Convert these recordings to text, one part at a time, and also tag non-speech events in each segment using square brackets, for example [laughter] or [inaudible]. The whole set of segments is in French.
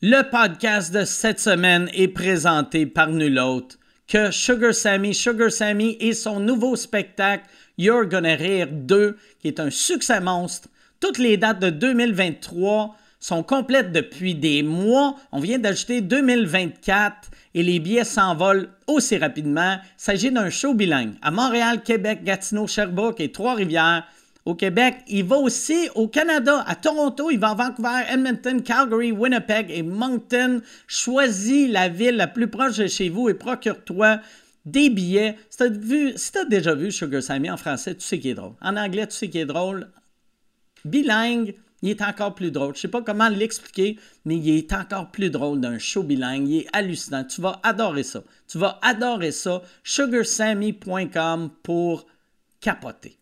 Le podcast de cette semaine est présenté par nul autre que Sugar Sammy, Sugar Sammy et son nouveau spectacle You're Gonna Rire 2, qui est un succès monstre. Toutes les dates de 2023 sont complètes depuis des mois. On vient d'ajouter 2024 et les billets s'envolent aussi rapidement. Il s'agit d'un show bilingue à Montréal, Québec, Gatineau, Sherbrooke et Trois-Rivières. Au Québec, il va aussi au Canada, à Toronto, il va à Vancouver, Edmonton, Calgary, Winnipeg et Moncton. Choisis la ville la plus proche de chez vous et procure-toi des billets. Si tu as, déjà vu Sugar Sammy en français, tu sais qu'il est drôle. En anglais, tu sais qu'il est drôle. Bilingue, il est encore plus drôle. Je ne sais pas comment l'expliquer, mais il est encore plus drôle d'un show bilingue. Il est hallucinant. Tu vas adorer ça. Tu vas adorer ça. sugarsammy.com pour capoter.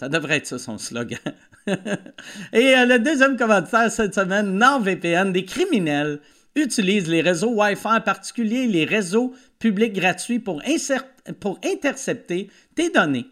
Ça devrait être ça son slogan. [laughs] Et euh, le deuxième commentaire cette semaine, NordVPN, des criminels utilisent les réseaux Wi-Fi, en particulier les réseaux publics gratuits pour, pour intercepter tes données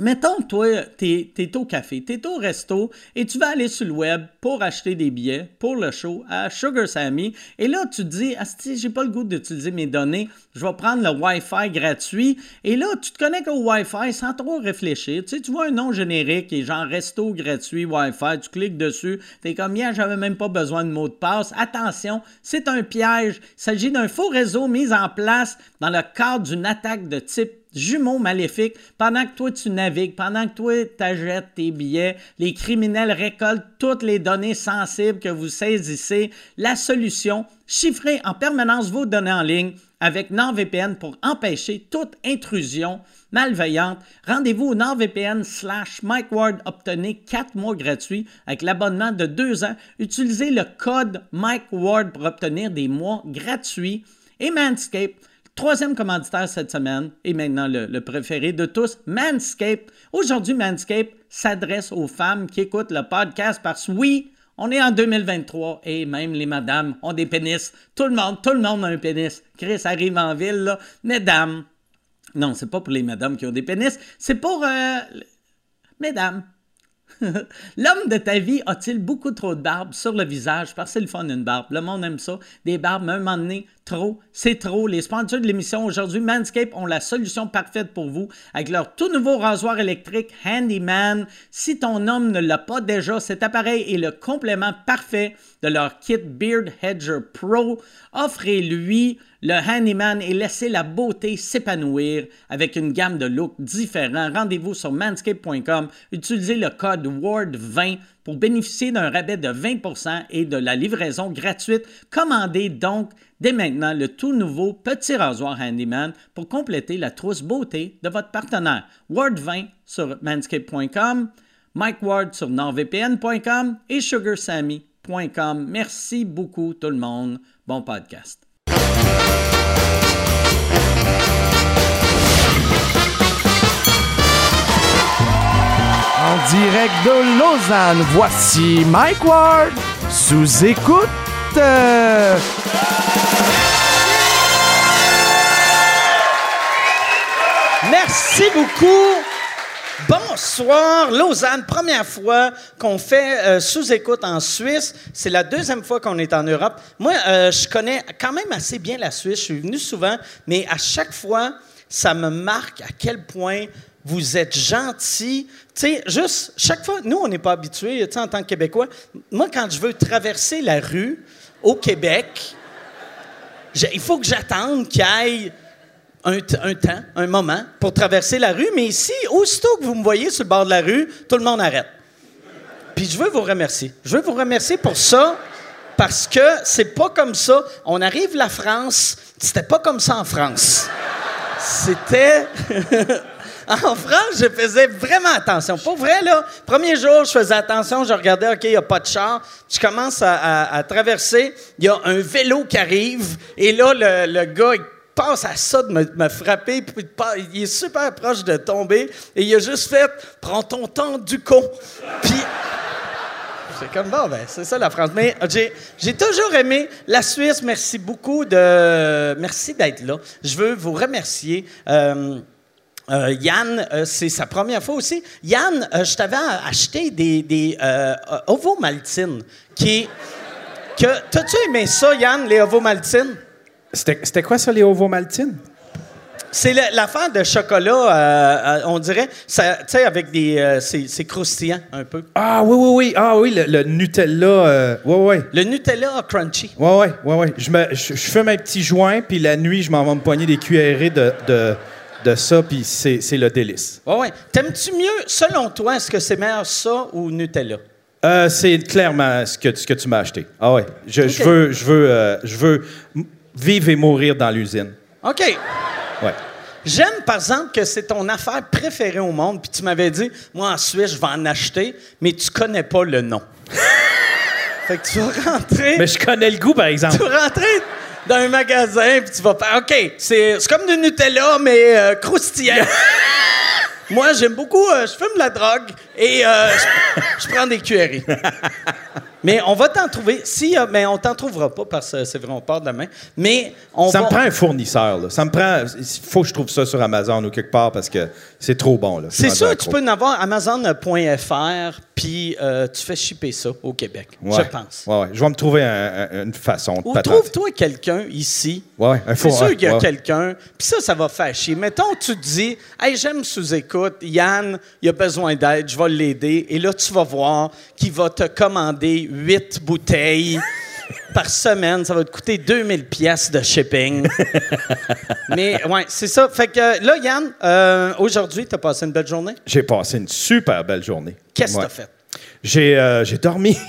Mettons, toi, tu es, au café, tu es au resto et tu vas aller sur le web pour acheter des billets pour le show à Sugar Sammy. Et là, tu te dis, ah, j'ai pas le goût d'utiliser mes données, je vais prendre le Wi-Fi gratuit. Et là, tu te connectes au Wi-Fi sans trop réfléchir. Tu vois un nom générique et genre resto gratuit Wi-Fi, tu cliques dessus, tu es comme, hier, j'avais même pas besoin de mot de passe. Attention, c'est un piège. Il s'agit d'un faux réseau mis en place dans le cadre d'une attaque de type jumeaux maléfiques, pendant que toi tu navigues, pendant que toi tu achètes tes billets, les criminels récoltent toutes les données sensibles que vous saisissez. La solution, chiffrer en permanence vos données en ligne avec NordVPN pour empêcher toute intrusion malveillante. Rendez-vous au NordVPN slash Mike Ward. Obtenez 4 mois gratuits avec l'abonnement de 2 ans. Utilisez le code Mike Ward pour obtenir des mois gratuits. Et Manscaped, Troisième commanditaire cette semaine, et maintenant le, préféré de tous, Manscaped. Aujourd'hui, Manscaped s'adresse aux femmes qui écoutent le podcast parce que oui, on est en 2023 et même les madames ont des pénis. Tout le monde, tout le monde a un pénis. Chris arrive en ville, là. Mesdames. Non, c'est pas pour les madames qui ont des pénis, c'est pour. Euh, mesdames, [laughs] L'homme de ta vie a-t-il beaucoup trop de barbe sur le visage? Parce que c'est une barbe. Le monde aime ça. Des barbes, à un moment donné, trop, c'est trop. Les sponsors de l'émission aujourd'hui, Manscape, ont la solution parfaite pour vous avec leur tout nouveau rasoir électrique Handyman. Si ton homme ne l'a pas déjà, cet appareil est le complément parfait de leur kit Beard Hedger Pro. Offrez-lui le Handyman et laissez la beauté s'épanouir avec une gamme de looks différents. Rendez-vous sur manscape.com. Utilisez le code WARD20 pour bénéficier d'un rabais de 20% et de la livraison gratuite. Commandez donc dès maintenant le tout nouveau petit rasoir Handyman pour compléter la trousse beauté de votre partenaire. Ward20 sur manscape.com, Mike Ward sur nordvpn.com et sugarsammy.com. Merci beaucoup tout le monde. Bon podcast. En direct de Lausanne, voici Mike Ward sous écoute. Merci beaucoup. Bonsoir, Lausanne. Première fois qu'on fait euh, sous-écoute en Suisse. C'est la deuxième fois qu'on est en Europe. Moi, euh, je connais quand même assez bien la Suisse. Je suis venu souvent, mais à chaque fois, ça me marque à quel point vous êtes gentil. Tu sais, juste, chaque fois, nous, on n'est pas habitués, tu sais, en tant que Québécois. Moi, quand je veux traverser la rue au Québec, il faut que j'attende qu'il y ait un, temps, un moment pour traverser la rue, mais ici, aussitôt que vous me voyez sur le bord de la rue, tout le monde arrête. Puis je veux vous remercier. Je veux vous remercier pour ça parce que c'est pas comme ça. On arrive la France, c'était pas comme ça en France. C'était [laughs] [laughs] En France, je faisais vraiment attention. Pour vrai, là, premier jour, je faisais attention, je regardais, OK, il n'y a pas de char. Je commence à, traverser, il y a un vélo qui arrive, et là, le, gars, il passe à ça de me, frapper, puis il est super proche de tomber, et il a juste fait « Prends ton temps, du con! » Puis... [laughs] C'est comme bon, ben, c'est ça la France. Mais j'ai toujours aimé la Suisse. Merci beaucoup de. Merci d'être là. Je veux vous remercier. Euh, euh, Yann, euh, c'est sa première fois aussi. Yann, euh, je t'avais acheté des, des ovomaltines qui que t'as-tu aimé ça, Yann, les ovomaltines? C'était quoi ça, les ovomaltines? C'est l'affaire de chocolat, on dirait, tu sais, avec des... c'est croustillant, un peu. Ah oui, oui, oui. Ah oui, le, le Nutella. ouais, ouais. Le Nutella crunchy. Ouais, ouais, ouais. Je, me, je, je fume un petit joint, puis la nuit, je m'en vais me poigner des cuillerées de, de, de ça, puis c'est le délice. Ouais, ouais. T'aimes-tu mieux, selon toi, est-ce que c'est meilleur ça ou Nutella? Euh, c'est clairement ce que, ce que tu m'as acheté. Ah ouais. Je, veux, je veux, euh, je veux vivre et mourir dans l'usine. OK. Ouais. J'aime, par exemple, que c'est ton affaire préférée au monde, puis tu m'avais dit, moi, en Suisse, je vais en acheter, mais tu connais pas le nom. [laughs] fait que tu vas rentrer... Mais je connais le goût, par exemple. Tu vas rentrer dans un magasin, puis tu vas faire, OK, c'est comme du Nutella, mais euh, croustillant. [laughs] Moi, j'aime beaucoup, euh, je fume de la drogue et euh, je, je prends des cuillerées. mais on va t'en trouver. Si, euh, mais on t'en trouvera pas parce que c'est vrai, on part demain. Mais on Ça va... me prend un fournisseur, là. Ça me prend. Il faut que je trouve ça sur Amazon ou quelque part parce que c'est trop bon, C'est sûr, tu peux en avoir Amazon.fr, puis euh, tu fais shipper ça au Québec, Ouais. je pense. Ouais, ouais. Je vais me trouver un- un- une façon de Ou trouve-toi quelqu'un ici. Ouais, un C'est sûr qu'il y a quelqu'un. Puis ça, ça va faire chier. Mettons, tu te dis, hey, j'aime sous-écoute, Yann, il a besoin d'aide, je vais l'aider. Et là, tu vas voir qu'il va te commander huit bouteilles [laughs] par semaine. Ça va te coûter 2000 pièces de shipping. [laughs] Mais ouais, c'est ça. Fait que là, Yann, euh, aujourd'hui, tu as passé une belle journée? J'ai passé une super belle journée. Qu'est-ce que Ouais. tu as fait? J'ai euh, j'ai dormi. [laughs]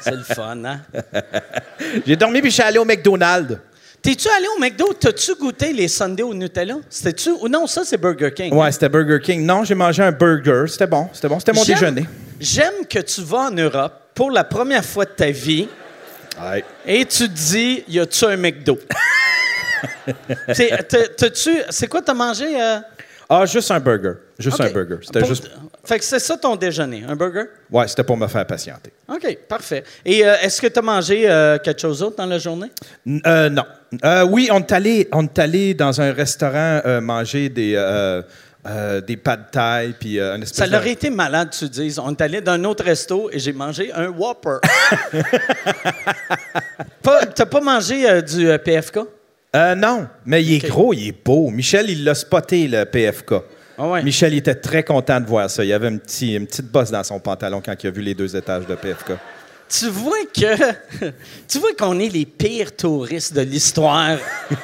C'est le fun, hein? j'ai dormi puis je suis allé au McDonald's. T'es-tu allé au McDo? T'as-tu goûté les sundaes au Nutella? C'était-tu? Ou non, ça, c'est Burger King. Ouais, c'était Burger King. Non, j'ai mangé un burger. C'était bon. C'était bon. C'était mon déjeuner. J'aime que tu vas en Europe pour la première fois de ta vie Ouais. et tu te dis, y a-tu un McDo? [laughs] C'est t'as- t'as-tu- c'est quoi t'as mangé? euh? Ah, juste un burger. Juste un burger. C'était juste. Fait que c'est ça ton déjeuner, un burger? Ouais, c'était pour me faire patienter. OK, parfait. Et euh, est-ce que tu as mangé euh, quelque chose d'autre dans la journée? N- euh, non. Euh, oui, on est allé, on est allé dans un restaurant manger des, euh, des pad thai puis euh, un espèce Ça de- leur été malade, tu dises. On est allé dans un autre resto et j'ai mangé un Whopper. [laughs] Pas- T'as pas mangé euh, du PFK? Non, mais il est gros, il est beau. Michel, il l'a spoté, le PFK. Ah ouais. Michel, il était très content de voir ça. Il avait un petit, une petite bosse dans son pantalon quand il a vu les deux étages de PFK. Tu vois que [laughs] tu vois qu'on est les pires touristes de l'histoire.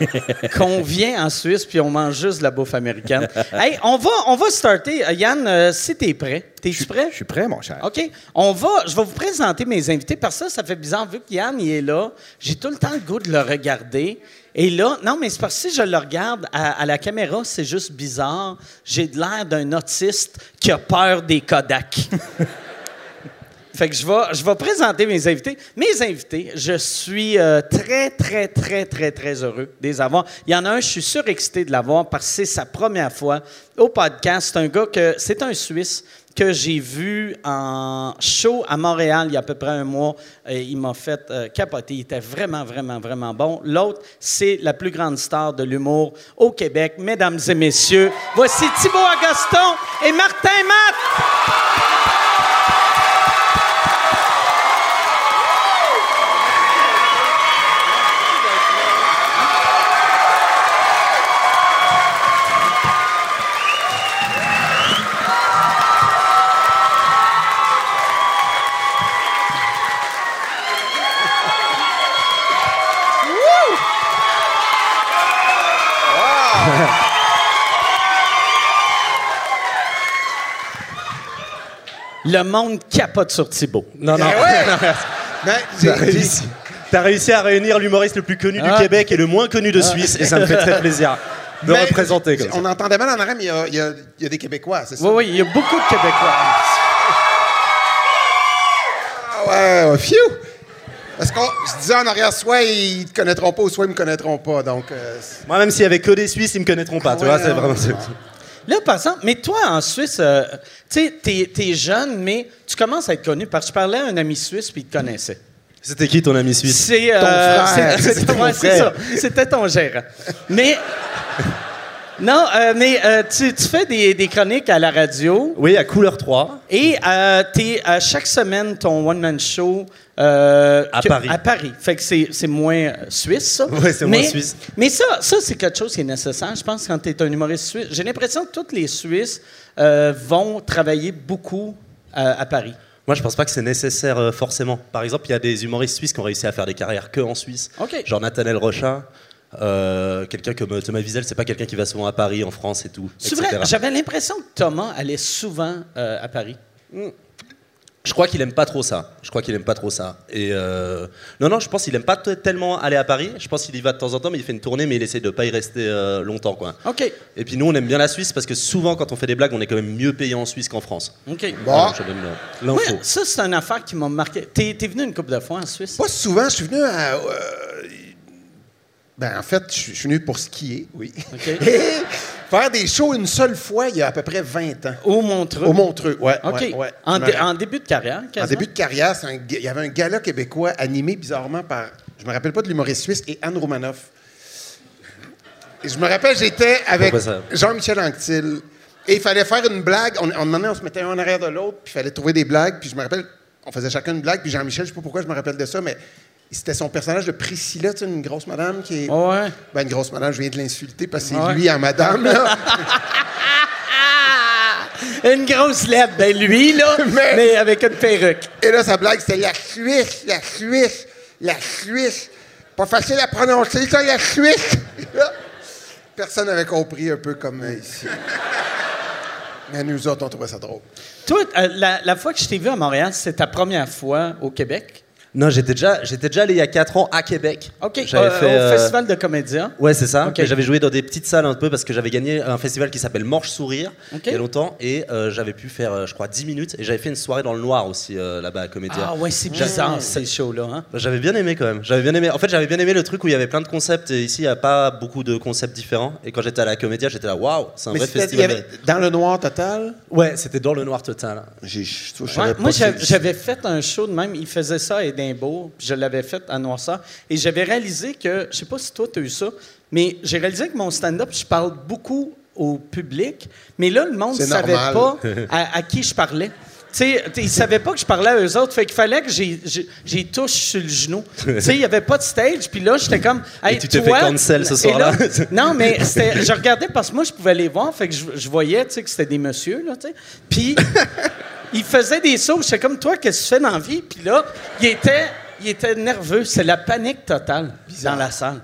[laughs] qu'on vient en Suisse puis on mange juste de la bouffe américaine. Hey, on va on va starter Euh, Yann euh, si t'es prêt. T'es-tu prêt? Je suis prêt, mon cher. OK, on va je vais vous présenter mes invités parce que ça ça fait bizarre vu que Yann il est là, j'ai tout le temps le goût de le regarder. Et là, non, mais c'est parce que si je le regarde à, à la caméra, c'est juste bizarre. J'ai de l'air d'un autiste qui a peur des Kodak. [laughs] Fait que je vais, je vais présenter mes invités. Mes invités, je suis euh, très, très, très, très, très heureux de les avoir. Il y en a un, je suis surexcité de l'avoir parce que c'est sa première fois au podcast. C'est un gars que, c'est un Suisse que j'ai vu en show à Montréal il y a à peu près un mois. Et il m'a fait euh, capoter. Il était vraiment, vraiment, vraiment bon. L'autre, c'est la plus grande star de l'humour au Québec. Mesdames et messieurs, voici Thibaut Agoston et Martin Matt. Le monde capote sur Thibaut. Non, non. Ben, [laughs] j'ai- T'as réussi. T'as réussi à réunir l'humoriste le plus connu Ah. du Québec et le moins connu de Suisse, et ça me fait très plaisir de mais- représenter comme ça. On entendait mal en arrière, mais il y a- y, y des Québécois, c'est ça? Oui, oui, il y a beaucoup de Québécois. Ah ouais, ouais, phew! Parce que je disais en arrière, soit ils te connaîtront pas, ou soit ils me connaîtront pas. Donc, euh, Moi, même s'il y avait que des Suisses, ils me connaîtront pas. Ah tu ouais, vois, c'est non. vraiment. Là, par exemple, mais toi, en Suisse, euh, tu sais, t'es, t'es jeune, mais tu commences à être connu parce que je parlais à un ami suisse puis il te connaissait. C'était qui ton ami suisse? C'est, euh, frère. c'est- [laughs] c'est- C'était mon ouais, c'est frère. ça. C'était ton gérant. Mais [laughs] Non, euh, mais euh, tu, tu fais des, des chroniques à la radio Oui, à couleur 3. et euh, t'es à chaque semaine ton one-man show euh, À que- Paris. À Paris. Fait que c'est, c'est moins euh, suisse, ça. Ouais, c'est moins suisse. Mais ça, ça c'est quelque chose qui est nécessaire, je pense, quand tu es un humoriste suisse. J'ai l'impression que tous les Suisses euh, vont travailler beaucoup euh, à Paris. Moi, je pense pas que c'est nécessaire euh, forcément. Par exemple, il y a des humoristes suisses qui ont réussi à faire des carrières que en Suisse. OK. Genre Nathaniel Rochat. Euh, quelqu'un comme Thomas Wiesel, c'est pas quelqu'un qui va souvent à Paris, en France et tout. C'est vrai, j'avais l'impression que Thomas allait souvent euh, à Paris. Je crois qu'il aime pas trop ça. Je crois qu'il aime pas trop ça. Et euh, non, non, je pense qu'il aime pas tellement aller à Paris. Je pense qu'il y va de temps en temps, mais il fait une tournée, mais il essaie de pas y rester euh, longtemps, quoi. OK. Et puis nous, on aime bien la Suisse parce que souvent, quand on fait des blagues, on est quand même mieux payé en Suisse qu'en France. OK. Bon. Alors, je donne l'info. ça, c'est une affaire qui m'a marqué. T'es, t'es venu une couple de fois en Suisse? Pas souvent, je suis venu à. euh, ben, en fait, je suis je suis venu pour skier, oui. OK. [laughs] Et faire des shows une seule fois il y a à peu près 20 ans. Au Montreux? Au Montreux, ouais. OK. ouais, ouais. En, dé- début de carrière, En début de carrière, un il y avait un gala québécois animé bizarrement par, je me rappelle pas de l'humoriste suisse, et Anne Romanoff. Et je me rappelle, j'étais avec? Jean-Michel Anctil. Et il fallait faire une blague. On, on, demandait, on se mettait un en arrière de l'autre, puis il fallait trouver des blagues. Puis je me rappelle, on faisait chacun une blague. Puis Jean-Michel, je sais pas pourquoi je me rappelle de ça, mais c'était son personnage de Priscilla, tu sais, une grosse madame qui est. Ouais. Ben, une grosse madame, je viens de l'insulter parce que c'est Ouais. lui en madame, là. [laughs] Une grosse lettre, ben lui, là, [laughs] mais, Mais- avec une perruque. Et là, sa blague, c'était la Suisse, la Suisse, la Suisse. Pas facile à prononcer, ça, la Suisse. [laughs] Personne n'avait compris, un peu comme euh, ici. Mais nous autres, on trouvait ça drôle. Toi, euh, la, la fois que je t'ai vu à Montréal, c'est ta première fois au Québec? Non, j'étais déjà, j'étais déjà allé il y a 4 ans à Québec. OK. J'avais euh, fait, Au euh, Festival de Comédia. Ouais, c'est ça. Ok. Mais J'avais joué dans des petites salles un peu parce que j'avais gagné un festival qui s'appelle Morche Sourire il y a longtemps et euh, j'avais pu faire, euh, je crois, 10 minutes et j'avais fait une soirée dans le noir aussi euh, là-bas à Comédia. Ah ouais, c'est bizarre, ces shows-là. Hein? Bah, J'avais bien aimé quand même. J'avais bien aimé. En fait, j'avais bien aimé le truc où il y avait plein de concepts. Et ici, il n'y a pas beaucoup de concepts différents. Et quand j'étais à la Comédia, j'étais là, waouh, c'est un Mais vrai c'était- il y festival. avait- dans le noir total, Ouais, c'était dans le noir total. pas moi, j'avais fait un show de même. Il faisait ça à Édimbourg, puis je l'avais fait à Noirceur. Et j'avais réalisé que, je sais pas si toi, tu as eu ça, mais j'ai réalisé que mon stand-up, je parle beaucoup au public, mais là, le monde ne savait normal. pas [laughs] à, à qui je parlais. Tu sais, t- ils savaient pas que je parlais à eux autres, fait qu'il fallait que j'ai- touche sur le genou. [laughs] Tu sais, il y avait pas de stage, puis là, j'étais comme... Hey, tu t'es fait cancel ce Et soir-là. là, [laughs] non, mais je regardais parce que moi, je pouvais les voir, fait que je, je voyais, tu sais, que c'était des messieurs, là. Puis, il faisait des sauts. J'étais comme, toi, qu'est-ce que tu fais dans la vie? Puis là, il était, il était nerveux. C'est la panique totale dans la salle.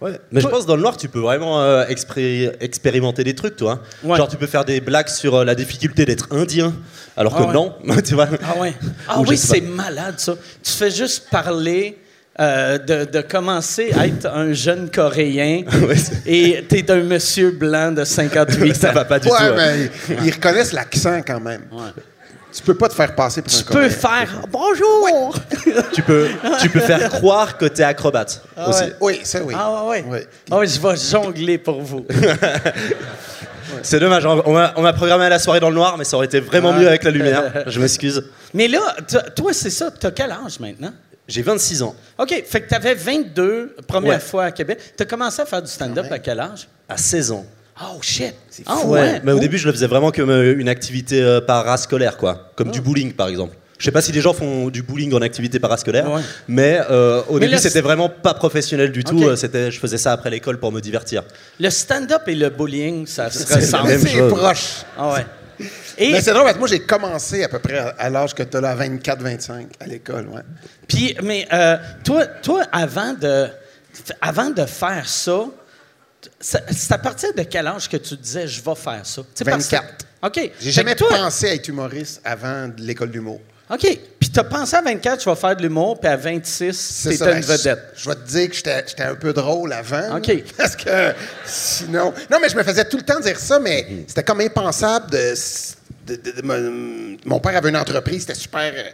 Ouais. Mais je pense dans le noir, tu peux vraiment euh, expré- expérimenter des trucs, toi. Ouais. Genre, tu peux faire des blagues sur euh, la difficulté d'être indien, alors que Ah ouais. non, [laughs] tu vois. Ah ouais. Ah oui, c'est malade, ça. Tu fais juste parler euh, de, de commencer à être un jeune Coréen [laughs] c'est- et t'es un monsieur blanc de 58 [laughs] Ça ans. va pas du Ouais, tout. hein. mais ils reconnaissent l'accent quand même. Tu peux pas te faire passer pour Tu un peux Coréen. faire bonjour. [laughs] Tu peux, tu peux faire croire que t'es acrobate aussi. ouais. Oui, ça oui. Ah ouais. Oui. Ah ouais, je vais jongler pour vous. [laughs] C'est dommage, on m'a programmé à la soirée dans le noir, mais ça aurait été vraiment mieux avec la lumière. [laughs] Je m'excuse. Mais là, toi- toi, c'est ça. T'as quel âge maintenant? J'ai 26 ans. OK, fait que t'avais 22, première Ouais. fois à Québec. T'as commencé à faire du stand-up à quel âge? À 16 ans. Oh shit! C'est Ah ouais. Mais au début, je le faisais vraiment comme euh, une activité euh, parascolaire, quoi. Comme Ah. du bowling, par exemple. Je sais pas si les gens font du bowling en activité parascolaire, Ouais. mais euh, au Mais début, c'était vraiment pas professionnel du tout. C'était, je faisais ça après l'école pour me divertir. Le stand-up et le bullying, ça se ressemble. C'est proche. Ah ouais. [laughs] Et Mais c'est drôle parce que moi, j'ai commencé à peu près à, l'âge que tu as là, 24-25, à l'école, ouais. puis, mais euh, toi, toi, avant de, avant de faire ça, ça- c'est à partir de quel âge que tu disais je vais faire ça? Tu sais, parce que- 24. OK. J'ai jamais toi- pensé à être humoriste avant l'école d'humour. OK. Puis t'as pensé à 24, tu vas faire de l'humour, puis à 26, C'est t'étais une ben, vedette. Je, je vais te dire que j'étais un peu drôle avant. OK. [laughs] Parce que sinon. Non, mais je me faisais tout le temps dire ça, mais c'était comme impensable de. de- de- de- mon- mon père avait une entreprise, c'était super. euh,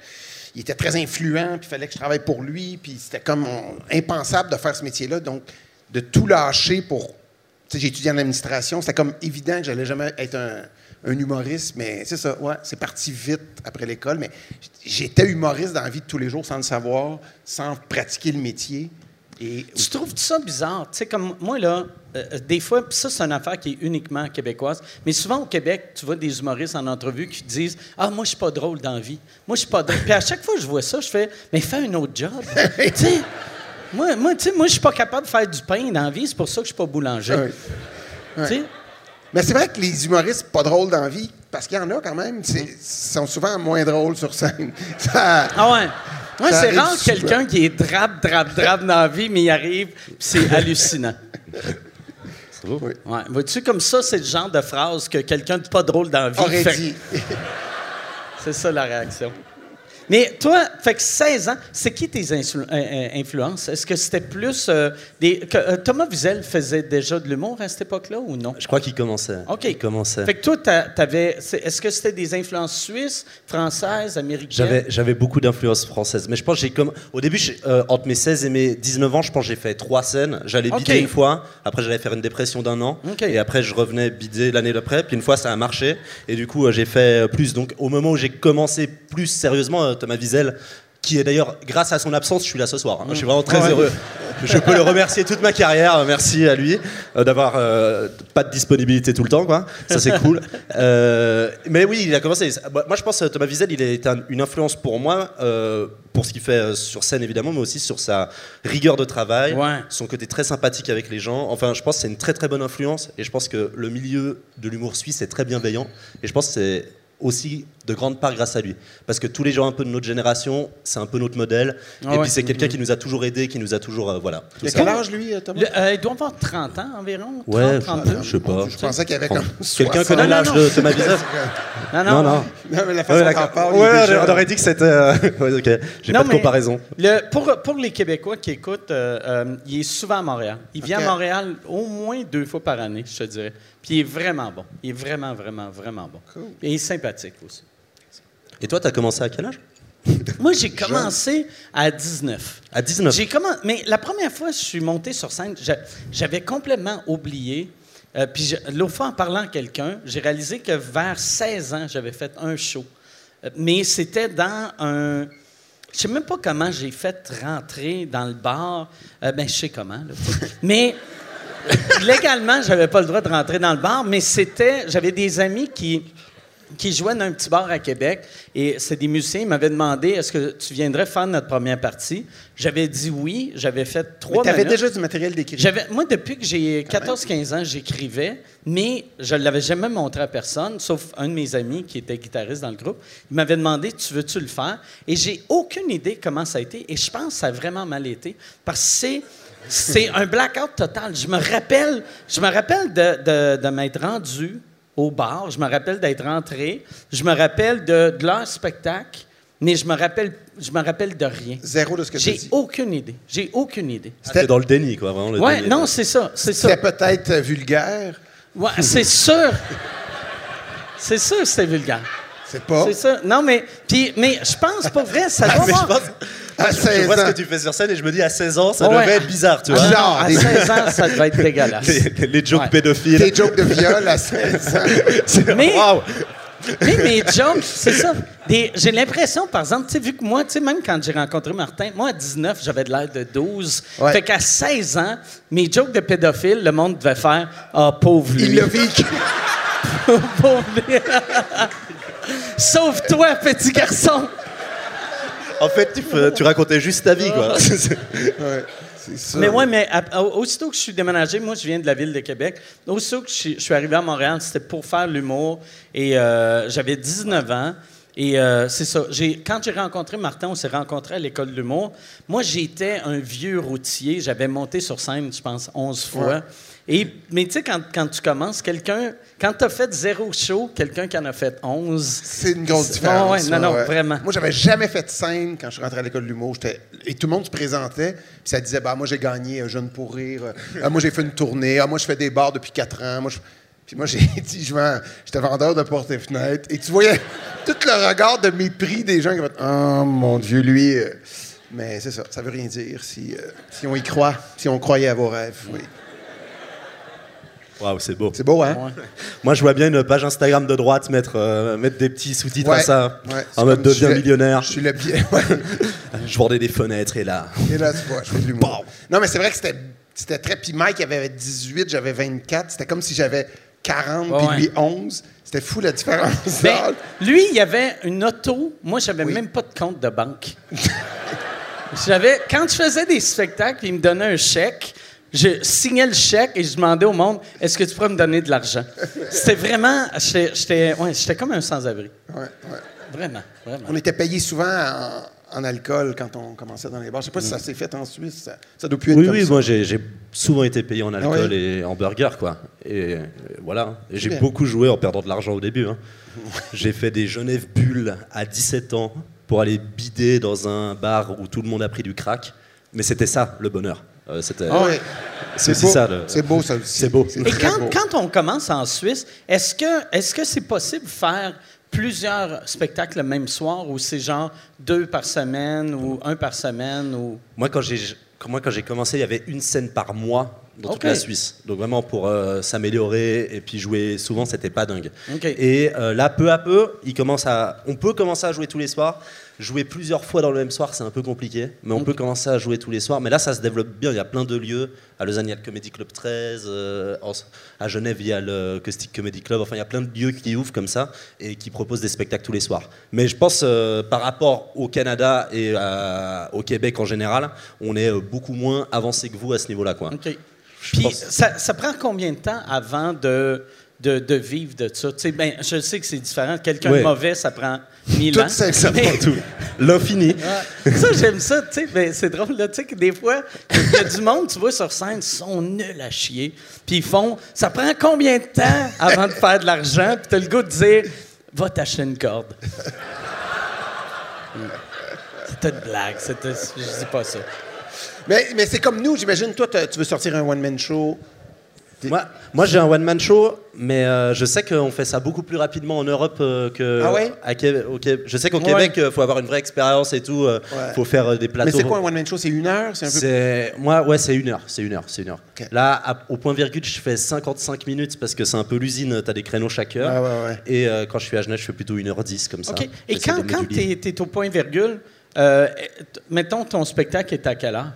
il était très influent, puis il fallait que je travaille pour lui, puis c'était comme impensable de faire ce métier-là. Donc, de tout lâcher pour. Tu sais, j'ai étudié en administration, c'était comme évident que j'allais jamais être un, un humoriste, mais c'est ça, ouais, c'est parti vite après l'école, mais j'étais humoriste dans la vie de tous les jours sans le savoir, sans pratiquer le métier. Et Tu trouves ça bizarre? Tu sais, comme moi, là, euh, des fois, puis ça, c'est une affaire qui est uniquement québécoise, mais souvent au Québec, tu vois des humoristes en entrevue qui disent Ah, moi, je suis pas drôle dans la vie. Moi, je suis pas drôle. Puis à chaque fois que je vois ça, je fais Mais fais un autre job. [laughs] tu sais, moi, moi, tu sais, moi, je suis pas capable de faire du pain dans la vie, c'est pour ça que je suis pas boulanger. Ouais. Tu sais? Mais c'est vrai que les humoristes pas drôles dans la vie, parce qu'il y en a quand même, c'est- ils sont souvent moins drôles sur scène. [laughs] Ça- Ah ouais. Ouais, Ça c'est arrive rare quelqu'un qui est drape, drape, drape dans la vie, mais il arrive, puis c'est hallucinant. Oui. Ouais. Vois-tu, comme ça, c'est le genre de phrase que quelqu'un de pas drôle dans la vie Aurait fait. dit. C'est ça la réaction. Mais toi, fait que 16 ans, c'est qui tes influ- euh, euh, influences? Est-ce que c'était plus euh, des. que, euh, Thomas Wiesel faisait déjà de l'humour à cette époque-là ou non? Je crois qu'il commençait. OK. Il commençait. Fait que toi, t'a- t'avais. Est-ce que c'était des influences suisses, françaises, américaines? J'avais, beaucoup d'influence française. Mais je pense que j'ai comme. Au début, entre mes 16 et mes 19 ans, je pense que j'ai fait trois scènes. J'allais Ok. bider une fois, après j'allais faire une dépression d'un an. Et après, je revenais bider l'année d'après. Puis une fois, ça a marché. Et du coup, j'ai fait plus. Donc au moment où j'ai commencé plus sérieusement, euh, Thomas Wiesel, qui est d'ailleurs, grâce à son absence, je suis là ce soir. hein. Je suis vraiment très Ouais. heureux. Je peux le remercier toute ma carrière. Merci à lui euh, d'avoir euh, pas de disponibilité tout le temps, quoi. Ça c'est cool. [laughs] Euh, mais oui, il a commencé. Moi, je pense que Thomas Wiesel, il a été un- une influence pour moi, euh, pour ce qu'il fait euh, sur scène évidemment, mais aussi sur sa rigueur de travail, Ouais. son côté très sympathique avec les gens. Enfin, je pense que c'est une très très bonne influence, et je pense que le milieu de l'humour suisse est très bienveillant, et je pense que c'est aussi de grande part grâce à lui. Parce que tous les gens un peu de notre génération, c'est un peu notre modèle. Ah et ouais. puis c'est quelqu'un qui nous a toujours aidés, qui nous a toujours... euh, voilà. tout Il a ça. quel âge, lui, euh, Thomas? Le- euh, il doit avoir 30 ans environ. 30, Ouais, 32. je sais pas. Je pensais qu'il y avait comme Quelqu'un 60. connaît l'âge de Thomas Wiesel [laughs] Non, non. Non, non. Non, mais la Ouais, façon parles, il est Ouais, déjà- on aurait dit que c'était... euh, [laughs] ouais, ok. J'ai Non, pas de mais comparaison. le- pour, pour les Québécois qui écoutent, euh, euh, il est souvent à Montréal. Il vient à Montréal au moins deux fois par année, je te dirais. Puis il est vraiment bon. Il est vraiment, vraiment, vraiment bon. Et il est sympathique aussi. Et toi, t'as commencé à quel âge? [laughs] Moi, j'ai commencé à 19. À 19. J'ai commencé, mais la première fois que je suis monté sur scène, j'a- j'avais complètement oublié. Euh, puis l'autre fois, en parlant à quelqu'un, j'ai réalisé que vers 16 ans, j'avais fait un show. Euh, mais c'était dans un. Je sais même pas comment j'ai fait rentrer dans le bar. Euh, ben, je sais comment. là. [laughs] mais légalement, j'avais pas le droit de rentrer dans le bar. Mais c'était. J'avais des amis qui qui jouaient dans un petit bar à Québec. Et c'est des musiciens. Ils m'avaient demandé est-ce que tu viendrais faire notre première partie? J'avais dit oui. J'avais fait Mais trois t'avais minutes. déjà du matériel d'écrit. J'avais, moi, depuis que j'ai 14-15 ans, j'écrivais, mais je ne l'avais jamais montré à personne, sauf un de mes amis qui était guitariste dans le groupe. Il m'avait demandé Tu veux-tu le faire? Et j'ai aucune idée comment ça a été, et je pense que ça a vraiment mal été, parce que c'est. C'est un blackout total. Je me rappelle, je me rappelle de, de- de m'être rendu au bar. Je me rappelle d'être rentré. Je me rappelle de, de leur spectacle, mais je me rappelle, je me rappelle de rien. Zéro de ce que tu J'ai aucune idée. J'ai aucune idée. C'était dans le déni, quoi, vraiment le Ouais, déni. non, c'est ça, c'est ça. C'était peut-être euh, vulgaire. Ouais, c'est sûr. [laughs] C'est sûr que c'était vulgaire. C'est pas. C'est ça. Non, mais, puis, mais je pense, pour vrai, ça [laughs] doit Mais je avoir... pense- À je 16 vois ce que tu fais sur scène et je me dis à 16 ans, ça Ouais. devait être bizarre, tu vois. Ah, non, à des- 16 ans, ça devait être dégueulasse. Les, les jokes Ouais. pédophiles. Tes jokes de viol à 16 ans. [laughs] Mais, Waouh! mais mes jokes, c'est ça. Des- J'ai l'impression, par exemple, tu sais, vu que moi, tu sais, même quand j'ai rencontré Martin, moi, à 19, j'avais de l'air de 12. Ouais. Fait qu'à 16 ans, mes jokes de pédophile, le monde devait faire « Ah, pauvre lui. Il l'a vécu. [laughs] Pauvre lui. Sauf toi, petit garçon. En fait, tu, racontais juste ta vie, quoi. [laughs] Ouais, ça. Mais ouais, mais à- aussitôt que je suis déménagé, moi, je viens de la ville de Québec. Aussitôt que je suis, je suis arrivé à Montréal, c'était pour faire l'humour. Et euh, j'avais 19 ans. Et euh, c'est ça. Quand j'ai rencontré Martin, on s'est rencontrés à l'école de l'humour. Moi, j'étais un vieux routier. J'avais monté sur scène, je pense, 11 fois. Ouais. Et, mais tu sais, quand, quand tu commences, quelqu'un, quand tu as fait zéro show, quelqu'un qui en a fait 11. C'est une grosse différence. ouais, non, non, vraiment. Moi, j'avais jamais fait de scène quand je suis rentré à l'école de l'humour. Et tout le monde se présentait, puis ça disait bah, Moi, j'ai gagné un Jeune pour rire. Ah, moi, j'ai fait une tournée. Ah, moi, je fais des bars depuis quatre ans. Moi, je- Puis moi, [laughs] j'ai dit J'étais vendeur de portes et fenêtres. Et tu voyais [laughs] tout le regard de mépris des gens qui faisaient Oh, mon Dieu, lui. euh. Mais c'est ça, ça veut rien dire si, euh, si on y croit, si on croyait à vos rêves. Oui. Waouh, c'est beau. C'est beau, hein? Ouais. Moi, je vois bien une page Instagram de droite mettre, euh, mettre des petits sous-titres à ça. ouais. C'est En mode deviens millionnaire. Je suis le bien. [laughs] ouais. [laughs] Je vendais des fenêtres et là. Et là, tu vois, je fais de l'humour. Non, mais c'est vrai que c'était C'était très. Puis Mike avait 18, j'avais 24. C'était comme si j'avais 40, puis Ouais. lui 11. C'était fou la différence. [laughs] Ben, d'âge. lui, il y avait une auto. Moi, j'avais même pas de compte de banque. j'avais, quand je faisais des spectacles, il me donnait un chèque. Je signais le chèque et je demandais au monde Est-ce que tu pourrais me donner de l'argent? C'était vraiment. J'étais, ouais, j'étais comme un sans-abri. Ouais, ouais. Vraiment, vraiment. On était payé souvent en, en alcool quand on commençait dans les bars. Je sais pas si ça s'est fait en Suisse. Ça, ça doit plus être Oui, comme oui, ça. moi j'ai souvent été payé en alcool Ah ouais et en burger, quoi. Et euh, voilà. J'ai beaucoup joué en perdant de l'argent au début. hein. j'ai fait des Genève Bulles à 17 ans pour aller bider dans un bar où tout le monde a pris du crack. Mais c'était ça, le bonheur. Euh, c'était Ah ouais. c'est beau. ça. C'est beau, ça aussi. C'est beau. Et quand, beau. quand on commence en Suisse, est-ce que est-ce que c'est possible de faire plusieurs spectacles le même soir ou c'est genre deux par semaine ou un par semaine ou? Moi, quand j'ai moi, quand j'ai commencé, il y avait une scène par mois dans toute la Suisse. Donc vraiment pour euh, s'améliorer et puis jouer souvent, c'était pas dingue. Et euh, là, peu à peu, il commence à, on peut commencer à jouer tous les soirs. Jouer plusieurs fois dans le même soir, c'est un peu compliqué, mais on peut commencer à jouer tous les soirs. Mais là, ça se développe bien. Il y a plein de lieux. À Lausanne, il y a le Comedy Club 13. euh, à Genève, il y a le Caustic Comedy Club. Enfin, il y a plein de lieux qui ouvrent comme ça et qui proposent des spectacles tous les soirs. Mais je pense, euh, par rapport au Canada et au Québec en général, on est euh, beaucoup moins avancé que vous à ce niveau-là. Quoi. OK. Puis pense- ça, ça prend combien de temps avant de, de, de vivre de ça? Tu sais, ben, je sais que c'est différent. Quelqu'un Ouais. de mauvais, ça prend mille Tout ans. ça, ça Mais- prend tout. L'infini. [laughs] Ouais. Ça, j'aime ça, tu sais, ben, c'est drôle, là, tu sais, que des fois, il y a du monde, tu vois, sur scène, ils sont nuls à chier, puis ils font, ça prend combien de temps avant de faire de l'argent, puis t'as le goût de dire, va t'acheter une corde. Hmm. C'était une blague, c'était, je dis pas ça. Mais, mais c'est comme nous, j'imagine, toi, t'as- tu veux sortir un one-man show. Moi, moi j'ai un one-man show, mais euh, je sais qu'on fait ça beaucoup plus rapidement en Europe euh, que Ah ouais? à Québec. Je sais qu'au Ouais. Québec, il faut avoir une vraie expérience et tout. Il Ouais. faut faire euh, des plateaux. Mais c'est quoi un one-man show? C'est une heure? C'est un peu... Moi, ouais, c'est une heure, c'est une heure, c'est une heure. Là, à- au point virgule, je fais 55 minutes parce que c'est un peu l'usine. T'as des créneaux chaque heure. Ouais, ouais. Et euh, quand je suis à Genève, je fais plutôt 1h10 comme ça. Et quand, quand t'es, t'es au point virgule, euh, mettons, ton spectacle est à quelle heure?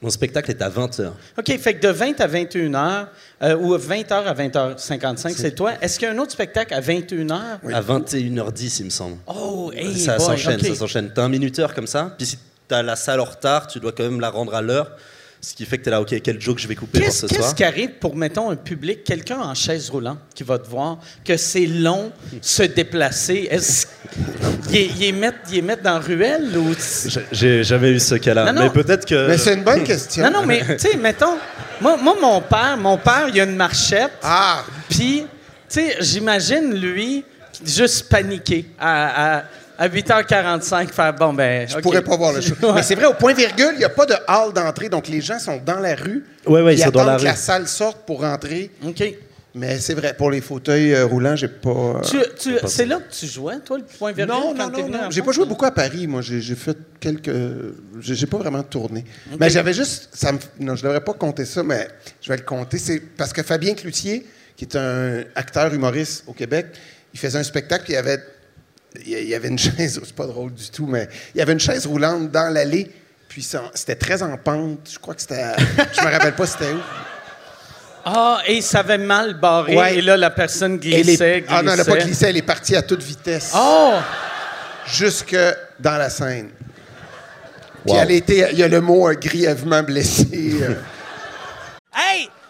Mon spectacle est à 20h. OK, fait que de 20 à 21 heures, euh, ou 20 heures à 20h55, c'est toi. Est-ce qu'il y a un autre spectacle à 21 heures? À 21h10, il me semble. Oh, hey, ça s'enchaîne, ça s'enchaîne. T'as un minuteur comme ça, puis si t'as la salle en retard, tu dois quand même la rendre à l'heure. Ce qui fait que t'es là, ok, quel joke je vais couper pour Qu'est-ce ce qu'est-ce soir qui arrive pour, mettons, un public, quelqu'un en chaise roulante qui va te voir, que c'est long se déplacer? Est-ce qu'ils les mettent, dans la ruelle ou... J'ai- J'ai jamais eu ce cas-là, Non, non. mais peut-être que. Mais c'est une bonne question. Non, non, mais, tu sais, mettons, moi, moi, mon père, mon père, il a une marchette, Ah! puis, tu sais, j'imagine, lui, juste paniquer à, à, à 8h45, faire, bon, ben, Je pourrais pas voir le [laughs] show. Mais c'est vrai, au point virgule, il n'y a pas de hall d'entrée, donc les gens sont dans la rue. Ouais, ouais, ils sont dans la attendent que rue. la salle sorte pour rentrer. OK. Mais c'est vrai, pour les fauteuils euh, roulants, j'ai pas. euh, Tu- tu- c'est là que tu jouais, toi, le point virgule? Non, quand non, t'es non, venu non. J'ai pas joué beaucoup à Paris, moi. J'ai j'ai fait quelques. J'ai j'ai pas vraiment tourné. Mais j'avais juste. Ça me... Non, je devrais pas compter ça, mais je vais le compter. C'est parce que Fabien Cloutier, qui est un acteur humoriste au Québec, il faisait un spectacle, puis il y avait. Il y avait une [laughs] chaise, c'est pas drôle du tout, mais il y avait une chaise roulante dans l'allée, puis ça- c'était très en pente. Je crois que c'était. Je me rappelle pas c'était où. Ah, et ça avait mal barré, Ouais. et là, la personne glissait, les- glissait. Ah non, elle n'a pas glissé, elle est partie à toute vitesse. Oh! jusque dans la scène. Puis Wow. elle a été, il y a le mot euh, grièvement blessé. euh. Hey,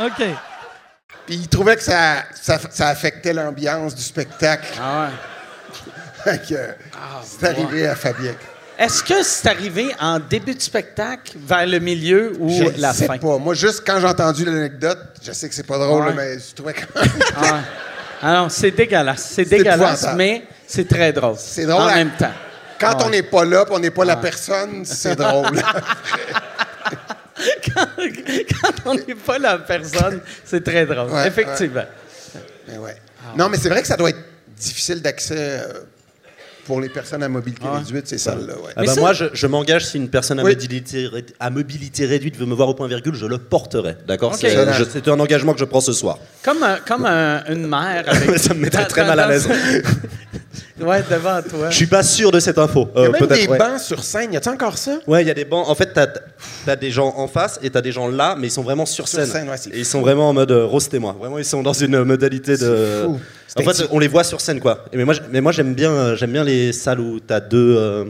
OK. Puis il trouvait que ça, ça, ça affectait l'ambiance du spectacle. Ah [laughs] Fait que, c'est arrivé à Fabien. Est-ce que c'est arrivé en début de spectacle, vers le milieu ou Je la sais fin? pas. Moi, juste quand j'ai entendu l'anecdote, je sais que c'est pas drôle, Ouais. mais je trouvais quand même. Ah ouais. Ah c'est dégueulasse. C'est dégueulasse, mais c'est très drôle. C'est drôle En à- même temps. Quand Ah on n'est pas là, on n'est pas la personne, c'est drôle. [laughs] quand, quand on n'est pas la personne. C'est très drôle. Ouais, Effectivement. Ben ouais. Non, mais c'est vrai que ça doit être difficile d'accès euh, pour les personnes à mobilité réduite, ces salles-là. Ouais. Ah Mais bah ça- moi, je, je m'engage si une personne à, Oui. mobilité, ré- à mobilité réduite veut me voir au point virgule, je le porterai. D'accord? C'est je- C'est un engagement que je prends ce soir. Comme, un- comme un- une mère avec... [laughs] Ça me mettrait très mal à l'aise. [laughs] ouais, devant toi. Je suis pas sûr de cette info. Il y a Euh, même peut-être, des ouais. bancs sur scène. Y a-t-il encore ça? Ouais, il y a des bancs. En fait, t'as as des gens en face et t'as des gens là, mais ils sont vraiment sur Sur scène. scène, ouais, c'est et ils sont vraiment en mode euh, roastez-moi. Vraiment, ils sont dans une modalité de. fou. En fait, on les voit sur scène, quoi. Et mais moi, j'- mais moi, j'aime bien, euh, j'aime bien les salles où t'as deux, euh,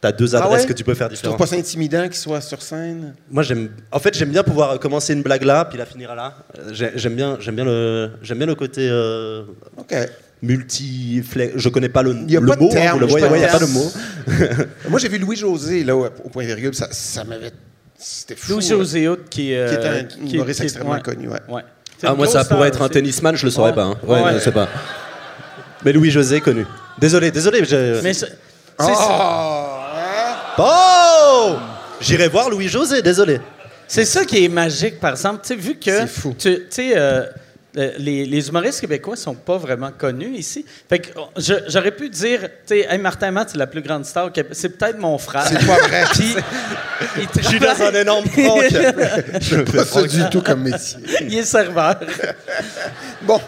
t'as deux Ah adresses ouais? que tu peux faire Tu trouves différentes. pas ça intimidant qu'ils soient sur scène? Moi, j'aime. En fait, j'aime bien pouvoir commencer une blague là, puis la finir là. Euh, j'ai- J'aime bien, j'aime bien le, j'aime bien le côté euh, OK. Multi. Je connais pas le, Il y a le pas de mot. hein, terme, vous le voyez, il a pas de mot. [laughs] Moi, j'ai vu Louis-José, là, au au point virgule. Ça, ça m'avait... C'était fou. Louis. José Hood qui, euh, Qui est un qui- humoriste qui- extrêmement ouais. connu, ouais. Ah, moi, ça pourrait être un tennisman, je le saurais Ouais. pas. hein. Ouais, Ouais. je sais pas. Mais Louis José connu. Désolé, désolé. je- Mais Oh! hein? Oh J'irai voir Louis José, désolé. C'est ça qui est magique, par exemple. Tu sais, vu que. C'est fou. Tu sais, euh, euh, les, les humoristes québécois sont pas vraiment connus ici. Fait que oh, je- j'aurais pu dire, tu sais, hey, Martin Matt, c'est la plus grande star au Québec. C'est peut-être mon frère. C'est pas vrai. [laughs] Puis, il Je suis dans un énorme prank. [laughs] Je me fais Pas du tout comme métier. il est serveur. [laughs] Bon,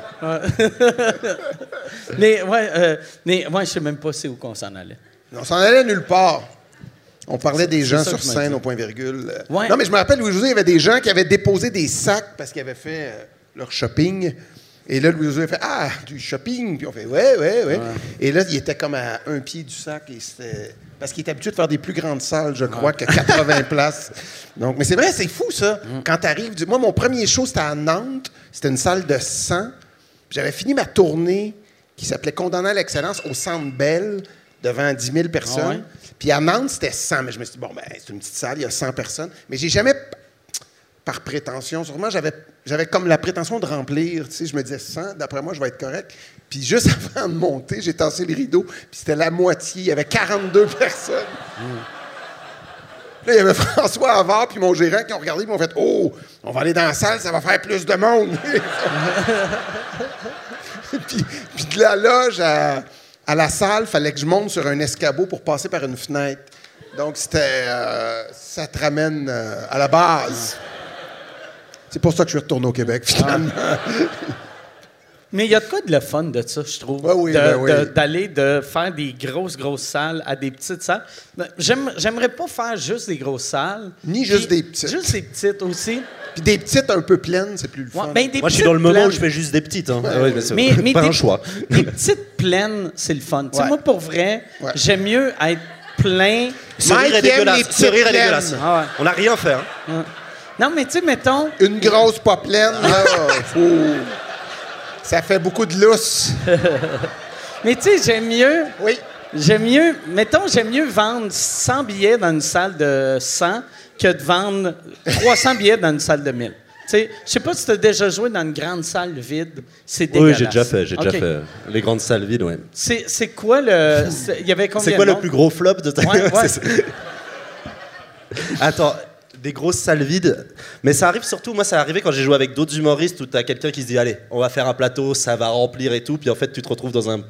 mais ouais, euh, mais ouais, je sais même pas c'est où qu'on s'en allait. on s'en allait nulle part. On parlait des gens sur scène au point virgule. Euh, Ouais. Non, mais je me rappelle, Louis-José, il y avait des gens qui avaient déposé des sacs parce qu'ils avaient fait euh, leur shopping. Et là, Louis-José a fait Ah, du shopping. Puis on fait Ouais, ouais, ouais. Et là, il était comme à un pied du sac. Et c'était. Parce qu'il est habitué de faire des plus grandes salles, je crois, que 80 [laughs] places. Donc, mais c'est vrai, c'est fou, ça. Mm. Quand tu arrives. Moi, mon premier show, c'était à Nantes. C'était une salle de 100. Puis J'avais fini ma tournée qui s'appelait Condamné à l'excellence au Centre Bell devant 10 000 personnes. Ah ouais? Puis à Nantes, c'était 100. Mais je me suis dit, bon, ben, c'est une petite salle, il y a 100 personnes. Mais j'ai jamais, par prétention, sûrement, j'avais, comme la prétention de remplir. Tu sais, je me disais 100, d'après moi, je vais être correct. Puis juste [laughs] avant de monter, j'ai tassé le rideau, puis c'était la moitié. Il y avait 42 personnes. Là, il y avait [laughs] François Havard puis mon gérant qui ont regardé et m'ont fait Oh, on va aller dans la salle, ça va faire plus de monde. [laughs] puis, puis de la loge à, à la salle, fallait que je monte sur un escabeau pour passer par une fenêtre. Donc, c'était. euh, ça te ramène euh, à la base. C'est pour ça que je suis retourné au Québec, finalement. Mais il y a de quoi de le fun de ça, je trouve. Ouais, oui, de- ben oui. de- D'aller de faire des grosses, grosses salles à des petites salles. Ben, j'aime- J'aimerais pas faire juste des grosses salles. Ni juste des petites. Juste des petites aussi. Puis des petites un peu pleines, c'est plus le Ouais, fun. ben, des Moi, je suis petites dans le moment où plaines. je fais juste des petites. Hein. Ah ouais, mais c'est Mais, pas des, un choix. [laughs] des petites plaines, c'est le fun. Tu sais, Ouais. moi, pour vrai, Ouais. j'aime mieux être plein. Ce rire est dégueulasse. Ce rire est dégueulasse. Ah ouais. On n'a rien fait. hein. Non, mais tu sais, mettons, Une grosse pas pleine, là, [laughs] faut- Ça fait beaucoup de lousse. [laughs] mais tu sais, j'aime mieux, Oui. j'aime mieux, mettons, j'aime mieux vendre 100 billets dans une salle de 100 que de vendre 300 billets dans une salle de 1000. Tu sais, je sais pas si tu as déjà joué dans une grande salle vide, c'est Oui, dégueulasse. j'ai déjà fait. J'ai déjà fait les grandes salles vides. Ouais. C'est c'est quoi le... c'est- Il y avait combien C'est quoi de le monde? plus gros flop de ta Ouais, [laughs] ouais. Attends, des grosses salles vides. Mais ça arrive surtout, moi, ça arrivé quand j'ai joué avec d'autres humoristes où t'as quelqu'un qui se dit Allez, on va faire un plateau, ça va remplir et tout. Puis en fait, tu te retrouves dans un.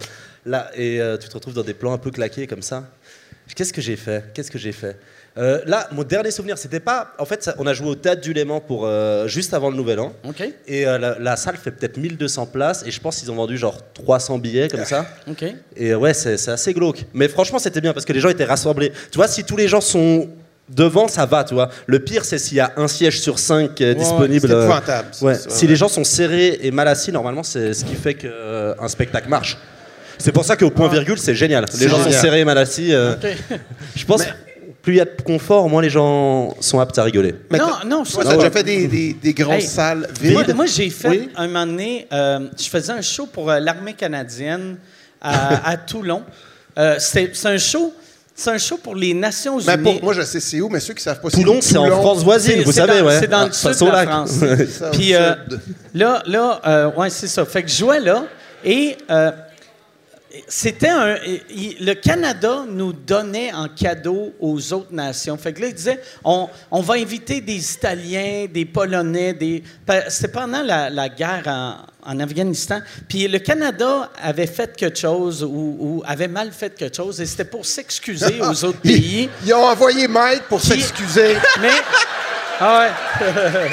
Là, et euh, tu te retrouves dans des plans un peu claqués comme ça. Qu'est-ce que j'ai fait? Qu'est-ce que j'ai fait? Euh, Là, mon dernier souvenir, c'était pas. En fait, ça- on a joué au Théâtre du Léman pour, euh, juste avant le Nouvel An. OK, Et la, la salle fait peut-être 1200 places. Et je pense qu'ils ont vendu genre 300 billets comme ça. [laughs] OK. Et ouais, c'est assez glauque. Mais franchement, c'était bien parce que les gens étaient rassemblés. Tu vois, si tous les gens sont devant, ça va, tu vois. Le pire, c'est s'il y a un siège sur cinq euh, disponible. c'est euh, ça, ouais. ça, Si les gens sont serrés et mal assis, normalement, c'est ce qui fait qu'un spectacle marche. C'est pour ça qu'au point virgule, c'est génial. Les gens sont serrés et mal assis. euh, [laughs] Je pense que plus il y a de confort, moins les gens sont aptes à rigoler. Mais non, non, je t'as pas- déjà fait des, des- des grosses Hey, salles Moi, vides? moi, j'ai fait Oui? un moment donné, euh, je faisais un show pour euh, l'armée canadienne à, à Toulon. Euh, c'est un show, c'est un show pour les Nations Unies. Mais Ben, pour moi, je sais c'est où, mais ceux qui savent pas Toulon, c'est en France voisine, vous savez, dans- ouais. C'est dans Ah, le sud de la lac. France. [laughs] Puis euh, là, là, euh, ouais, c'est ça. Fait que je jouais là et euh, c'était un. il- Le Canada nous donnait en cadeau aux autres nations. Fait que là, il disait on, on va inviter des Italiens, des Polonais, des. C'était pendant la, la guerre en, en Afghanistan. Puis le Canada avait fait quelque chose ou, ou avait mal fait quelque chose et c'était pour s'excuser aux [laughs] autres pays. Ils, ils ont envoyé Mike pour s'excuser. Mais. Ah ouais.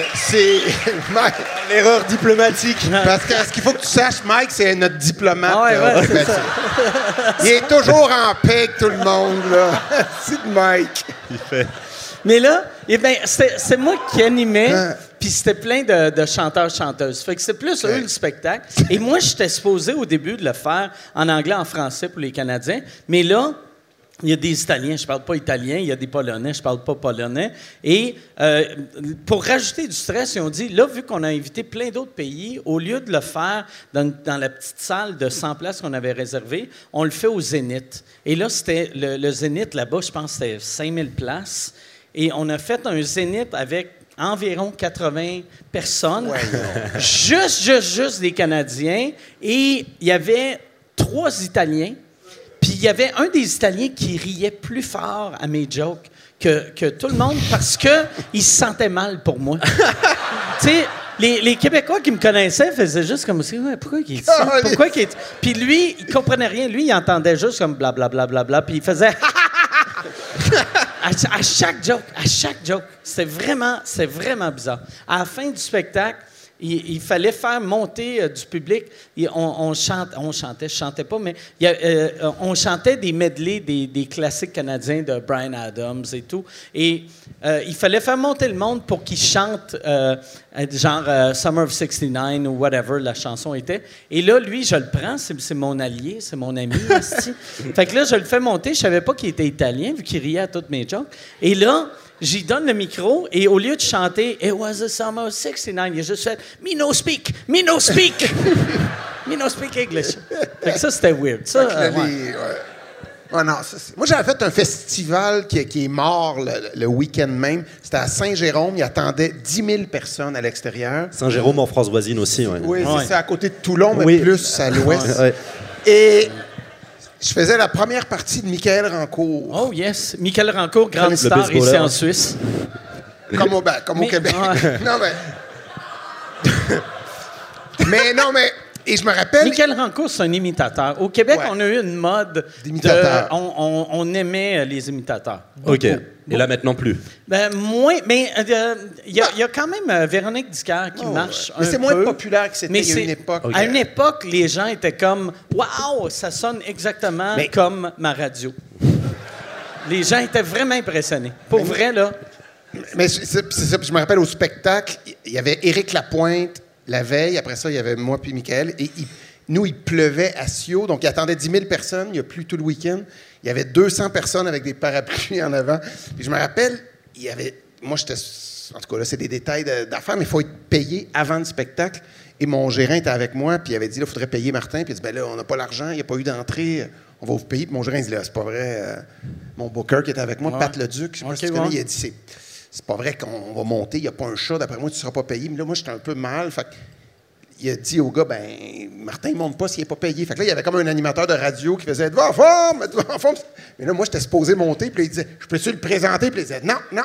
[laughs] C'est. Mike. L'erreur diplomatique. Parce que ce qu'il faut que tu saches, Mike, c'est notre diplomate. Ah ouais, là? ouais, Ben, c'est- Il est toujours en paix avec tout le monde, là. [laughs] C'est de Mike. Mais là, eh ben, c'est moi qui animais, Hein? puis c'était plein de, de chanteurs-chanteuses. Fait que c'est plus eux le spectacle. Et moi, j'étais supposé au début de le faire en anglais, en français pour les Canadiens. Mais là, il y a des Italiens, je parle pas italien. Il y a des Polonais, je parle pas polonais. Et euh, pour rajouter du stress, ils ont dit, là, vu qu'on a invité plein d'autres pays, au lieu de le faire dans, dans la petite salle de 100 places qu'on avait réservée, on le fait au Zénith. Et là, c'était le, le Zénith là-bas, je pense que c'était 5000 places. Et on a fait un Zénith avec environ 80 personnes. [laughs] juste, juste, juste des Canadiens. Et il y avait trois Italiens. Puis il y avait un des Italiens qui riait plus fort à mes jokes que, que tout le monde parce que il se sentait mal pour moi. [laughs] tu sais, les, les Québécois qui me connaissaient faisaient juste comme si, ouais, pourquoi il? Caliste. Pourquoi il est... Puis lui, il comprenait rien. Lui, il entendait juste comme blablabla, bla, bla, bla, puis il faisait [laughs] à, à chaque joke, à chaque joke. C'est vraiment, c'est vraiment bizarre. À la fin du spectacle, il, fallait faire monter euh, du public. On, chantait, je chantais pas, mais euh, on chantait des medleys des, classiques canadiens de Brian Adams et tout. Et euh, il fallait faire monter le monde pour qu'ils chantent genre Summer of 69 ou whatever la chanson était. Et là, lui, je le prends, c'est mon allié, c'est mon ami. [laughs] fait que là, je le fais monter. Je savais pas qu'il était italien vu qu'il riait à toutes mes jokes. Et là, j'y donne le micro et au lieu de chanter It was the summer of 69, il a juste fait Me no speak, me no speak, [laughs] me no speak English. Fait que ça, c'était weird. Ça, Fait que là, euh, ouais. les- ouais. Non, ça, c'est- moi, j'avais fait un festival qui, qui est mort le, le week-end même. C'était à Saint-Jérôme. Il attendait 10 000 personnes à l'extérieur. Saint-Jérôme en France voisine aussi. Ouais. Oui, Ouais. c'est à côté de Toulon, mais Oui. plus à l'ouest. Ouais. Et je faisais la première partie de Michael Rancourt. Oh yes, Michael Rancourt, grande star ici en Suisse. Comme au, ben, comme au Québec. ouais. [laughs] non, mais. [laughs] mais non, mais. Et je me rappelle. Michael Rancourt, c'est un imitateur. Au Québec, Ouais. on a eu une mode D'imitateurs. de- On, on- on aimait euh, les imitateurs. Ok. Beaucoup. Et là maintenant plus. Ben, moins, mais euh, il y, a- il y a quand même euh, Véronique Discar qui Oh, marche mais un c'est moins peu. populaire que c'était c'est- une époque. À une époque, les gens étaient comme Waouh, ça sonne exactement Mais- comme ma radio. Les gens étaient vraiment impressionnés. Pour vrai, là. Mais c'est c'est ça. Je me rappelle au spectacle, il y avait Éric Lapointe la veille. Après ça, il y avait moi puis Michael. Et il- nous, il pleuvait à Sio. Donc, il attendait 10 000 personnes. Il n'y a plus tout le week-end. Il y avait 200 personnes avec des parapluies en avant. Puis je me rappelle, il y avait. Moi, j'étais. En tout cas, là, c'est des détails d'affaires, mais il faut être payé avant le spectacle. Et mon gérant était avec moi, puis il avait dit, là, il faudrait payer Martin. Puis il dit, ben là, on n'a pas l'argent, il n'y a pas eu d'entrée, on va vous payer. Puis mon gérant, il dit, là, c'est pas vrai. euh, mon booker qui était avec moi, Ouais. Pat Leduc, je sais pas si Ok, tu connais, ouais. il a dit, c'est, c'est pas vrai qu'on va monter, il n'y a pas un chat, d'après moi, tu ne seras pas payé. Mais là, moi, j'étais un peu mal. Fait il a dit au gars, ben, Martin, il monte pas s'il n'est pas payé. Fait que là, il y avait comme un animateur de radio qui faisait, va en forme, va forme. Mais là, moi, j'étais supposé monter, puis il disait, je peux-tu le présenter? Puis il disait, non, non.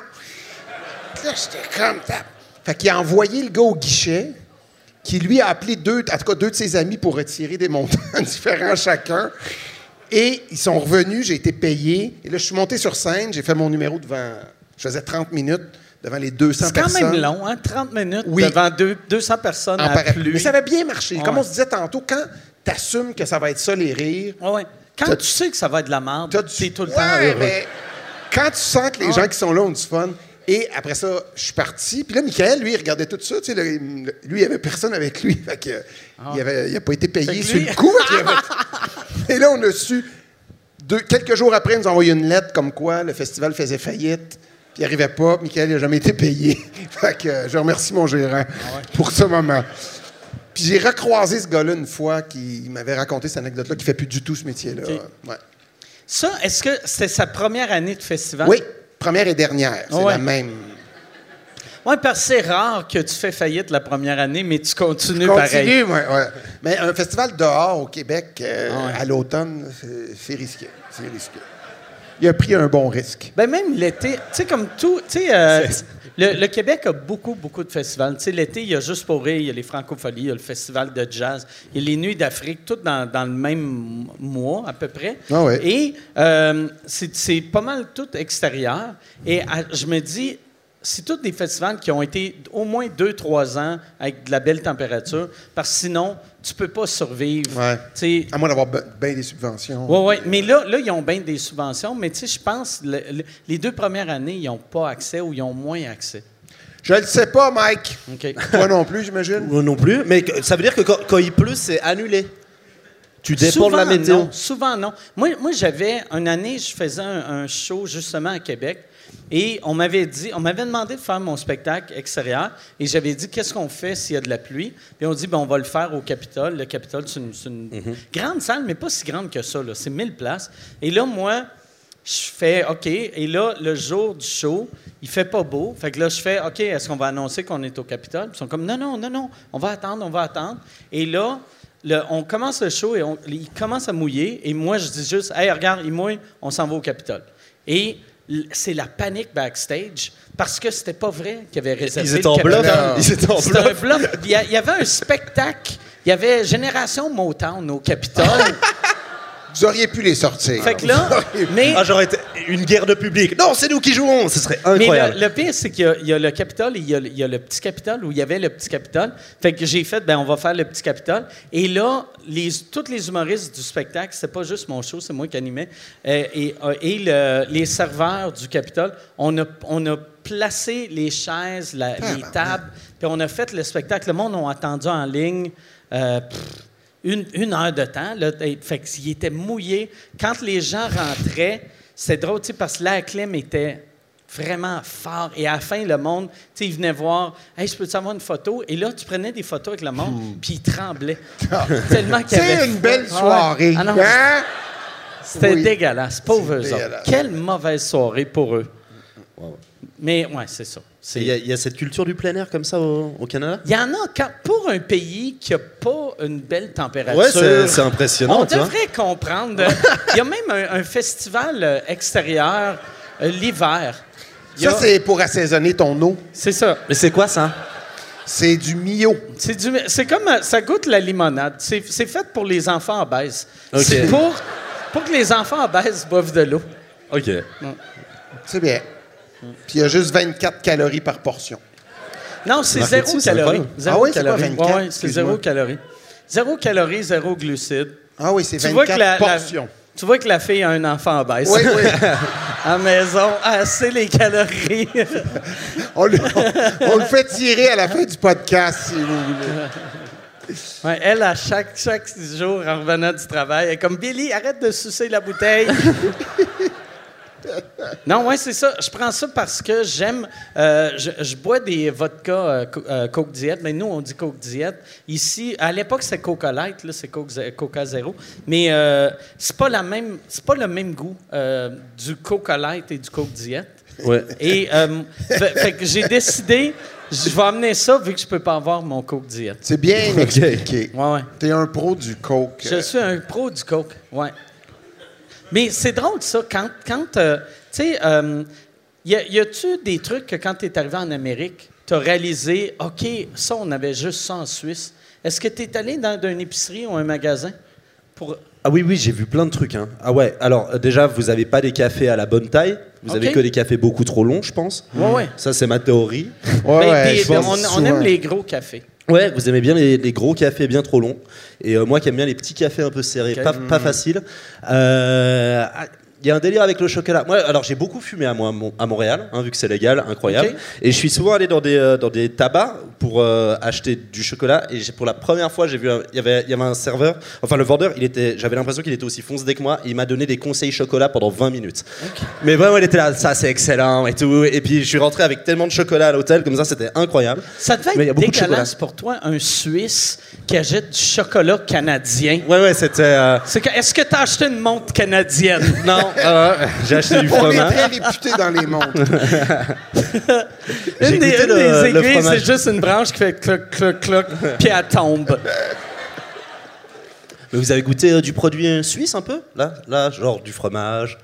Là, j'étais comme, tap. Fait qu'il a envoyé le gars au guichet, qui lui a appelé deux, en tout cas deux de ses amis pour retirer des montants [laughs] différents chacun. Et ils sont revenus, j'ai été payé. Et là, je suis monté sur scène, j'ai fait mon numéro devant. Je faisais 30 minutes devant les 200 C'est quand personnes. même long, hein? 30 minutes Oui. devant deux- 200 personnes En à parapluie. pluie. Mais ça avait bien marché. Comme on se disait tantôt, quand tu assumes que ça va être ça, les rires, Ouais. Quand tu sais que ça va être de la merde, tu es tout le Ouais, temps heureux. mais quand tu sens que les gens qui sont là ont du fun, et après ça, je suis parti. Puis là, Michael, lui, il regardait tout ça. Tu sais, lui, il n'y avait personne avec lui. Fait que, il n'a pas été payé Ah. Sur lui- le coup. avait- [laughs] et là, on a su, deux- quelques jours après, ils nous ont envoyé une lettre comme quoi le festival faisait faillite. Puis il n'arrivait pas. Michael n'a jamais été payé. [laughs] fait que euh, je remercie mon gérant Ah pour ce moment. Puis j'ai recroisé ce gars-là une fois qui m'avait raconté cette anecdote-là, qui fait plus du tout ce métier-là. Ouais. Ça, est-ce que c'était sa première année de festival? Oui, première et dernière. C'est Ouais. la même. Ouais, parce que c'est rare que tu fais faillite la première année, mais tu continues, pareil. Continue, ouais, ouais. Mais un festival dehors au Québec euh, Ah ouais. à l'automne, c'est risqué. C'est risqué. Il a pris un bon risque. Ben même l'été, tu sais, comme tout, tu sais, euh, le, le Québec a beaucoup, beaucoup de festivals. Tu sais, l'été, il y a Juste pour rire, il y a les Francopholies, il y a le festival de jazz, il y a les Nuits d'Afrique, tout dans, dans le même mois, à peu près. Ah ouais. Et euh, c'est c'est pas mal tout extérieur. Et à- je me dis, c'est tous des festivals qui ont été au moins deux, trois ans avec de la belle température, parce que sinon, tu peux pas survivre. Ouais. À moins d'avoir bien des subventions. oui, oui. Mais là, là, ils ont bien des subventions, mais tu sais, je pense le- le- les deux premières années, ils n'ont pas accès ou ils ont moins accès. Je le sais pas, Mike. OK. Toi non plus, j'imagine. Moi non plus, mais ça veut dire que quand, quand il pleut, c'est annulé. Tu dépends de la Souvent, météo. non. Souvent, non. Moi, moi j'avais, une année, je faisais un, un show justement à Québec et on m'avait dit, on m'avait demandé de faire mon spectacle extérieur et j'avais dit, qu'est-ce qu'on fait s'il y a de la pluie? Puis on dit, ben, on va le faire au Capitole. Le Capitole, c'est une, une grande salle, mais pas si grande que ça. là. C'est 1000 places. Et là, moi, je fais OK. Et là, le jour du show, il fait pas beau. Fait que là, je fais OK, est-ce qu'on va annoncer qu'on est au Capitole? Ils sont comme non, non, non, non, on va attendre, on va attendre. Et là, le- on commence le show et on- il commence à mouiller. Et moi, je dis juste Hey, regarde, il mouille, on s'en va au Capitole. Et c'est la panique backstage parce que c'était pas vrai qu'il y avait réservé. Ils étaient en bluff. Hein. Ils étaient en bluff. il y avait un spectacle. Il y avait Génération Motown au Capitole. [laughs] Vous auriez pu les sortir. fait que là, mais Ah, j'aurais été une guerre de public. Non, c'est nous qui jouons. Ce serait Mais incroyable. le, le pire, c'est qu'il y a- il y, a le Capitole et il y a, le- il y a le petit Capitole, où il y avait le petit Capitole. Fait que j'ai fait, ben on va faire le petit Capitole. Et là, les, tous les humoristes du spectacle, c'est pas juste mon show, c'est moi qui animais, euh, et, euh, et le- les serveurs du Capitole, on a, on a placé les chaises, la- les tables, puis on a fait le spectacle. Le monde a attendu en ligne. euh, pff, une, une heure de temps. Là, fait qu'il était mouillé. Quand les gens rentraient, c'était drôle, tu sais, parce que la était vraiment fort. Et à la fin, le monde, tu sais, il venait voir, « Hey, je peux-tu avoir une photo? » Et là, tu prenais des photos avec le monde, puis ils tremblaient. [laughs] Tellement qu'il avait... C'est une belle ouais. soirée. Ah non, Hein? C'était Oui. dégueulasse, pauvres eux autres. dégueulasse. Quelle mauvaise soirée pour eux. Mais ouais, c'est ça. Il y, a- il y a cette culture du plein air comme ça au, au Canada? Il y en a, quand- pour un pays qui n'a pas une belle température. Ouais, c'est- impressionnant, On devrait comprendre. Il y a même un, un festival euh, extérieur euh, l'hiver. A- Ça, c'est pour assaisonner ton eau. c'est ça. Mais c'est quoi ça? C'est du Mio. C'est du- c'est comme euh, ça goûte la limonade. C'est fait pour les enfants obèses. Ok. C'est pour, pour que les enfants obèses boivent de l'eau. Ok. C'est bien. Puis il y a juste 24 calories par portion. Non, c'est zéro calorie. Zéro Ah oui, c'est quoi, calorie. 24? Ouais, c'est zéro calorie. Zéro calorie, zéro glucides. Ah oui, c'est Tu vois, 24 que la, la- portions. tu vois que la fille a un enfant obèse. Oui, oui. [laughs] à la maison, assez les calories. [laughs] On le, on- on le fait tirer à la fin du podcast, si vous voulez. Ouais, elle, à chaque, chaque jour, en revenant du travail, elle est comme Billy, arrête de sucer la bouteille. [laughs] non, ouais, c'est ça. Je prends ça parce que j'aime. euh, je, je bois des vodka euh, euh, Coke Diet, mais nous, on dit Coke Diet. Ici, à l'époque, c'est Coca Light, là, c'est Coca Zéro. Mais euh, c'est pas la même, c'est pas le même goût euh, du Coca Light et du Coke Diet. Ouais. Et euh, fait, fait que j'ai décidé, je vais amener ça vu que je peux pas avoir mon Coke Diet. C'est bien [laughs] expliqué. Ouais, ouais. T'es un pro du coke. Je suis un pro du coke, ouais. Mais c'est drôle ça, quand, quand euh, tu sais, euh, y, a- y a-tu des trucs que quand tu es arrivé en Amérique, tu as réalisé, OK, ça, on avait juste ça en Suisse. Est-ce que tu es allé dans une épicerie ou un magasin pour. Ah oui, oui, j'ai vu plein de trucs. hein. Ah ouais, alors euh, déjà, vous n'avez pas des cafés à la bonne taille. Vous Ok. avez que des cafés beaucoup trop longs, je pense. Ouais, ouais. Ça, c'est ma théorie. Ouais, Ben, ouais, des- je pense on, aime les gros cafés. Ouais, vous aimez bien les, les gros cafés bien trop longs. Et euh, moi qui aime bien les petits cafés un peu serrés, pas, pas facile. Euh, ah, Il y a un délire avec le chocolat. Moi, alors j'ai beaucoup fumé à, moi, à Mon- à Montréal, hein, vu que c'est légal, incroyable. Et je suis souvent allé dans des, euh, dans des tabacs pour euh, acheter du chocolat et pour la première fois, j'ai vu, il y avait, il y avait un serveur, enfin le vendeur, il était, j'avais l'impression qu'il était aussi foncé que moi. Et il m'a donné des conseils chocolat pendant 20 minutes. Mais vraiment, il était là, ça c'est excellent et tout. Et puis je suis rentré avec tellement de chocolat à l'hôtel, comme ça, c'était incroyable. Ça devait Mais être beaucoup de dégueulasse pour toi, un Suisse qui achète du chocolat canadien. Ouais, ouais, c'était. euh, est-ce que tu as acheté une montre canadienne? Non, euh, j'ai acheté du On est fromage. très réputé dans les montres. [laughs] J'ai Une des, une le- des aiguilles, fromage. c'est juste une branche qui fait cloc, cloc, cloc, puis elle tombe. Mais vous avez goûté euh, du produit euh, suisse un peu? Là, là, genre du fromage.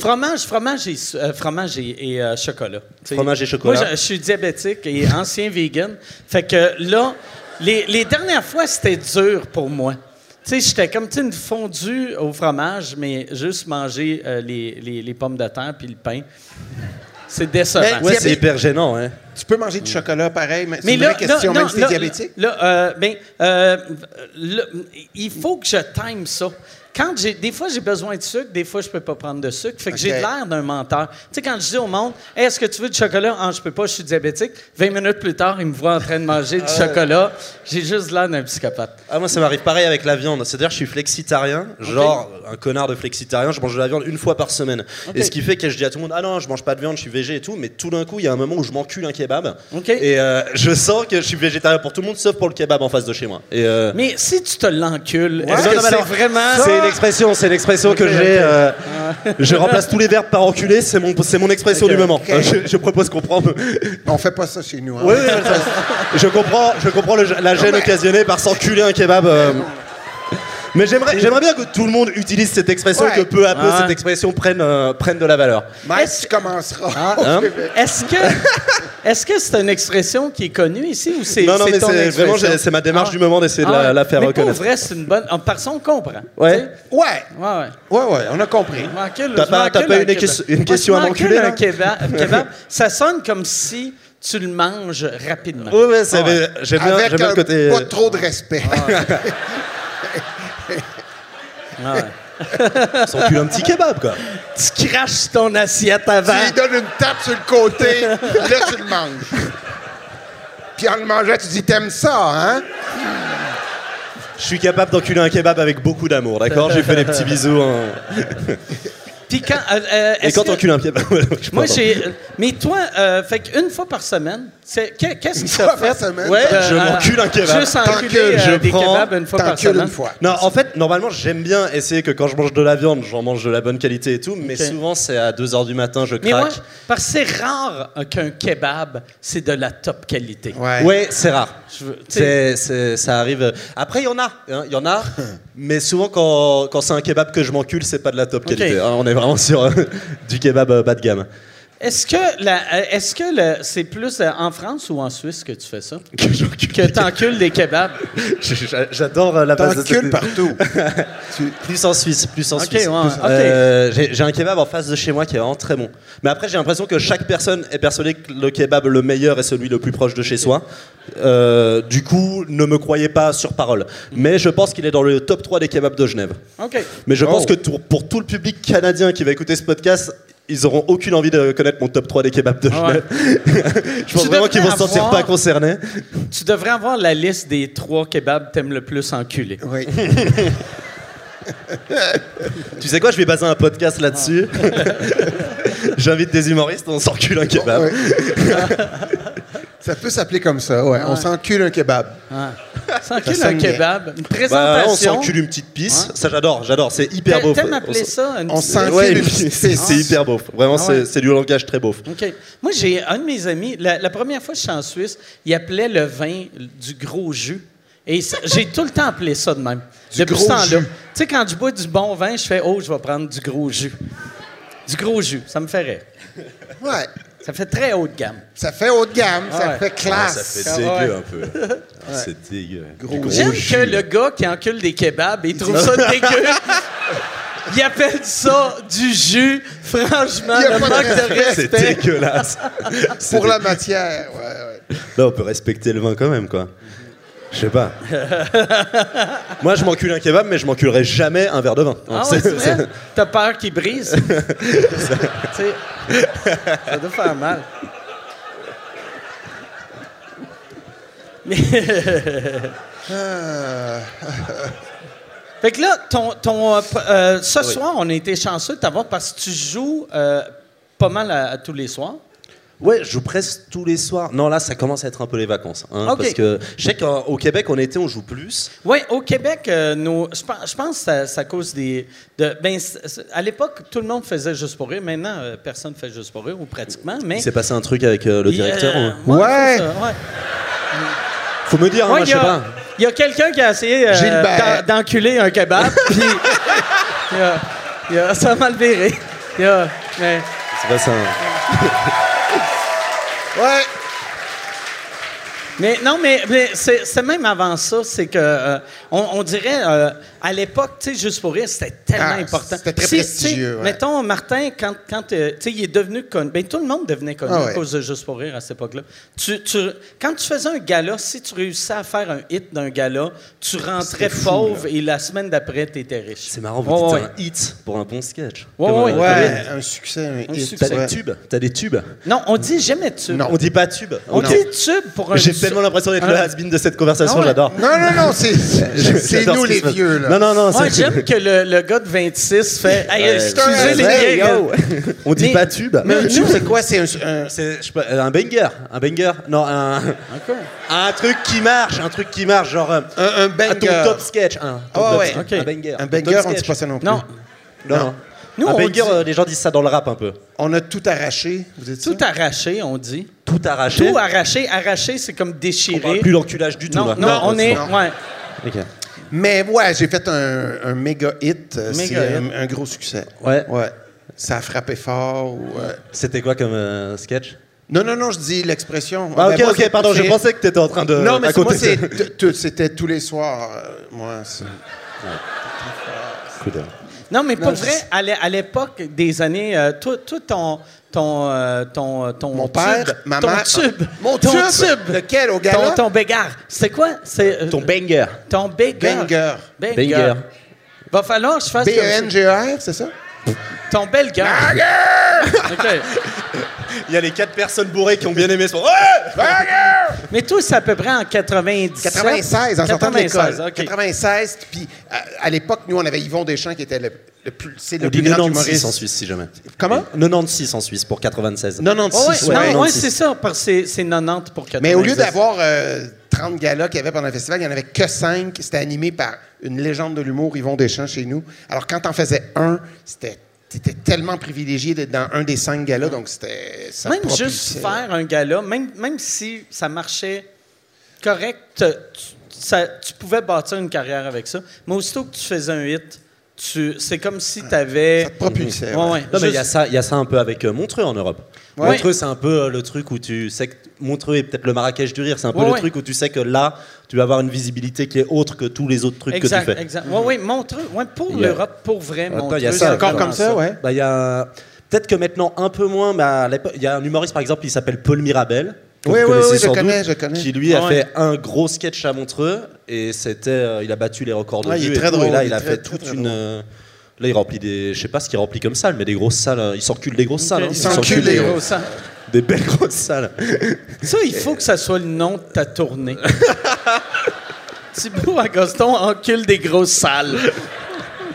Fromage, fromage et, euh, fromage et, et, euh, chocolat. Fromage et chocolat. Moi, je, je suis diabétique et ancien vegan. Fait que là, les, les dernières fois, c'était dur pour moi. Tu sais, j'étais comme une fondue au fromage, mais juste manger euh, les, les- les pommes de terre puis le pain. C'est décevant. Ouais, c'est hyper gênant, hein. Tu peux manger du chocolat pareil, mais c'est une là, vraie question, là, même si t'es là, diabétique. Là, euh, ben, euh, là, il faut que je time ça. Quand j'ai, des fois, j'ai besoin de sucre, des fois, je peux pas prendre de sucre. Fait que j'ai l'air d'un menteur. Tu sais, quand je dis au monde, Hey, est-ce que tu veux du chocolat? Ah, je peux pas, je suis diabétique. 20 minutes plus tard, ils me voient en train de manger du chocolat. J'ai juste l'air d'un psychopathe. Ah, moi, ça m'arrive pareil avec la viande. C'est-à-dire, je suis flexitarien, genre un connard de flexitarien. Je mange de la viande une fois par semaine. Et ce qui fait que je dis à tout le monde, ah non, je mange pas de viande, je suis végé et tout. Mais tout d'un coup, il y a un moment où je m'encule un kebab. Et euh, je sens que je suis végétarien pour tout le monde, sauf pour le kebab en face de chez moi. Et euh, Mais si tu te l'encules, est-ce Non, que c'est vraiment. C'est une expression, c'est une expression que j'ai. euh, je remplace tous les verbes par enculé, c'est mon, c'est mon expression du moment. Euh, Je, je propose qu'on prend. On fait pas ça chez nous. hein. Oui, je, je comprends, je comprends le- la gêne mais- occasionnée par s'enculer un kebab. Mais j'aimerais, j'aimerais bien que tout le monde utilise cette expression, Ouais. que peu à peu Ah. cette expression prenne, euh, prenne de la valeur. Mike, tu commenceras. [laughs] Hein? Est-ce que est-ce que c'est une expression qui est connue ici ou c'est non, non, mais ton c'est vraiment j'ai- c'est ma démarche Ah. du moment d'essayer de Ah la, ouais. la faire mais reconnaître. Pour vrai, c'est une bonne. En personne, on comprend. Ouais. Tu sais? Ouais, Ouais, ouais. ouais, ouais, on a compris. Je m'encule- T'as je pas- pas un une kebab. question- une Moi, question je à m'encule m'enculer, un kebab, un kebab, ça sonne comme si tu le manges rapidement. Ouais, ouais, c'est- Ah ouais. j'aime bien, Avec j'aime bien un- le côté. pas trop de respect. [laughs] Ah ouais. s'encule un petit kebab, quoi. Tu craches ton assiette avant. Tu lui donnes une tape sur le côté, là, tu le manges. Puis en le mangeant, tu dis T'aimes ça, hein? Je suis capable d'enculer un kebab avec beaucoup d'amour, d'accord? J'ai fait des petits bisous. hein. Puis quand, euh, euh, Et quand que- t'encules un kebab, ouais, je suis Moi, j'ai. Mais toi, euh, fait qu'une fois par semaine, c'est que- qu'est-ce qui fois t'a par fait semaine? Ouais, euh, je euh, m'encule un kebab. Juste enculer euh, je des prends- kebabs une fois par semaine. une fois. Non, en fait, normalement, j'aime bien essayer que quand je mange de la viande, j'en mange de la bonne qualité et tout, mais souvent, c'est à 2h du matin, je Mais moi, craque. parce que c'est rare euh, qu'un kebab, c'est de la top qualité. Ouais. Ouais, c'est rare. Veux- C'est, c'est- ça arrive. Après, il y en a. hein, Il y en a. [laughs] mais souvent, quand, quand c'est un kebab que je m'encule, c'est pas de la top qualité. hein. on est vraiment sur euh, du kebab euh, bas de gamme. Est-ce que, la, euh, est-ce que le- c'est plus euh, en France ou en Suisse que tu fais ça? [laughs] Que j'encule Que des t'encules des kebabs? [laughs] J'a- J'adore euh, la base de T'encules cette- partout. [laughs] Plus en Suisse, plus en Ok, Suisse. ouais, Plus- ok. Euh, j'ai j'ai un kebab en face de chez moi qui est vraiment très bon. Mais après, j'ai l'impression que chaque personne est persuadée que le kebab le meilleur est celui le plus proche de chez soi. Euh, du coup, ne me croyez pas sur parole. Mais je pense qu'il est dans le top 3 des kebabs de Genève. OK. Mais je pense Oh. que pour, pour tout le public canadien qui va écouter ce podcast, ils auront aucune envie de connaître mon top 3 des kebabs de Ah ouais. Genève. [laughs] je pense Tu vraiment qu'ils vont se sentir avoir- pas concernés. Tu devrais avoir la liste des trois kebabs que t'aimes le plus enculer. Oui. [laughs] Tu sais quoi, je vais baser un podcast là-dessus. [laughs] J'invite des humoristes, on s'encule un kebab. Ouais. Ça peut s'appeler comme ça, ouais. On s'encule un kebab. S'encule Ça un sonne bien. kebab, une Bah, on présentation. s'encule une petite pisse. Ça, j'adore, j'adore. C'est hyper beau. T'aimes On appeler ça une On petite- s'encule Ouais, une petite c'est [laughs] pisse. c'est hyper beau. Vraiment, Ah c'est c'est du langage très beau. OK. Moi, j'ai un de mes amis, la, la première fois que je suis en Suisse, il appelait le vin du gros jus. Et ça- j'ai tout le temps appelé ça de même. Du Depuis gros ce temps-là. jus. Tu sais, quand je bois du bon vin, je fais Oh, je vais prendre du gros jus. Du gros jus. Ça me fait rire. Ouais. Ça fait très haut de gamme. Ça fait haut de gamme, Ah ça ouais. fait classe. fait dégueu un peu. C'est dégueu. Gros J'aime que le gars qui encule des kebabs, il trouve ça dégueu. [laughs] Il appelle ça du jus. Franchement, Il y a le pas de manque de respect. C'est dégueulasse. Pour dé- la matière, ouais, ouais. Là, on peut respecter le vin quand même, quoi. Je sais pas. [laughs] Moi, je m'encule un kebab, mais je m'enculerai jamais un verre de vin. Ah ouais, c'est c'est- vrai? T'as peur qu'il brise? [laughs] Ça doit faire mal. Fait que là, ton, ton, euh, euh, ce soir, on a été chanceux de t'avoir parce que tu joues euh, pas mal à, à tous les soirs. Ouais, je joue presque tous les soirs. Non, là, ça commence à être un peu les vacances. hein, Ok. Parce que je sais qu'au Québec, en été, on joue plus. Oui, au Québec, euh, nos- je pense, je pense que ça, ça cause des. De, ben, à l'époque, tout le monde faisait juste pour rire. Maintenant, euh, personne ne fait juste pour rire, ou pratiquement. Mais, Il s'est passé un truc avec euh, le directeur. euh, hein. Ouais. ça, ouais. Faut me dire, hein, Ouais, moi, il je y sais a- pas. Il y a quelqu'un qui a essayé euh, d'enculer un kebab, puis [laughs] il a- il a- ça a mal viré. Il a- mais- C'est pas ça. [laughs] hein. ouais. Mais non, mais, mais c'est même avant ça, c'est que euh, on, on dirait euh, à l'époque, tu sais, juste pour rire, c'était tellement Ah, important. c'était très prestigieux, ouais. Mettons, Martin, quand, quand euh, tu sais, il est devenu connu, ben tout le monde devenait connu Ah à cause de Juste pour rire à cette époque-là. Tu, tu- quand tu faisais un gala, si tu réussissais à faire un hit d'un gala, tu rentrais fou, pauvre et la semaine d'après, tu étais riche. C'est marrant, vous Ouais, dites ouais. un hit pour un bon sketch. Ouais, Comme, ouais, Ouais, un succès, un, hit. succès. T'as Ouais. des tubes? T'as des tubes? Non, on dit jamais tube. Non. On dit pas tube. On Non. dit tube pour un tube. Tellement l'impression d'être le has-been de cette conversation, Ah ouais. j'adore. Non, non, non, c'est [laughs] nous les vieux, là. Non, non, non. Moi, j'aime que le, le gars de 26 fait Hey, Ouais, excusez les yo. On dit pas tube. Mais tube, nous- c'est quoi? C'est un, un- C'est je sais pas, euh, un banger. Un banger. Non, un, un truc qui marche. Un truc qui marche. Genre. euh, un, banger. ton top sketch. Un, ton Ah top- ouais. Ok. Un banger. Un banger, on dit sketch. pas ça non plus. Non, Non, non. Nous, un on banger, dit- euh, les gens disent ça dans le rap un peu. On a tout arraché, vous dites tout ça? arraché, on dit. Tout arraché? Tout arraché. Arraché, c'est comme On déchiré. plus l'enculage du tout. Non, là. non, on est. non. Ouais. Mais ouais, j'ai fait un, un méga hit. euh, C'est hit. un, un gros succès. Ouais. Ouais. Ça a frappé fort. ou, euh, C'était quoi comme euh, sketch? Non, non, non, je dis l'expression. Ah, Ben, ok, moi, ok, pardon, je pensais que t'étais en train de. Non, mais c'est- moi, c'était tous les soirs. euh, moi, c'est- Coup de- Non, mais pour Non, vrai, je- à l'é- à l'époque des années. euh, toi, ton. Ton, euh, ton, ton Mon père, tube, ma ton mère- tube, Mon ton tube! Lequel, au gala? ton, ton bégard. C'est quoi? C'est euh, Ton banger. ton. Banger. Banger. Banger. Va falloir que je fasse. B-E-N-G-E-R, c'est ça? ton belger. [laughs] OK. Il y a les quatre personnes bourrées qui ont bien aimé son. Ouais Mais toi, c'est à peu près en 90. 96, en sortant de l'école. 96, OK. 96, puis à, à l'époque, nous, on avait Yvon Deschamps qui était le, le plus, c'est le plus grand 96 humoriste. en Suisse, si jamais. Comment? 96 en Suisse pour 96. 96, Oh, ouais, ouais. non, ouais, 96. c'est ça, parce que c'est- c'est 90 pour 90. Mais au lieu d'avoir euh, 30 galas qu'il y avait pendant le festival, il n'y en avait que 5. C'était animé par une légende de l'humour, Yvon Deschamps, chez nous. Alors, quand t'en faisais un, c'était T'étais tellement privilégié d'être dans un des cinq galas, donc c'était. ça Même propulsait. juste faire un gala, même, même si ça marchait correct, tu, ça- tu pouvais bâtir une carrière avec ça. Mais aussitôt que tu faisais un hit, c'est comme si tu avais. Ça te propulsait. Ouais, ouais. ouais. Non, mais il y, a ça- il y a ça un peu avec euh, Montreux en Europe. Ouais. Montreux, c'est un peu euh, le truc où tu sais que Montreux est peut-être le Marrakech du rire. C'est un peu Ouais, le ouais. truc où tu sais que là, tu vas avoir une visibilité qui est autre que tous les autres trucs Exact, que tu fais. exact. Oui, oui, Montreux. Ouais, pour l'Europe, pour vrai, Montreux. il y a ça c'est encore comme ça, ouais. Bah, il y a peut-être que maintenant un peu moins, mais il y a un humoriste par exemple, il s'appelle Paul Mirabel. Que Oui, vous oui, connaissez oui, je sans connais, doute, je connais. Qui lui a Ouais. fait un gros sketch à Montreux et c'était, euh, il a battu les records de Ouais, il vue est et drôle, Et là, il il a très, fait très, toute très une. drôle. euh, Là, il remplit des, je sais pas ce qu'il remplit comme salle, mais des grosses salles. euh, Il s'encule des grosses salles. hein. Il s'encule des des gros ça. [laughs] des belles grosses salles. Ça, il faut que ça soit le nom de ta tournée. [laughs] Thibaut Agoston encule des grosses salles.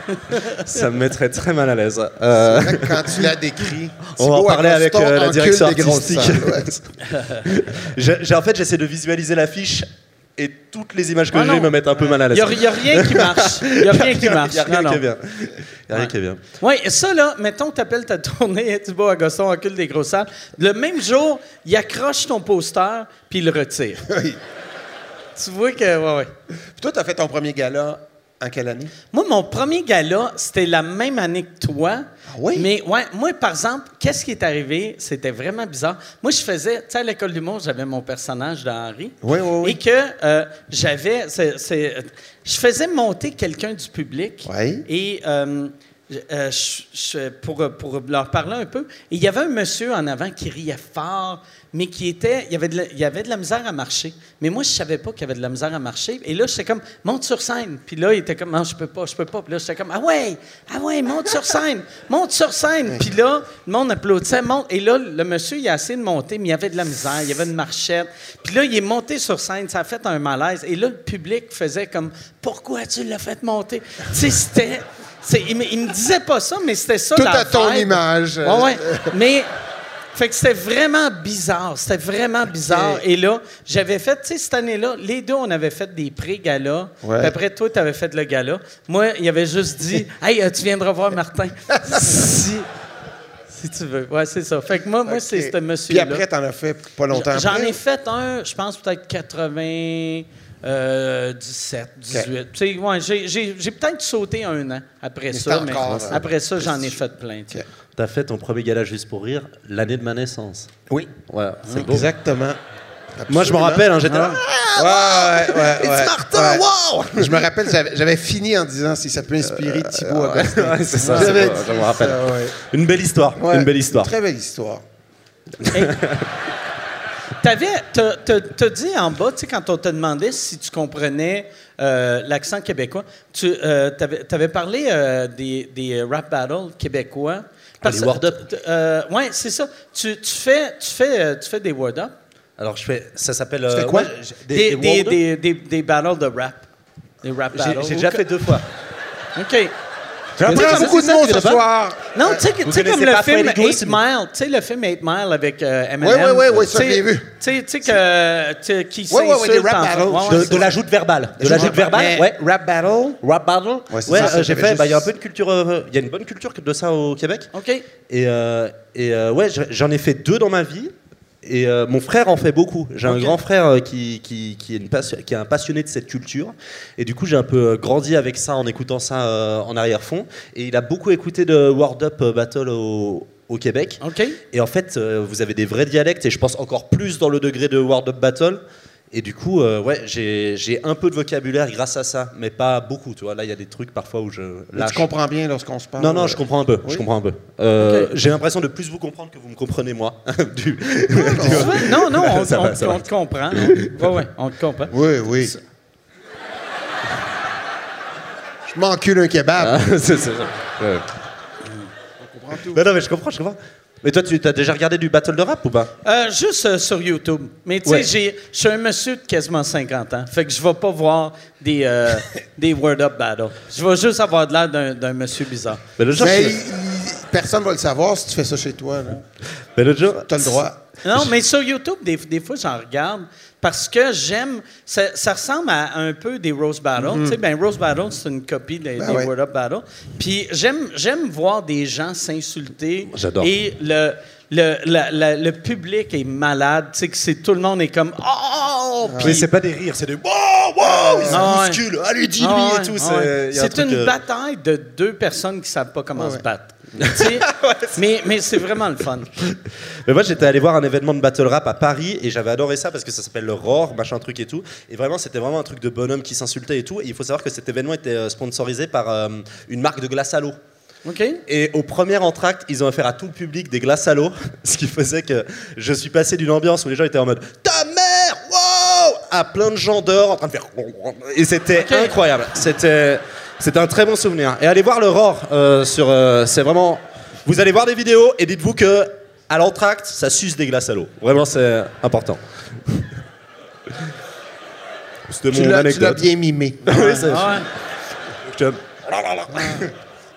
[laughs] Ça me mettrait très mal à l'aise. Euh, C'est vrai que Quand tu l'as décrit, [laughs] On va en parler avec euh, la direction artistique. salles, ouais. [laughs] en fait, j'essaie de visualiser l'affiche et toutes les images que Ah j'ai me mettent un peu mal à Il l'aise. n'y a, rien qui marche. Il n'y a rien qui marche. Il y a rien Non, qui non. est bien. Il y a rien qui est bien. Oui, ça, là, mettons, tu appelles ta tournée Thibaut Agoston encule des grosses salles. Le même jour, il accroche ton poster puis il le retire. Oui. Tu vois que. Ouais, ouais. Puis toi, tu as fait ton premier gala en quelle année? Moi, mon premier gala, c'était la même année que toi. Ah oui? Mais ouais, moi, par exemple, qu'est-ce qui est arrivé? C'était vraiment bizarre. Moi, je faisais, tu sais, à l'école d'humour, j'avais mon personnage d'Henri. Oui, oui, oui. Et que euh, j'avais, je faisais monter quelqu'un du public. Oui. Et euh, euh, je- je- pour, pour leur parler un peu. Et il y avait un monsieur en avant qui riait fort, mais qui était. Il y avait de la, il y avait de la misère à marcher. Mais moi, je savais pas qu'il y avait de la misère à marcher. Et là, j'étais comme, monte sur scène. Puis là, il était comme, non, je peux pas, je peux pas. Puis là, j'étais comme, ah ouais, ah ouais, monte sur scène, monte sur scène. Puis là, le monde applaudissait, monte. Et là, le monsieur, il a essayé de monter, mais il y avait de la misère, il y avait une marchette. Puis là, il est monté sur scène, ça a fait un malaise. Et là, le public faisait comme, pourquoi tu l'as fait monter? tu sais, c'était. Il, me- il me disait pas ça, mais c'était ça Tout à ton image. Ouais, ouais. Mais. Fait que c'était vraiment bizarre. C'était vraiment bizarre. Et là, j'avais fait, tu sais, cette année-là, les deux, on avait fait des pré-galas. Ouais. Puis après, toi, tu avais fait le gala. Moi, il avait juste dit [laughs] Hey, tu viendras voir Martin. [laughs] si, si tu veux. Ouais, c'est ça. Fait que moi, moi c'est ce Puis monsieur-là. après, t'en as fait pas longtemps J'en ai fait un, je pense peut-être 80, euh, 17, 18. Tu sais, ouais, j'ai, j'ai- j'ai peut-être sauté un an après Mais ça, mais encore, euh, après ça, j'en ai fait plein. tu sais. Ok. T'as fait ton premier gala juste pour rire l'année de ma naissance. Oui, Voilà, c'est beau. exactement. Moi, je me rappelle, hein, j'étais là. Ouais, ouais, ouais. It's ouais, Martin, ouais. wow! Je me rappelle, j'avais j'avais fini en disant si ça peut inspirer Thibaut Bastille. Ouais, c'est ça, J'avais c'est beau, dit je me rappelle. ça, ouais. Une belle histoire. Ouais, Une belle histoire. Très belle histoire. T'avais, t'as, t'as- t'as dit en bas, tu sais, quand on te demandait si tu comprenais euh, l'accent québécois, tu euh, t'avais, t'avais parlé euh, des, des rap battles québécois. les word up. t- euh, ouais, c'est ça. Tu, tu fais, tu fais, euh, tu fais des word up, Alors, je fais. Ça s'appelle. fais euh, quoi? des, des, des, des- des battles de rap, des rap J'ai battles. j'ai déjà fait deux fois. Ok. J'apprends connaissez beaucoup ça, de mots ce soir. Non, tu sais, tu sais comme le film Freddy 8 Goose? Mile, tu sais le film 8 Mile avec euh, Eminem. Ouais, ouais, ouais, ouais, ça, Tu sais- je l'ai vu. Tu sais, tu sais que tu sais, qui ouais, ouais, s'insulte des rap battles. De, c'est de ça. la joute verbale. De Je la vois joute pas, verbale, ouais. Rap battle. Rap battle. Ouais, c'est Ouais, ça, ça, euh, j'ai fait. juste- bah, Il y a un peu de culture. euh, Il y a une bonne culture de ça au Québec. OK. Et, euh, et euh, ouais, je- j'en ai fait deux dans ma vie. Et euh, mon frère en fait beaucoup. J'ai un grand frère euh, qui, qui, qui est une passion- qui est un passionné de cette culture. Et du coup, j'ai un peu euh, grandi avec ça en écoutant ça euh, en arrière-fond. Et il a beaucoup écouté de World Up Battle au, au Québec. OK. Et en fait, euh, vous avez des vrais dialectes, et je pense encore plus dans le degré de World Up Battle. Et du coup, euh, ouais, j'ai j'ai un peu de vocabulaire grâce à ça, mais pas beaucoup. Tu vois, là, il y a des trucs parfois où je lâche. Tu comprends bien lorsqu'on se parle. Non, non, je comprends un peu. Je comprends un peu. Euh. J'ai l'impression de plus vous comprendre que vous me comprenez moi. [laughs] Du- Non, non, [laughs] [laughs] on, Ça on- va, ça va. on te comprend. Oui, oui, on te comprend. Oui, oui. Je m'encule un kebab. Ah, c'est c'est ça. Ouais. Non, non, mais je comprends, je comprends. Mais toi, tu as déjà regardé du battle de rap ou pas? Euh, juste euh, sur YouTube. Mais tu sais, Ouais. je suis un monsieur de quasiment 50 ans. Fait que je vais pas voir des, euh, [laughs] des Word Up Battles. Je vais juste avoir de l'air d'un d'un monsieur bizarre. Mais le jour, Mais il- personne va le savoir si tu fais ça chez toi. mais le jour- Tu as le droit. Non, mais sur YouTube, des, des fois, j'en regarde parce que j'aime. Ça, ça ressemble à un peu des Rose Battles. Tu sais, ben, Rose Battle, c'est une copie des, Ben des ouais. Word Up Battles. Puis j'aime, voir des gens s'insulter. J'adore. Et le, le, la- la- le public est malade. Tu sais, que c'est, tout le monde est comme Oh! Mais c'est pas des rires, c'est des wow, wow, ils se Ah allez, dis-lui Ah et tout. ah c'est truc, une euh, bataille de deux personnes qui savent pas comment Ouais, se battre. Tu sais? [laughs] mais, mais c'est vraiment le fun. Mais moi, j'étais allé voir un événement de battle rap à Paris et j'avais adoré ça parce que ça s'appelle le Roar, machin truc et tout. Et vraiment, c'était vraiment un truc de bonhomme qui s'insultait et tout. Et il faut savoir que cet événement était euh, sponsorisé par euh, une marque de glace à l'eau. OK? Et au premier entracte, ils ont offert à tout le public des glaces à l'eau, [laughs] ce qui faisait que je suis passé d'une ambiance où les gens étaient en mode Ta mère Wow à plein de gens dehors en train de faire. Et c'était incroyable. C'était, c'était un très bon souvenir. Et allez voir le Roar euh, sur. euh, c'est vraiment. Vous allez voir des vidéos et dites-vous que à l'entracte, ça suce des glaces à l'eau. Vraiment, c'est important. C'était Tu mon l'as, tu l'as anecdote. bien mimé. [laughs] Oui, c'est- Ah ouais. je- [laughs]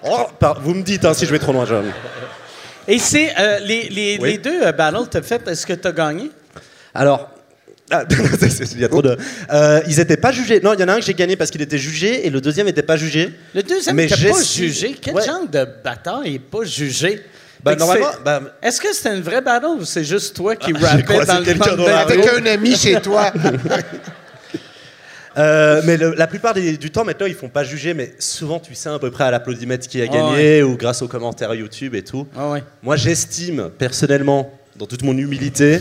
Oh, par- Vous me dites hein, si je vais trop loin, John. Et c'est euh, les, les, Oui. les deux euh, battles que tu as fait, est-ce que tu as gagné? Alors. Ah, [laughs] il y a trop de. Euh, ils étaient pas jugés. Non, il y en a un que j'ai gagné parce qu'il était jugé et le deuxième n'était pas jugé. Le deuxième n'était pas su- jugé. Quel Ouais. genre de bataille n'est pas jugé? Normalement, c'est- bah- Est-ce que c'était une vraie battle ou c'est juste toi qui rappais croisé dans le dans la le- Avec un ami chez toi. [laughs] Euh, mais le- la plupart des- du temps, maintenant, ils font pas juger, mais souvent, tu sais à peu près à l'applaudimètre qui a Ah gagné ou grâce aux commentaires YouTube et tout. Ah ouais. Moi, j'estime personnellement, dans toute mon humilité,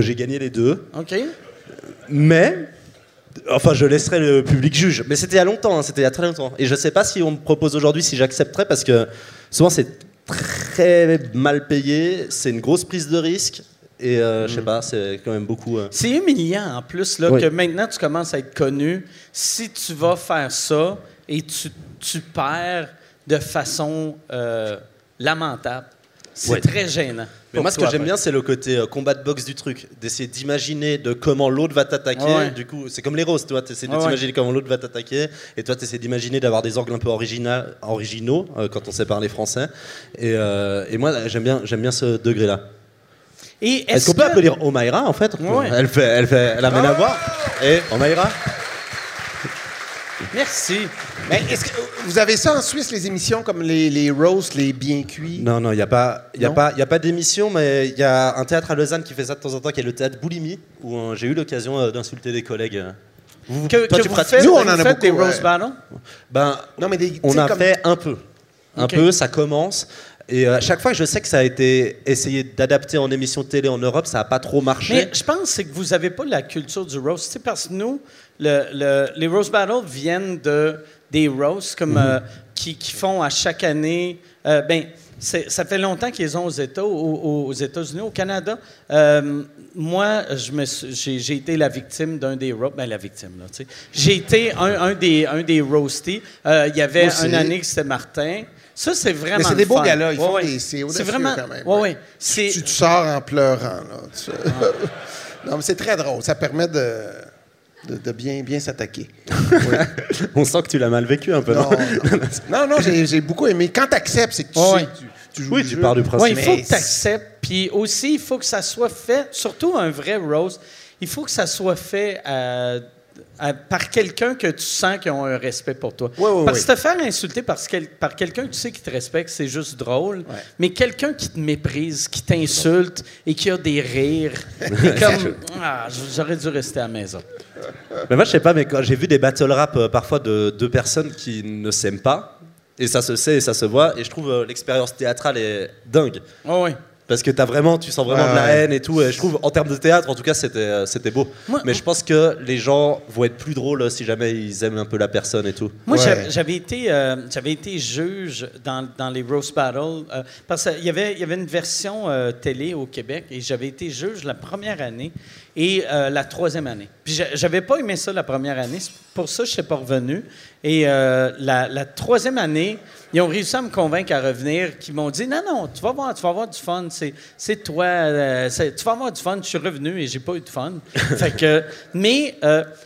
que j'ai gagné les deux. OK. Mais Enfin, je laisserai le public juge. Mais c'était il y a longtemps, hein, c'était il y a très longtemps. Et je sais pas si on me propose aujourd'hui si j'accepterais parce que souvent c'est très mal payé, c'est une grosse prise de risque. Et euh, je sais pas, c'est quand même beaucoup. euh, C'est humiliant en plus là, Oui. que maintenant tu commences à être connu. Si tu vas faire ça et tu, tu perds de façon euh, lamentable, c'est Ouais. très gênant. Mais pour moi, ce que j'aime bien, c'est le côté euh, combat de boxe du truc, d'essayer d'imaginer de comment l'autre va t'attaquer. Ouais. Du coup, c'est comme les roses, toi, t'essaies de Ouais, t'imaginer comment l'autre va t'attaquer, et toi, t'essaies d'imaginer d'avoir des angles un peu origina- originaux euh, quand on sait parler français. Et, euh, et moi, j'aime bien, j'aime bien ce degré-là. Est-ce qu'on peut applaudir Omaira en fait? Elle fait, elle fait, elle a rien à voir. Et Omaira? Merci. Mais est-ce que vous avez ça en Suisse, les émissions comme les, les roasts, les bien cuits? Non, non, il n'y a pas, y a Non? pas, il y a pas d'émission, mais il y a un théâtre à Lausanne qui fait ça de temps en temps, qui est le théâtre Boulimie, où euh, j'ai eu l'occasion euh, d'insulter des collègues. Vous- Que, toi, que tu vous pratiques faites, Nous, on vous en a faites des beaucoup, roast ouais. battles? Ben, Non, mais des, on a comme- fait un peu. Un peu, ça commence. Et euh, à chaque fois, je sais que ça a été essayé d'adapter en émission de télé en Europe, ça n'a pas trop marché. Mais je pense c'est que vous n'avez pas la culture du roast. Tu sais, parce que nous, le- le- les roast battles viennent de, des roasts comme, euh, qui, qui font à chaque année. euh, ben, c'est- ça fait longtemps qu'ils ont aux États, aux, aux États-Unis, au Canada. Euh, moi, je me suis- j'ai, été la victime d'un des roasts. Ben, la victime, là, tu sais. J'ai été un, un des, un des roastés. Euh, Il y avait aussi. une année que c'était Martin. Ça, c'est vraiment. Mais c'est des beaux fun. gars-là, ils Ouais, font ouais. des- c'est audacieux vraiment. quand même, Ouais. C'est, Tu, tu sors en pleurant. Là. Tu- [laughs] non, mais c'est très drôle. Ça permet de, de, de bien, bien s'attaquer. On sent que tu l'as mal vécu un peu. Non, Non, non, j'ai beaucoup aimé. Quand tu acceptes, c'est que tu Ouais. sais, tu, tu joues Oui, le tu jeu. pars du principe. Oui, il faut que tu acceptes. Puis aussi, il faut que ça soit fait, surtout un vrai roast, il faut que ça soit fait euh, à- par quelqu'un que tu sens qui a un respect pour toi. Oui, oui, parce oui. que te faire insulter par, quel- par quelqu'un que tu sais qui te respecte, c'est juste drôle. Mais quelqu'un qui te méprise, qui t'insulte et qui a des rires, [laughs] t'es comme ah, j'aurais dû rester à la maison. Mais moi, je sais pas, mais quand j'ai vu des battle rap euh, parfois de deux personnes qui ne s'aiment pas, et ça se sait et ça se voit, et je trouve euh, l'expérience théâtrale est dingue. Oh, oui. Parce que as vraiment, tu sens vraiment Ouais, de la ouais. haine et tout. Et je trouve, en termes de théâtre, en tout cas, c'était, euh, c'était beau. Moi- Mais je pense que les gens vont être plus drôles si jamais ils aiment un peu la personne et tout. Moi, Ouais. j'avais- j'avais été, euh, j'avais été juge dans, dans les roast battles euh, parce qu'il y avait, il y avait une version euh, télé au Québec et j'avais été juge la première année et euh, la troisième année. Puis j'a- j'avais pas aimé ça la première année, c'est pour ça que je suis pas revenu. Et euh, la, la troisième année, ils ont réussi à me convaincre à revenir, qu'ils m'ont dit non non, tu vas voir, tu vas avoir du fun, c'est, c'est toi, euh, tu vas avoir du fun. Je suis revenu et j'ai pas eu de fun. [laughs] fait que, mais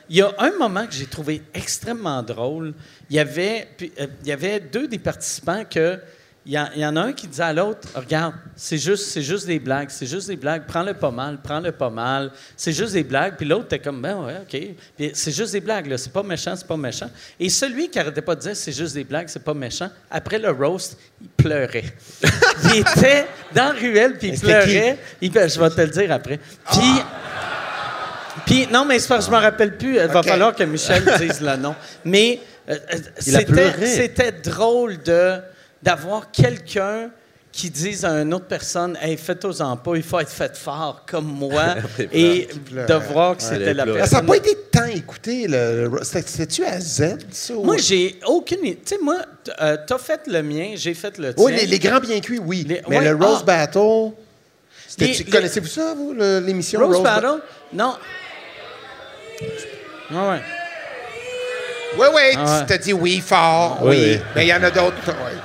il y a un moment que j'ai trouvé extrêmement drôle. Il y avait, il y avait deux des participants que il y, y en a un qui disait à l'autre Regarde, c'est juste, c'est juste des blagues, c'est juste des blagues, prends-le pas mal, prends-le pas mal, c'est juste des blagues. Puis l'autre était comme Ben ouais, OK. Puis c'est juste des blagues, là, c'est pas méchant, c'est pas méchant. Et celui qui arrêtait pas de dire C'est juste des blagues, c'est pas méchant, après le roast, il pleurait. [laughs] il était dans la ruelle, puis il pleurait. Il- je vais te le dire après. Puis. Puis, non, mais c'est parce que je me rappelle plus. Il va falloir que Michel dise le nom. Mais euh, c'était drôle de, d'avoir quelqu'un qui dise à une autre personne Hey, faites-en pas, il faut être fait fort comme moi. [laughs] et de voir que c'était la. Ah, Ça personne. n'a pas été tant écouté. Le, le- c'était- C'était-tu à Z, ça? ou- Moi, j'ai aucune idée. Tu sais, moi, euh, t'as fait le mien, j'ai fait le tien. Oui, les, les grands bien cuits, oui. Les- Mais ouais, le Rose ah. Battle. Les- Connaissez-vous ça, vous, le- l'émission Rose Ba- Battle? Non. Ah ouais. Oui, oui, Ah ouais. tu t'as dit oui fort, Oui, oui. oui. Mais il y en a d'autres. ouais.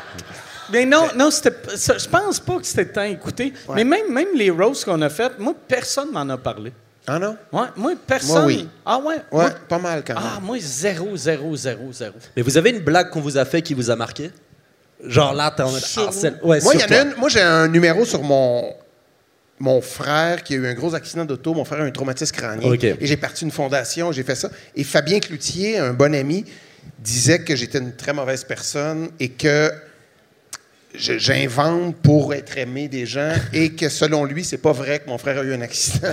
Mais non, non, ça- je pense pas que c'était tant écouté. Mais même, même les roasts qu'on a faites, moi, personne m'en a parlé. Ah non? Ouais, moi, personne. Moi, oui. Ah ouais? Ouais, Moi- pas mal quand même. ah, moi, zéro, zéro, zéro, zéro. Mais vous avez une blague qu'on vous a fait qui vous a marqué? Genre là, t'es en Sur- Ah, celle- ouais, moi, il sur y en a toi. une. Moi, j'ai un numéro sur mon mon frère qui a eu un gros accident d'auto. Mon frère a eu un traumatisme crânien. OK. Et j'ai parti une fondation, j'ai fait ça. Et Fabien Cloutier, un bon ami, disait que j'étais une très mauvaise personne et que j'invente pour être aimé des gens et que selon lui, c'est pas vrai que mon frère a eu un accident.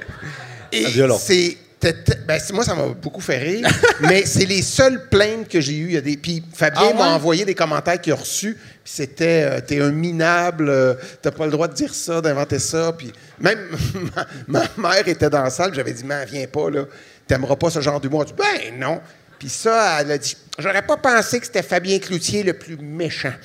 [laughs] et c'est Ben, c'est- moi, ça m'a beaucoup fait rire, [laughs] mais c'est les seules plaintes que j'ai eues. Il y a des... Puis Fabien Ah m'a ouais? envoyé des commentaires qu'il a reçus, puis c'était euh, T'es un minable, euh, t'as pas le droit de dire ça, d'inventer ça. Puis même [laughs] ma, ma mère était dans la salle, j'avais dit Man, viens pas, là, t'aimeras pas ce genre d'humour. Elle dit Ben non. Puis ça, elle a dit J'aurais pas pensé que c'était Fabien Cloutier le plus méchant. [laughs]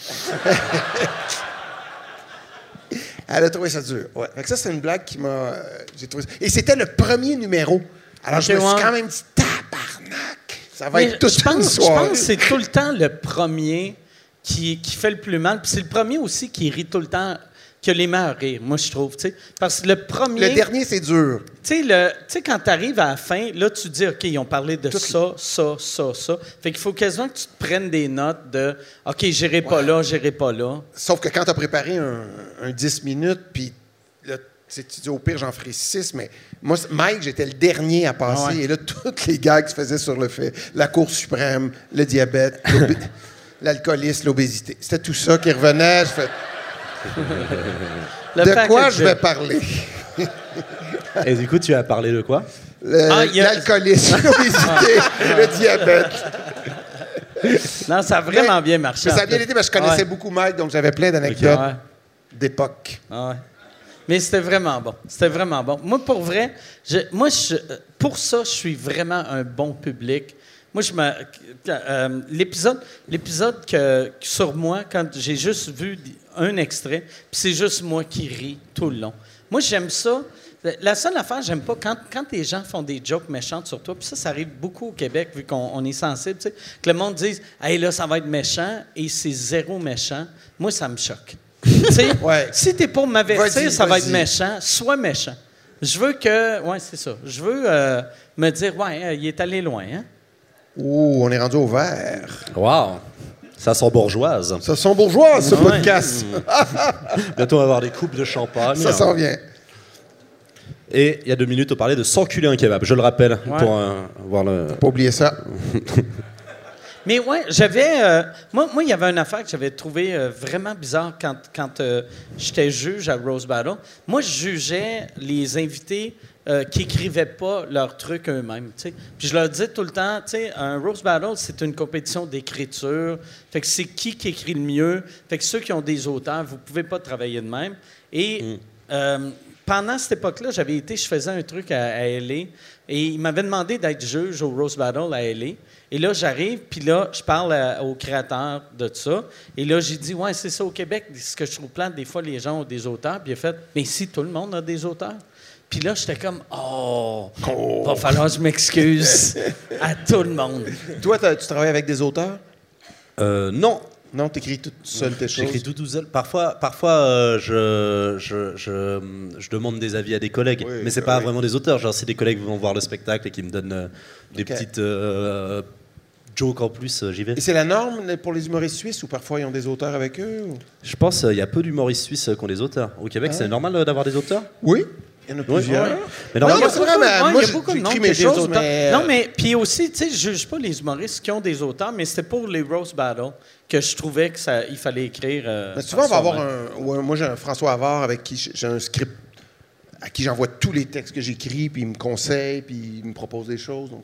Elle a trouvé ça dur. Ouais. Fait que ça, c'est une blague qui m'a. euh, j'ai trouvé ça- Et c'était le premier numéro. Alors, je me suis ouais. quand même dit, tabarnak! Ça va Mais être toute je pense, une je soirée. pense que c'est tout le temps le premier qui, qui fait le plus mal. Puis c'est le premier aussi qui rit tout le temps, qui a les meilleurs rires, moi, je trouve. tu sais. Parce que le premier. Le dernier, c'est dur. Tu sais, quand tu arrives à la fin, là, tu dis, OK, ils ont parlé de ça, ça, ça, ça. Fait qu'il faut quasiment que tu te prennes des notes de, OK, j'irai pas là, j'irai pas là. Sauf que quand tu as préparé un, un 10 minutes, puis là, tu dis au pire, j'en ferai 6, mais moi, Mike, j'étais le dernier à passer. Ouais. Et là, toutes les gags se faisaient sur le fait. La Cour suprême, le diabète, [laughs] l'alcoolisme, l'obésité. C'était tout ça qui revenait. Je fais, de quoi je vais parler? Et du coup, tu as parlé de quoi? Ah, il y a- L'alcoolisme, [laughs] l'obésité, le diabète. Non, ça a vraiment Mais- bien marché. Mais ça a en bien été parce que je connaissais Ouais. beaucoup Mike, donc j'avais plein d'anecdotes Ouais. d'époque. Ah ouais. Mais c'était vraiment bon. C'était vraiment bon. Moi, pour vrai, je- moi, je- pour ça, je suis vraiment un bon public. Moi, je me, euh, l'épisode, l'épisode que, que sur moi, quand j'ai juste vu un extrait, puis c'est juste moi qui ris tout le long. Moi, j'aime ça. La seule affaire, j'aime pas quand, quand les gens font des jokes méchantes sur toi, puis ça, ça arrive beaucoup au Québec, vu qu'on on est sensible, tu sais, que le monde dise Hey, là, ça va être méchant, et c'est zéro méchant. Moi, ça me choque. [laughs] Ouais. si t'es pour m'avertir, ça va être méchant, sois méchant. Je veux que. Ouais, c'est ça. Je veux euh, me dire, ouais, euh, il est allé loin, hein? Ouh, on est rendu au vert. Waouh Ça sent bourgeoise. Ça sent bourgeois, ce Ouais. podcast. Bientôt, on va avoir des coupes de champagne. Ça s'en vient. Et il y a deux minutes, on parlait de s'enculer un kebab. Je le rappelle Ouais. pour euh, voir le. Pas oublier ça. [laughs] Mais ouais, j'avais. euh, moi, moi, il y avait une affaire que j'avais trouvé euh, vraiment bizarre quand, quand euh, j'étais juge à Rose Battle. Moi, je jugeais les invités euh, qui écrivaient pas leurs trucs eux-mêmes. Puis je leur disais tout le temps, tu sais, un Rose Battle, c'est une compétition d'écriture. Fait que c'est qui qui écrit le mieux. Fait que ceux qui ont des auteurs, vous pouvez pas travailler de même. Et euh, pendant cette époque-là, j'avais été, je faisais un truc à, à LA et ils m'avaient demandé d'être juge au Rose Battle à LA. Et là, j'arrive, puis là, je parle à- au créateur de ça. Et là, j'ai dit, ouais, c'est ça au Québec. Ce que je trouve plate, des fois, les gens ont des auteurs. Puis il a fait, mais si, tout le monde a des auteurs. Puis là, j'étais comme, oh, va falloir que je m'excuse [laughs] à tout le monde. Toi, tu travailles avec des auteurs? Euh, non, Non, t'écris tout seul tes choses. J'écris tout tout seul. Parfois, parfois euh, je, je, je, je demande des avis à des collègues, Oui, mais c'est bah pas oui. vraiment des auteurs. Genre, c'est des collègues qui vont voir le spectacle et qui me donnent euh, des petites euh, jokes en plus. J'y vais. Et c'est la norme pour les humoristes suisses ou parfois ils ont des auteurs avec eux? ou- Je pense qu'il y a peu d'humoristes suisses qui ont des auteurs. Au Québec, Ah c'est normal euh, d'avoir des auteurs? Oui. Il y en a plusieurs. Ouais. Mais Non, normalement, mais c'est vrai, mais Ouais, moi, j'écris mes choses, mais, euh, Non, mais puis aussi, tu sais, je juge pas les humoristes qui ont des auteurs, mais c'était pour les Rose Battle que je trouvais que ça, il fallait écrire. euh, Mais souvent, on va avoir un. ouais, moi, j'ai un François Havard avec qui j'ai- un script à qui j'envoie tous les textes que j'écris, puis il me conseille, puis il me propose des choses. Donc,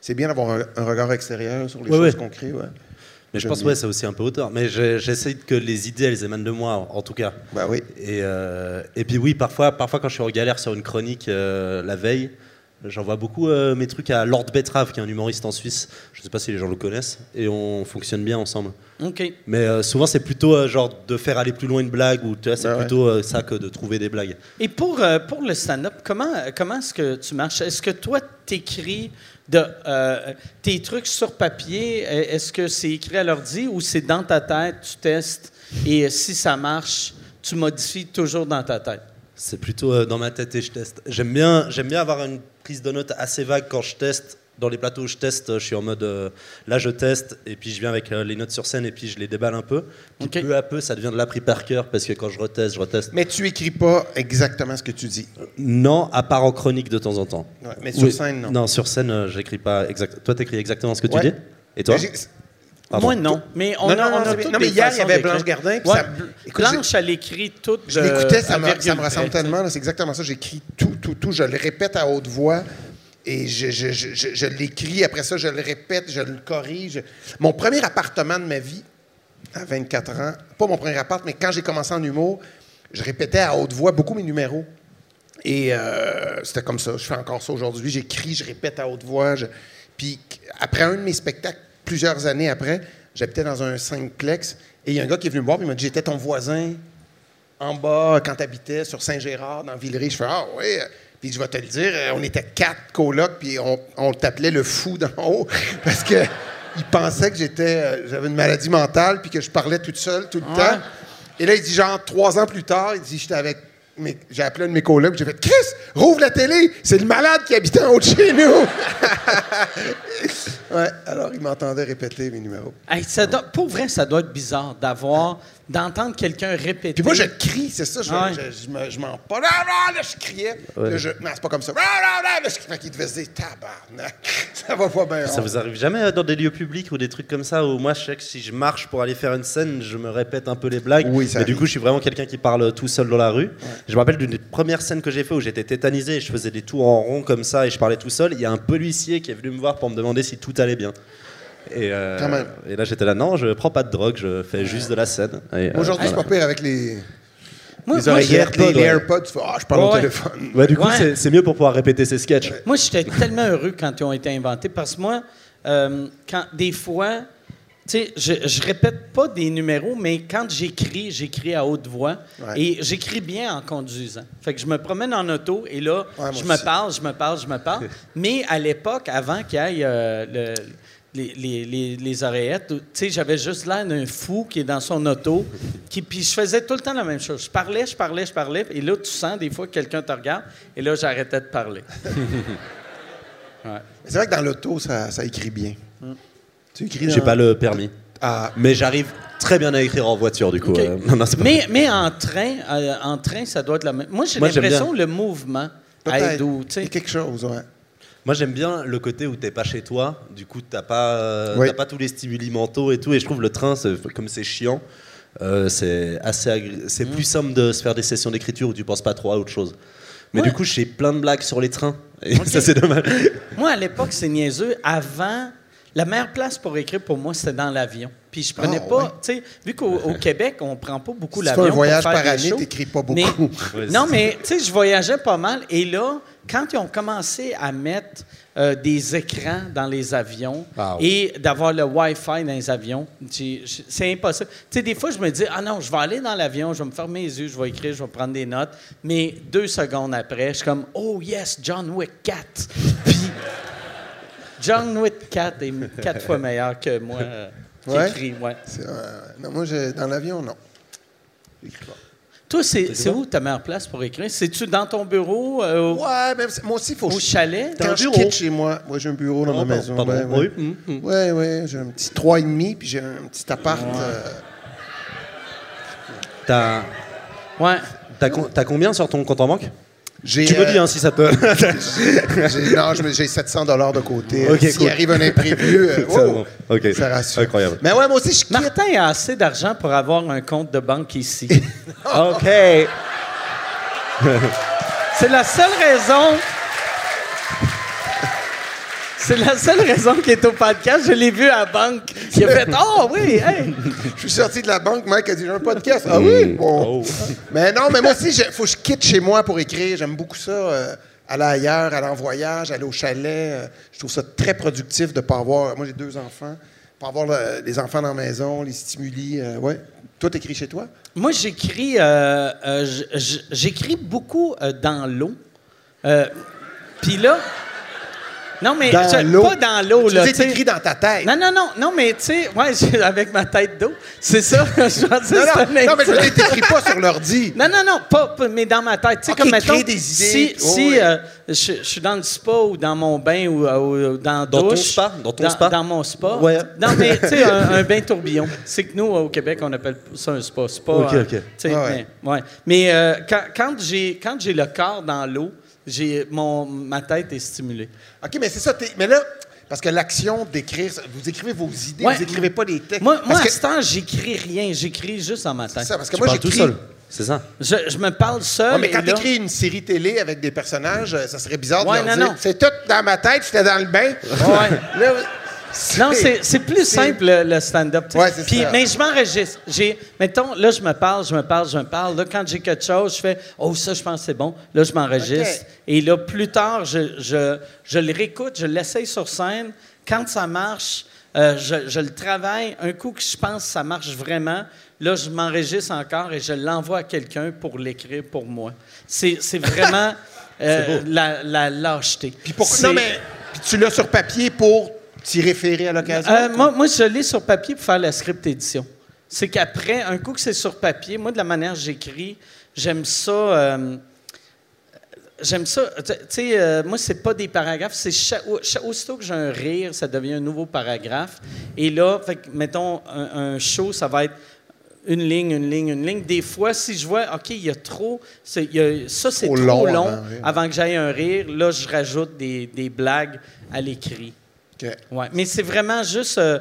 c'est bien d'avoir un, un regard extérieur sur les choses qu'on crée. Ouais. Mais je pense ouais, c'est aussi un peu auteur. Mais j'essaie que les idées, elles émanent de moi, en tout cas. Ben oui. Et, euh, et puis oui, parfois, parfois quand je suis en galère sur une chronique euh, la veille, j'envoie beaucoup euh, mes trucs à Lord Betrave, qui est un humoriste en Suisse. Je ne sais pas si les gens le connaissent. Et on fonctionne bien ensemble. OK. Mais euh, souvent, c'est plutôt euh, genre de faire aller plus loin une blague, ou tu vois, c'est Ouais, ouais. plutôt euh, ça que de trouver des blagues. Et pour, euh, pour le stand-up, comment, comment est-ce que tu marches? Est-ce que toi, t'écris de, euh, tes trucs sur papier? Est-ce que c'est écrit à l'ordi ou c'est dans ta tête, tu testes et si ça marche, tu modifies toujours dans ta tête? C'est plutôt euh, dans ma tête et je teste. J'aime bien, j'aime bien avoir une prise de notes assez vague quand je teste. Dans les plateaux où je teste, euh, je suis en mode euh, là je teste et puis je viens avec euh, les notes sur scène et puis je les déballe un peu. Puis peu à peu ça devient de l'appris par cœur parce que quand je reteste, je reteste. Mais tu écris pas exactement ce que tu dis. Non, à part en chronique de temps en temps. Ouais, mais sur Oui. scène, non. Non, sur scène, euh, j'écris pas exact. Toi, t'écris exactement ce que tu dis? Et toi? Pardon. Moi, non. Mais on Non, a, non, on non, a c'est bien. toutes Non, mais des hier, il y avait. Blanche Gardin, puis Ouais, ça- écoute, Blanche, elle écrit tout. Je de- l'écoutais, ça ça me ressemble tellement. C'est exactement ça. J'écris tout, tout, tout. Je le répète à haute voix. Et je, l'écris, après ça, je le répète, je le corrige. Mon premier appartement de ma vie, à 24 ans, pas mon premier appart, mais quand j'ai commencé en humour, je répétais à haute voix beaucoup mes numéros. Et euh, c'était comme ça. Je fais encore ça aujourd'hui. J'écris, je répète à haute voix. Puis après un de mes spectacles, plusieurs années après, j'habitais dans un cinq-plex et il y a un gars qui est venu me voir et il m'a dit J'étais ton voisin en bas quand tu habitais sur Saint-Gérard, dans Villeray. Je fais Ah oui. Puis je vais te le dire, euh, on était quatre colocs, puis on, on t'appelait le fou d'en haut [laughs] parce que il pensait que j'étais, euh, j'avais une maladie mentale, puis que je parlais toute seule tout le temps. Et là, il dit genre trois ans plus tard, il dit j'étais avec. mes- J'ai appelé un de mes colocs, j'ai fait Chris, rouvre la télé, c'est le malade qui habitait en haut de chez nous. [laughs] ouais, alors il m'entendait répéter mes numéros. Hey, ça doit- pour vrai, ça doit être bizarre d'avoir, d'entendre quelqu'un répéter. Puis moi, je crie, c'est ça, je, ouais. je, je me- je m'en pas. Là, là, là, je criais. Là, je, non, c'est pas comme ça. Là, là, là, là, je criais. Fait qu'il devait se dire, tabarnak, [laughs] ça va pas bien. Ça vous arrive jamais euh, dans des lieux publics ou des trucs comme ça où moi je sais que si je marche pour aller faire une scène, je me répète un peu les blagues. Oui, ça Mais du coup, je suis vraiment quelqu'un qui parle tout seul dans la rue. Je me rappelle d'une des premières scènes que j'ai fait où j'étais tétanisé et je faisais des tours en rond comme ça et je parlais tout seul. Il y a un policier qui est venu me voir pour me demander si tout allait bien. Et, euh, Quand même. et là j'étais là, non, je prends pas de drogue, je fais juste de la scène. Et, euh, Aujourd'hui, c'est voilà. pas pire avec les, Moi, les moi, oreillettes, j'ai les, les AirPods, AirPods. Tu fais, ah, je parle Ouais, au ouais. téléphone. Ouais, du coup, Ouais. c'est- c'est mieux pour pouvoir répéter ses sketchs. Moi, j'étais tellement heureux quand ils ont été inventés parce que moi, euh, quand, des fois, sais, je, je répète pas des numéros, mais quand j'écris, j'écris à haute voix Ouais. et j'écris bien en conduisant. Fait que je me promène en auto et là, je me aussi. parle, je me parle, je me parle. [laughs] mais à l'époque, avant qu'il y ait euh, le- les, les- les- les oreillettes, tu sais, j'avais juste l'air d'un fou qui est dans son auto. Qui, puis je faisais tout le temps la même chose. Je parlais, je parlais, je parlais. Et là, tu sens des fois que quelqu'un te regarde. Et là, j'arrêtais de parler. [laughs] Ouais. C'est vrai que dans l'auto, ça, ça écrit bien. Tu écris. J'ai pas le permis. Ah, Mais j'arrive très bien à écrire en voiture, du coup. OK. euh, [laughs] non, non, c'est pas- mais, mais en train, euh, en train, ça doit être la même. Moi, j'ai Moi, j'aime l'impression bien. le mouvement peut-être. aide ou, tu Il y sais. a quelque chose, ouais. Moi, j'aime bien le côté où t'es pas chez toi, du coup, t'as pas, euh, Oui. t'as pas tous les stimuli mentaux et tout. Et je trouve le train, c'est- comme c'est chiant, euh, c'est assez agré- c'est Mm. plus simple de se faire des sessions d'écriture où tu penses pas trop à autre chose. Mais Ouais. du coup, j'ai plein de blagues sur les trains. Et [laughs] ça, c'est dommage. Moi, à l'époque, c'est niaiseux. Avant, la meilleure place pour écrire pour moi, c'était dans l'avion. Puis je prenais Ah, pas, ouais. tu sais, vu qu'au au Québec, on prend pas beaucoup Si tu fais l'avion. un pour voyage faire par année, t'écris pas beaucoup. [laughs] Mais- non, mais tu sais, je voyageais pas mal. Et là, quand ils ont commencé à mettre euh, des écrans dans les avions Ah et d'avoir le Wi-Fi dans les avions, c'est impossible. Tu sais, des fois, je me dis, ah non, je vais aller dans l'avion, je vais me fermer les yeux, je vais écrire, je vais prendre des notes. Mais deux secondes après, je suis comme, oh yes, John Wick 4. [laughs] Puis, John Wick 4 est quatre fois meilleur que moi euh, qui Ouais? écris, ouais. C'est, euh, non, moi, je- dans l'avion, non. J'écris pas. Toi, c'est où ta meilleure place pour écrire? C'est-tu dans ton bureau, euh, au- Ouais, si- moi aussi, il faut au chalet? Quand un je bureau? quitte chez moi, moi j'ai un bureau dans Oh, ma maison. pardon, ouais, oui, ouais. hum. Ouais, ouais, j'ai un petit 3,5 puis j'ai un petit appart. euh, T'as Ouais. t'as con- t'as combien sur ton compte en banque? J'ai, Tu me euh, dis hein, si ça te. [laughs] j'ai- non, j'ai 700 dollars de côté. Ok, S'il cool. arrive un imprévu, euh, [laughs] bon. Ça rassure. Incroyable. Mais ouais, moi aussi, je. Martin a assez d'argent pour avoir un compte de banque ici. [laughs] ok. C'est la seule raison. C'est la seule raison qu'il est au podcast. Je l'ai vu à la banque. Il a fait Oh oui, hey! Je suis sorti de la banque, Mike a dit j'ai un podcast. Ah oui? Bon. Oh. Mais non, mais moi aussi, il faut que je quitte chez moi pour écrire. J'aime beaucoup ça. euh, aller ailleurs, aller en voyage, aller au chalet. euh, je trouve ça très productif de ne pas avoir. Moi, j'ai deux enfants. Pas avoir le- les enfants dans la maison, les stimuli. euh, ouais. Toi, t'écris chez toi? Moi, j'écris, euh, euh, j'écris beaucoup euh, dans l'eau. Euh, Puis là. Non, mais Dans je- pas dans l'eau, Tu là. sais. t'écris dans ta tête. Non, non, non, non, mais tu sais, ouais, [laughs] j'ai- avec ma tête d'eau. C'est ça. [laughs] je non, non, non, mais je dire, t'écris pas sur l'ordi. Non, non, non, pas, pas- mais dans ma tête. Tu sais, Ok, comme mettons, des si, idées. Oh, si oui. euh, je, je suis dans le spa ou dans mon bain ou, euh, ou dans la Dans ton douche. spa? Dans ton spa? Dans mon spa. Ouais. Non, mais tu sais, un, un [laughs] bain tourbillon. C'est que nous, au Québec, on appelle ça un spa. spa Ok, euh, ok. Ah ouais. Mais, ouais. mais euh, quand, quand j'ai quand j'ai le corps dans l'eau, j'ai mon ma tête est stimulée. OK, mais c'est ça. t'es- Mais là, Parce que l'action d'écrire, vous écrivez vos idées, Ouais. vous écrivez pas des textes. Moi, moi parce à que, ce temps, j'écris rien. J'écris juste dans ma c'est tête. ça, parce que Tu moi, parles tout j'écris. seul. C'est ça? Je, je me parle seul. Ouais, mais et quand là- t'écris une série télé avec des personnages, euh, ça serait bizarre Ouais, de leur non, dire, non. C'est tout dans ma tête, j'étais dans le bain. Ouais. Là, Non, c'est, plus simple, le, stand-up. Ouais, c'est Puis, ça. Mais je m'enregistre. J'ai, mettons, là, je me parle, je me parle, je me parle. Là, quand j'ai quelque chose, je fais « Oh, ça, je pense que c'est bon. » Là, je m'enregistre. Et là, plus tard, je, je, je le réécoute, je l'essaye sur scène. Quand ça marche, euh, je, je le travaille. Un coup que je pense que ça marche vraiment, là, je m'enregistre encore et je l'envoie à quelqu'un pour l'écrire pour moi. C'est, vraiment [laughs] euh, la, la lâcheté. Puis pourquoi? Non, mais puis tu l'as sur papier pour t'y référer à l'occasion? Euh, moi, moi, je l'ai sur papier pour faire la script édition. C'est qu'après, un coup que c'est sur papier, moi, de la manière que j'écris, j'aime ça. euh, J'aime ça. Tu sais, euh, moi, c'est pas des paragraphes. C'est aussitôt que j'ai un rire, ça devient un nouveau paragraphe. Et là, fait mettons, un, un show, ça va être une ligne, une ligne, une ligne. Des fois, si je vois, OK, il y a trop. c'est- il y a- ça, c'est Trop trop, long long, avant avant que j'aille un rire. Là, je rajoute des, des blagues à l'écrit. OK. Ouais, mais c'est vraiment juste. euh,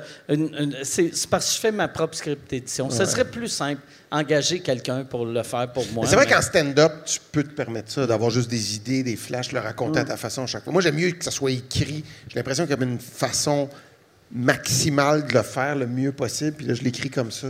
c'est parce que je fais ma propre script édition. Ce serait plus simple, engager quelqu'un pour le faire pour moi. C'est vrai mais- qu'en stand-up, tu peux te permettre ça, d'avoir juste des idées, des flashs, le raconter à ta façon à chaque fois. Moi, j'aime mieux que ça soit écrit. J'ai l'impression qu'il y a une façon maximale de le faire le mieux possible, puis là, je l'écris comme ça.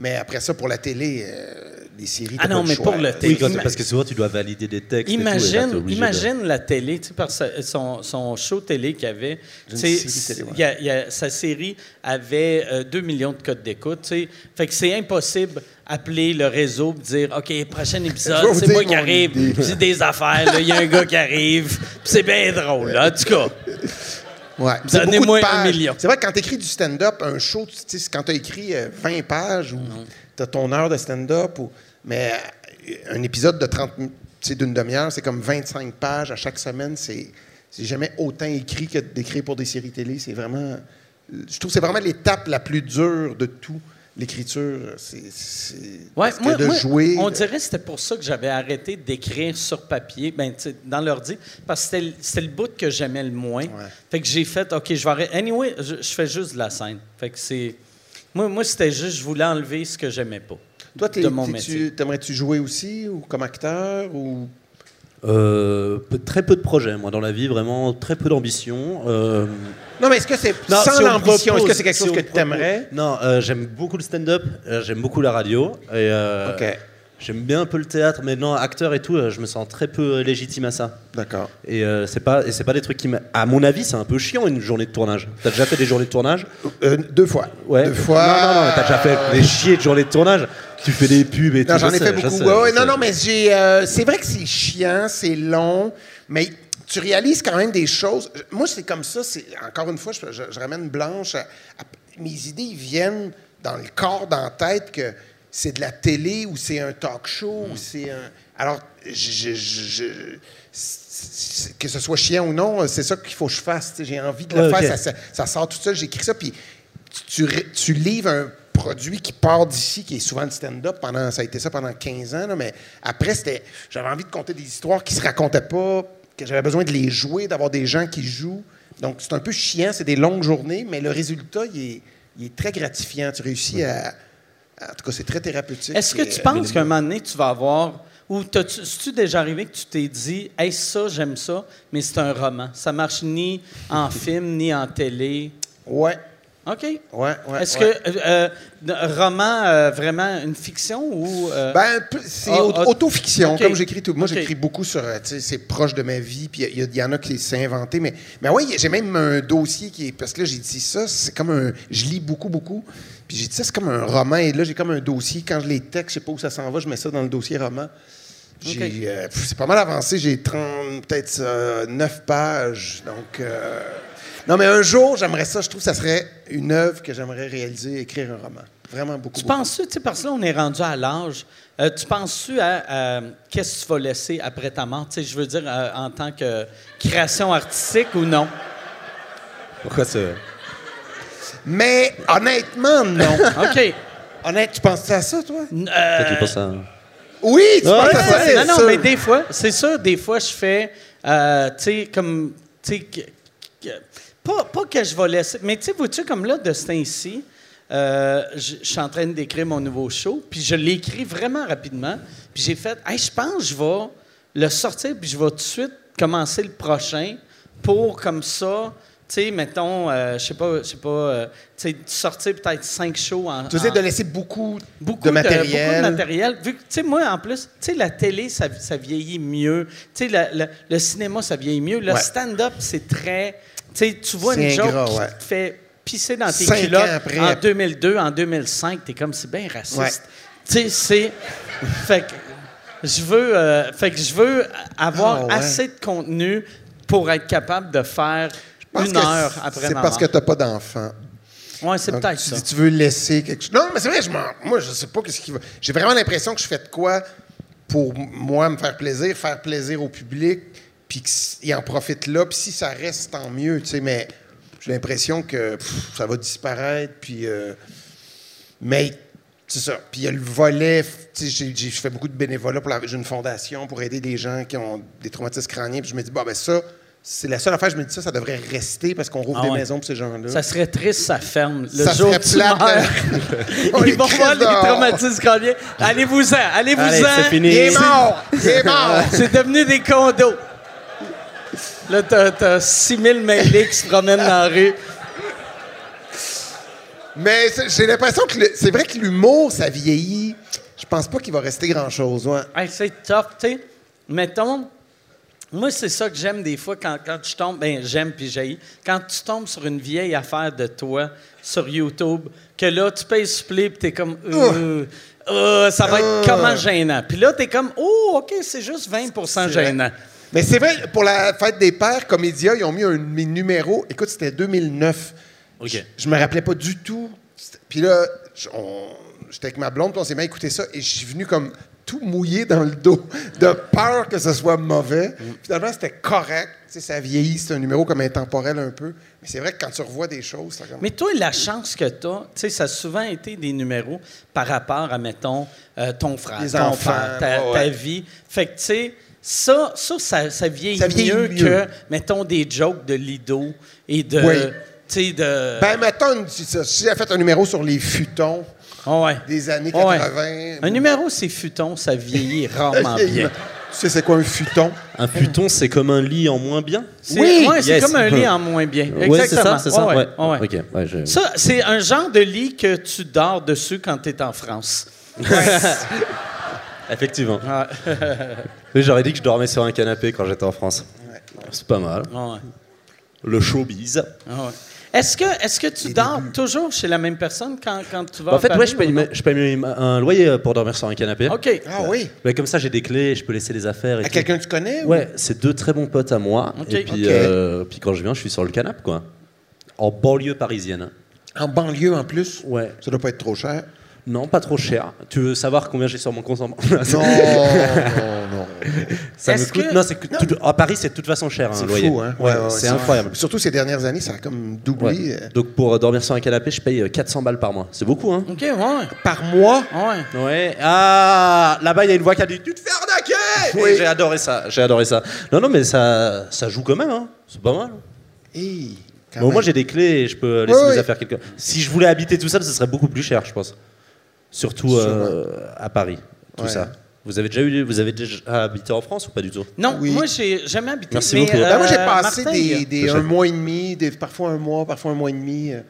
Mais après ça, pour la télé, euh, les séries, Ah non, pas le mais choix. pour le Oui, quand- Ima- parce que souvent, tu dois valider des textes. et tout, et là, t'es Imagine, de- imagine la télé, tu sais, par son, son show télé qu'il avait. Série télé, ouais. y a- il y a- sa série avait euh, 2 millions de codes d'écoute. tu sais. Fait que c'est impossible appeler le réseau et dire OK, prochain [laughs] épisode, c'est moi qui arrive, c'est des affaires, il y a un gars qui arrive, puis c'est bien drôle, là, en tout cas. [laughs] Ouais. C'est beaucoup de pages. million. C'est vrai que quand tu écris du stand-up, un show, tu sais, c'est quand tu as écrit euh, 20 pages ou tu as ton heure de stand-up, ou... mais euh, un épisode de 30 mi- tu sais, d'une demi-heure, c'est comme 25 pages à chaque semaine. C'est c'est jamais autant écrit que d'écrire pour des séries télé. C'est vraiment. Je trouve que c'est vraiment l'étape la plus dure de tout. L'écriture, c'est. c'est- Ouais, moi, de moi, jouer. on de- dirait que c'était pour ça que j'avais arrêté d'écrire sur papier, ben, dans l'ordi, parce que c'était le- bout que j'aimais le moins. Fait que j'ai fait, OK, je vais arrêter. Anyway, je, je fais juste de la scène. Fait que c'est. Moi, moi c'était juste, je voulais enlever ce que j'aimais pas. Toi, t'aimerais-tu jouer aussi, ou comme acteur, ou. Euh, peu- très peu de projets, moi, dans la vie, vraiment très peu d'ambition. Euh, Non, mais est-ce que c'est sans si l'ambition? Est-ce que c'est quelque si chose que tu aimerais? Non, euh, j'aime beaucoup le stand-up, j'aime beaucoup la radio. Et, OK. J'aime bien un peu le théâtre, mais non, acteur et tout, je me sens très peu légitime à ça. D'accord. Et c'est pas, et c'est pas des trucs qui, à mon avis, c'est un peu chiant une journée de tournage. T'as déjà fait des journées de tournage? Deux fois. Ouais. Deux fois. Non, non, non, t'as déjà fait des chier de journées de tournage. Tu fais des pubs et tout. Non, j'en je ai fait beaucoup. sais, Ouais, je ouais, sais. non, non, mais j'ai. euh, c'est vrai que c'est chiant, c'est long, mais tu réalises quand même des choses. Moi, c'est comme ça. C'est encore une fois, je, je- je ramène Blanche. à- à- mes idées viennent dans le corps, dans la tête que c'est de la télé ou c'est un talk show ou c'est un. Alors, je, je- que ce soit chiant ou non, c'est ça qu'il faut que je fasse. J'ai envie de le Ouais, faire. Ça, ça- ça sort tout seul. J'écris ça, puis tu, tu tu livres un produit qui part d'ici, qui est souvent le stand-up. Pendant, ça a été ça pendant 15 ans, là, mais après, c'était, j'avais envie de conter des histoires qui se racontaient pas, que j'avais besoin de les jouer, d'avoir des gens qui jouent. Donc, c'est un peu chiant, c'est des longues journées, mais le résultat, il est, il est très gratifiant. Tu réussis à... En tout cas, c'est très thérapeutique. Est-ce que tu euh, penses qu'à un moment donné, tu vas avoir. Ou c'est-tu déjà arrivé que tu t'es dit, hey, ça, j'aime ça, mais c'est un roman. Ça marche ni en [laughs] film, ni en télé. Ouais, OK. ouais, ouais. Est-ce ouais. que euh, euh, roman, euh, vraiment une fiction ou. euh, Ben, c'est au- ah, autofiction, comme j'écris tout. Moi, j'écris beaucoup sur, c'est proche de ma vie, puis il y, en a qui s'est inventé, mais, mais oui, j'ai même un dossier qui est, parce que là, j'ai dit ça, c'est comme un, je lis beaucoup, beaucoup, puis j'ai dit ça, c'est comme un roman, et là, j'ai comme un dossier, quand je les texte, je sais pas où ça s'en va, je mets ça dans le dossier roman. C'est pas mal avancé, j'ai 30, peut-être euh, 9 pages, donc... euh, non, mais un jour, j'aimerais ça, je trouve que ça serait une œuvre que j'aimerais réaliser, écrire un roman. Vraiment beaucoup. Tu beaucoup. penses-tu, tu sais, parce que là, on est rendu à l'âge, euh, tu penses-tu à, à qu'est-ce que tu vas laisser après ta mort? Tu sais, je veux dire, euh, en tant que création artistique ou non? Pourquoi c'est. Mais honnêtement, non. [laughs] OK. Honnête, tu penses à ça, toi? Euh, tu penses à. Oui, tu Ouais, penses à ça, c'est non, non, sûr. mais des fois, c'est ça, des fois, je fais, euh, tu sais, comme, tu sais, pas, pas que je vais laisser. Mais tu sais, vois-tu, comme là, de ce temps-ci, euh, je je suis en train d'écrire mon nouveau show, puis je l'ai écrit vraiment rapidement. Puis j'ai fait, hey, je pense que je vais le sortir, puis je vais tout de suite commencer le prochain pour, comme ça, tu sais, mettons, euh, je sais pas, je sais pas, euh, tu sais, sortir peut-être cinq shows en. Tu essaies en- de laisser beaucoup, beaucoup de matériel. beaucoup de matériel. Vu que, tu sais, moi, en plus, tu sais, la télé, ça, ça vieillit mieux. Tu sais, le cinéma, ça vieillit mieux. Le Ouais. stand-up, c'est très... Tu sais, tu vois une joke qui ouais. te fait pisser dans tes Cinq culottes après. en 2002, en 2005. T'es comme, c'est bien raciste. Ouais. Tu sais, c'est... fait que je veux... euh, fait que je veux avoir Ah, ouais. assez de contenu pour être capable de faire une heure après C'est parce que n'as pas d'enfant. Ouais, c'est peut-être ça. dis, tu veux laisser quelque chose. Non, mais c'est vrai, je m'en- moi, je sais pas qu'est-ce qui va. J'ai vraiment l'impression que je fais de quoi pour moi me faire plaisir, faire plaisir au public, puis qu'il en profite là. Puis si ça reste, tant mieux, tu sais. Mais j'ai l'impression que pff, ça va disparaître, puis. euh, mais c'est ça. Puis il y a le volet. Tu sais, j'ai- fais beaucoup de bénévolat pour j'ai une fondation pour aider des gens qui ont des traumatismes crâniens. Puis je me dis, bon, ben ça, c'est la seule affaire. Je me dis ça, ça devrait rester parce qu'on rouvre Ah des maisons pour ces gens-là. Ça serait triste, ça ferme. Le Ça jour serait là. On les [laughs] Ils vont voir les traumatismes crâniens. Allez-vous-en, allez-vous-en. Allez, c'est fini. Il est mort! Il est mort! C'est devenu des condos. Là, t'as, t'as 6000 mailés qui se promènent dans la rue. Mais c'est- j'ai l'impression que le- c'est vrai que l'humour, ça vieillit. Je pense pas qu'il va rester grand-chose. ouais. Hey, c'est tough, tu sais. Mettons, moi, c'est ça que j'aime des fois quand, quand tu tombes. Ben, j'aime puis j'ai. Quand tu tombes sur une vieille affaire de toi sur YouTube, que là, tu payes supplé puis t'es comme. euh, euh, ça va être comment gênant. Puis là, t'es comme, oh, OK, c'est juste 20% gênant. Mais c'est vrai, pour la fête des pères, Comédia, ils ont mis un de mes numéros. Écoute, c'était 2009. OK. Je, je me rappelais pas du tout. Puis là, j'étais avec ma blonde, puis on s'est mis à écouter ça, et je suis venu comme tout mouillé dans le dos, de peur que ce soit mauvais. Finalement, c'était correct. Ça vieillit, c'est un numéro comme intemporel un peu. Mais c'est vrai que quand tu revois des choses, ça comme... Mais toi, la chance que tu as, tu sais, ça a souvent été des numéros par rapport à, mettons, euh, ton frère, Les ton enfants, père, ta, ouais, ta vie. Fait que, tu sais, ça, ça, ça, ça vieillit, Ça vieillit mieux, mieux. que, mettons, des jokes de Lido et de. Oui. Tu sais, de. Ben, mettons, si ça- si j'ai fait un numéro sur les futons Ah ouais. des années Ah ouais. 80... Un numéro, c'est futon, ça vieillit [laughs] rarement bien. Tu sais, c'est quoi un futon? Un futon, c'est comme un lit en moins bien? Oui, ouais, c'est comme un lit [laughs] en moins bien. Ouais, c'est ça, c'est ça? Ouais, Ouais. ouais. OK. Ouais, je- Ça, c'est un genre de lit que tu dors dessus quand tu es en France. [laughs] Effectivement. Ah, [laughs] Oui, j'aurais dit que je dormais sur un canapé quand j'étais en France. C'est pas mal. ah ouais. Le showbiz. Ah ouais. Est-ce que, est-ce que tu dors toujours chez la même personne quand, quand tu vas En fait, Paris ouais, je paye, je paye un loyer pour dormir sur un canapé. OK. Ah oui? Mais comme ça, j'ai des clés, je peux laisser les affaires. Et À quelqu'un que tu connais? ou- Ouais, c'est deux très bons potes à moi. Ok. Et puis, Ok. euh, puis quand je viens, je suis sur le canapé, quoi. En banlieue parisienne. En banlieue, en plus? Ouais. Ça doit pas être trop cher. Non, pas trop cher. Tu veux savoir combien j'ai sur mon compte en banque? Non, non, non. Ça me coûte. que- Non, c'est que tout- à Paris, c'est de toute façon cher, un C'est loyer. fou, hein? Ouais, Ouais, ouais, c'est incroyable. Surtout ces dernières années, ça a comme doublé. Ouais. euh, Donc pour euh, dormir sur un canapé, je paye euh, 400 balles par mois. C'est beaucoup, hein OK, ouais. Par mois? Ouais. Ouais. Ah, là-bas, il y a une voix qui a dit Tu te fais arnaquer Oui. Et J'ai adoré ça. J'ai adoré ça. Non, non, mais ça, ça joue quand même. Hein. C'est pas mal. Au moins, même. j'ai des clés et je peux laisser Ouais, mes ouais. affaires quelque Si je voulais habiter tout seul, ce serait beaucoup plus cher, je pense. Surtout euh, à Paris, tout Ouais. ça. Vous avez déjà eu, vous avez déjà habité en France ou pas du tout? Non, Oui. moi, j'ai jamais habité. Merci mais, beaucoup. euh, Ben, moi, j'ai passé Marseille, des, un mois et demi, des, parfois un mois, parfois un mois et demi. euh.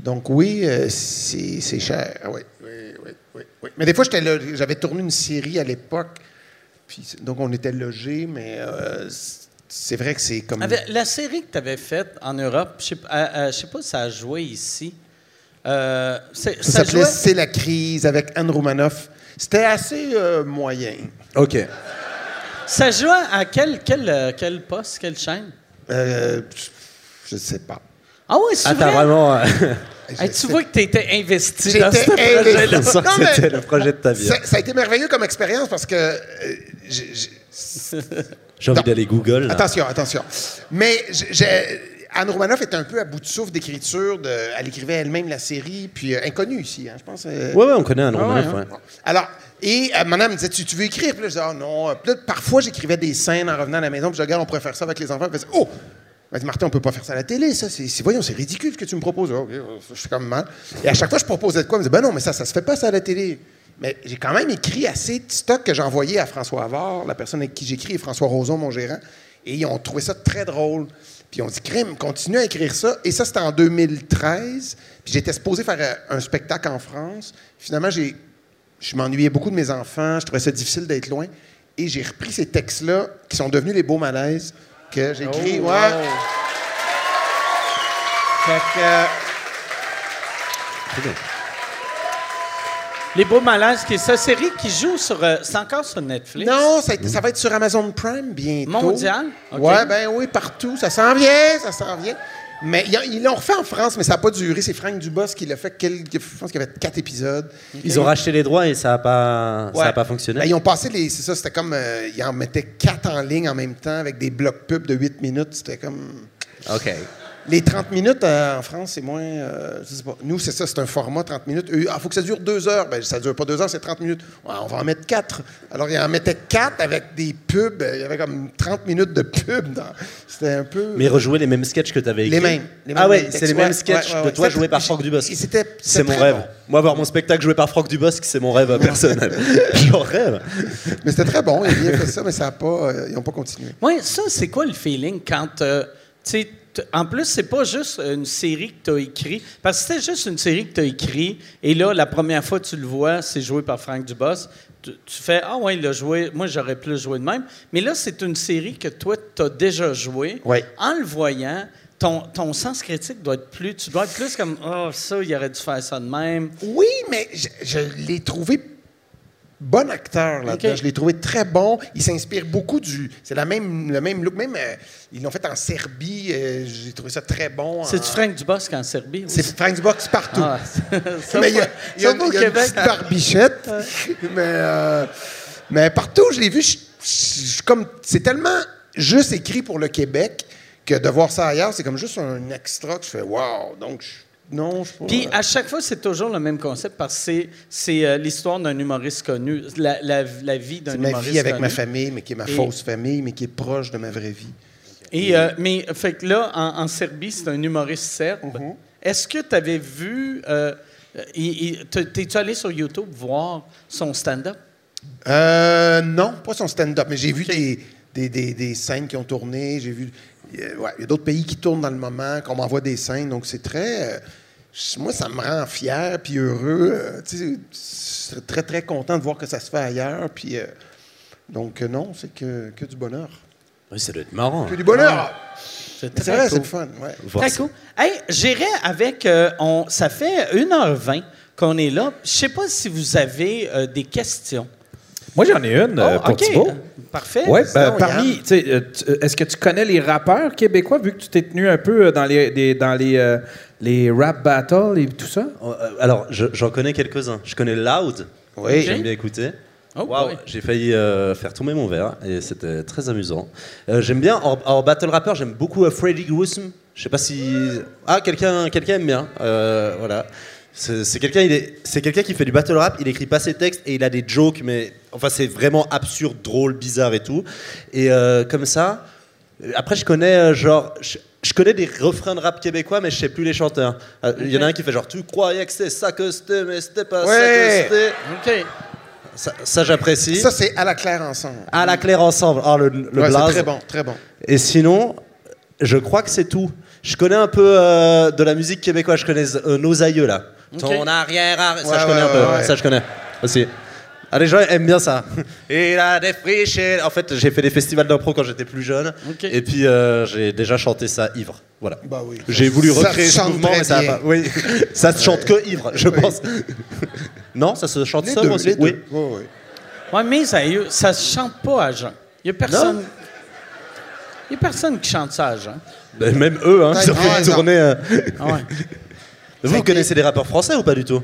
Donc oui, euh, c'est cher. Oui, oui, oui, oui, oui. Mais des fois, j'étais là, j'avais tourné une série à l'époque, donc on était logés, mais euh, c'est- vrai que c'est comme... Avec la série que tu avais faite en Europe, je je sais pas si ça a joué ici. Euh, c'est- Ça ça s'appelait jouait? C'est la crise avec Anne Romanoff. C'était assez euh, moyen. Ok. Ça jouait à quel, quel, euh, quel poste, quelle chaîne? Euh, je ne sais pas. Ah oui, c'est Ah, vrai? t'as vraiment. [laughs] Hey, tu sais vois que tu étais investi J'étais dans ce projet-là. ça, Non, mais- c'était le projet de ta vie. Ça, ça a été merveilleux comme expérience parce que... euh, j'ai- j'ai- J'ai envie Non. d'aller Google. là. Attention, attention. Mais j'ai- Anne Romanoff était un peu à bout de souffle d'écriture. De, elle écrivait elle-même la série, puis euh, inconnue ici, hein, je pense. euh. Ouais, ouais, on connaît un nom. ouais, ouais. Alors, et euh, madame me disait, tu, tu veux écrire? Puis là, je disais, ah non. Puis là, parfois, j'écrivais des scènes en revenant à la maison, puis je dis, regarde, on pourrait faire ça avec les enfants. Puis elle disait, oh! M'a dit, Martin, on peut pas faire ça à la télé, ça. C'est, c'est- voyons, c'est ridicule ce que tu me proposes. Ok, je suis comme mal. Et à chaque fois, je proposais de quoi? Il me dit, ben non, mais ça, ça se fait pas, ça, à la télé. Mais j'ai quand même écrit assez de stock que j'ai envoyé à François Havard, la personne avec qui j'écris, et François Roson, mon gérant. Et ils ont trouvé ça très drôle. Puis on dit, crime, continue à écrire ça. Et ça, c'était en 2013. Puis j'étais supposé faire euh, un spectacle en France. Finalement, j'ai, je m'ennuyais beaucoup de mes enfants. Je trouvais ça difficile d'être loin. Et j'ai repris ces textes-là, qui sont devenus les beaux malaises, que j'ai écrits. Oh, ouais. wow. Fait que, euh, Les Beaux Malaises, qui est sa série qui joue sur. euh, c'est encore sur Netflix. non, ça, va être sur Amazon Prime bientôt. Mondial? OK. Ouais, ben oui, partout. Ça s'en vient, ça s'en vient. Mais ils ils l'ont refait en France, mais ça n'a pas duré. C'est Franck Dubos qui l'a fait. quelques- je pense qu'il y avait quatre épisodes. Ils ont racheté les droits et ça n'a pas, ça a Ouais. pas fonctionné. Ben, ils ont passé les. C'est ça, c'était comme. euh, ils en mettaient quatre en ligne en même temps avec des blocs pubs de 8 minutes. C'était comme. OK. Les 30 minutes euh, en France, c'est moins. euh, je sais pas. Nous, c'est ça, c'est un format 30 minutes. Il faut que ça dure deux heures. Ben, ça dure pas deux heures, c'est 30 minutes. Ouais, on va en mettre quatre. Alors, ils en mettaient quatre avec des pubs. Il y avait comme 30 minutes de pub. dans- C'était un peu. Mais rejouer les mêmes sketchs que tu avais écrits. les mêmes. les mêmes ah ouais, c'est les mêmes sketchs ouais, ouais, de toi C'était- joué par Franck Dubosc. C'est mon rêve. bon. Moi, voir mon spectacle joué par Franck Dubosc, c'est mon rêve personnel. [laughs] J'en rêve. Mais c'était très bon. Ils ont bien fait ça, mais ça a pas, euh, ils n'ont pas continué. Oui, ça, c'est quoi le feeling quand. euh, tu sais, en plus, c'est pas juste une série que tu as écrit. Parce que c'était juste une série que tu as écrit. Et là, la première fois que tu le vois, c'est joué par Frank Dubos. Tu, tu fais Ah, ouais, il a joué. Moi, j'aurais plus joué de même. Mais là, c'est une série que toi, tu as déjà joué. Ouais. En le voyant, ton, ton sens critique doit être plus. Tu dois être plus comme Ah, ça, il aurait dû faire ça de même. Oui, mais je, je l'ai trouvé bon acteur là-dedans. OK. Je l'ai trouvé très bon. Il s'inspire beaucoup du. C'est la même, le même look. Même, euh, ils l'ont fait en Serbie. euh, J'ai trouvé ça très bon. C'est-tu en- Frank Dubosc en Serbie? C'est? Frank Box partout. Ah, [laughs] ça, mais il y a, il y a une, pas au il y a une Québec. petite barbichette. mais, euh, mais partout je l'ai vu, je- je- je- comme c'est tellement juste écrit pour le Québec que de voir ça ailleurs, c'est comme juste un extra que je fais wow. Donc, je- non, je. Puis à chaque fois, c'est toujours le même concept parce que c'est, euh, l'histoire d'un humoriste connu, la, la- la vie d'un c'est ma humoriste vie avec connu. ma famille, mais qui est ma Et- fausse famille, mais qui est proche de ma vraie vie. Et, euh, mais fait que là, en, en Serbie, c'est un humoriste serbe. Mm-hmm. Est-ce que tu avais vu... Euh, T'es-tu allé sur YouTube voir son stand-up? Euh, non, pas son stand-up, mais j'ai vu des, des, des- des scènes qui ont tourné. J'ai vu. euh, ouais, il y a d'autres pays qui tournent dans le moment, qu'on m'envoie des scènes. Donc, c'est très. Moi, ça me rend fier puis heureux. euh, tu sais, je serais très, très content de voir que ça se fait ailleurs. Puis, euh, donc, euh, non, c'est que, que du bonheur. Oui, ça doit être marrant. Que du bonheur! C'est Mais C'est très vrai, cool. c'est fun. Ouais. Très ça. cool. Hey, j'irai avec. euh, on, ça fait 1h20 qu'on est là. Je sais pas si vous avez euh, des questions. Moi, j'en ai une euh, Oh, pour OK. Thibault. Parfait. Sinon, parmi. Euh, euh, Est-ce que tu connais les rappeurs québécois, vu que tu t'es tenu un peu dans les, dans les, euh, les rap battles et tout ça? Euh, Alors, je- j'en connais quelques-uns. Je connais Loud. Oui. J'aime bien écouter. Oh, boy. j'ai failli euh, faire tomber mon verre et c'était très amusant. Euh, j'aime bien, en, en battle rapper, j'aime beaucoup Freddy Gruesome. Je sais pas si. Ah, quelqu'un quelqu'un aime bien. Euh, voilà. C'est c'est quelqu'un c'est qui fait du battle rap, il écrit pas ses textes et il a des jokes, mais enfin, c'est vraiment absurde, drôle, bizarre et tout. Et euh, comme ça. Après, je connais euh, genre. Je, je connais des refrains de rap québécois, mais je sais plus les chanteurs. Euh, Il y en a un qui fait genre Tu croyais que c'était ça que c'était, mais c'était pas Ouais. ça que c'était. OK. Ça, ça, j'apprécie. Ça, c'est à la claire ensemble. À la claire ensemble. Oh, le, le Ouais, c'est blaze. très bon, très bon. Et sinon, je crois que c'est tout. Je connais un peu euh, de la musique québécoise. Je connais euh, nos aïeux là. Ton arrière, arrière. ça Ouais, je connais ouais, un peu. ouais, ouais. Ça je connais aussi. Ah, les gens aiment bien ça. [laughs] Et la défriché. En fait, j'ai fait des festivals d'impro quand j'étais plus jeune. Et puis euh, j'ai déjà chanté ça ivre. Voilà. Bah oui. J'ai voulu Ça recréer ce mouvement, mais ça pas. Oui. [laughs] ça se chante que ivre, je Oui. pense. [laughs] non, ça se chante Les deux, aussi. les deux. Oui. Oui, oui. Ouais, mais aïeux, ça se chante pas à jeun. Il y a personne. Il y a personne qui chante ça à jeun. Ben, même eux, hein, ils ont fait une tournée. euh. Ah ouais. Vous, vous connaissez des rappeurs français ou pas du tout?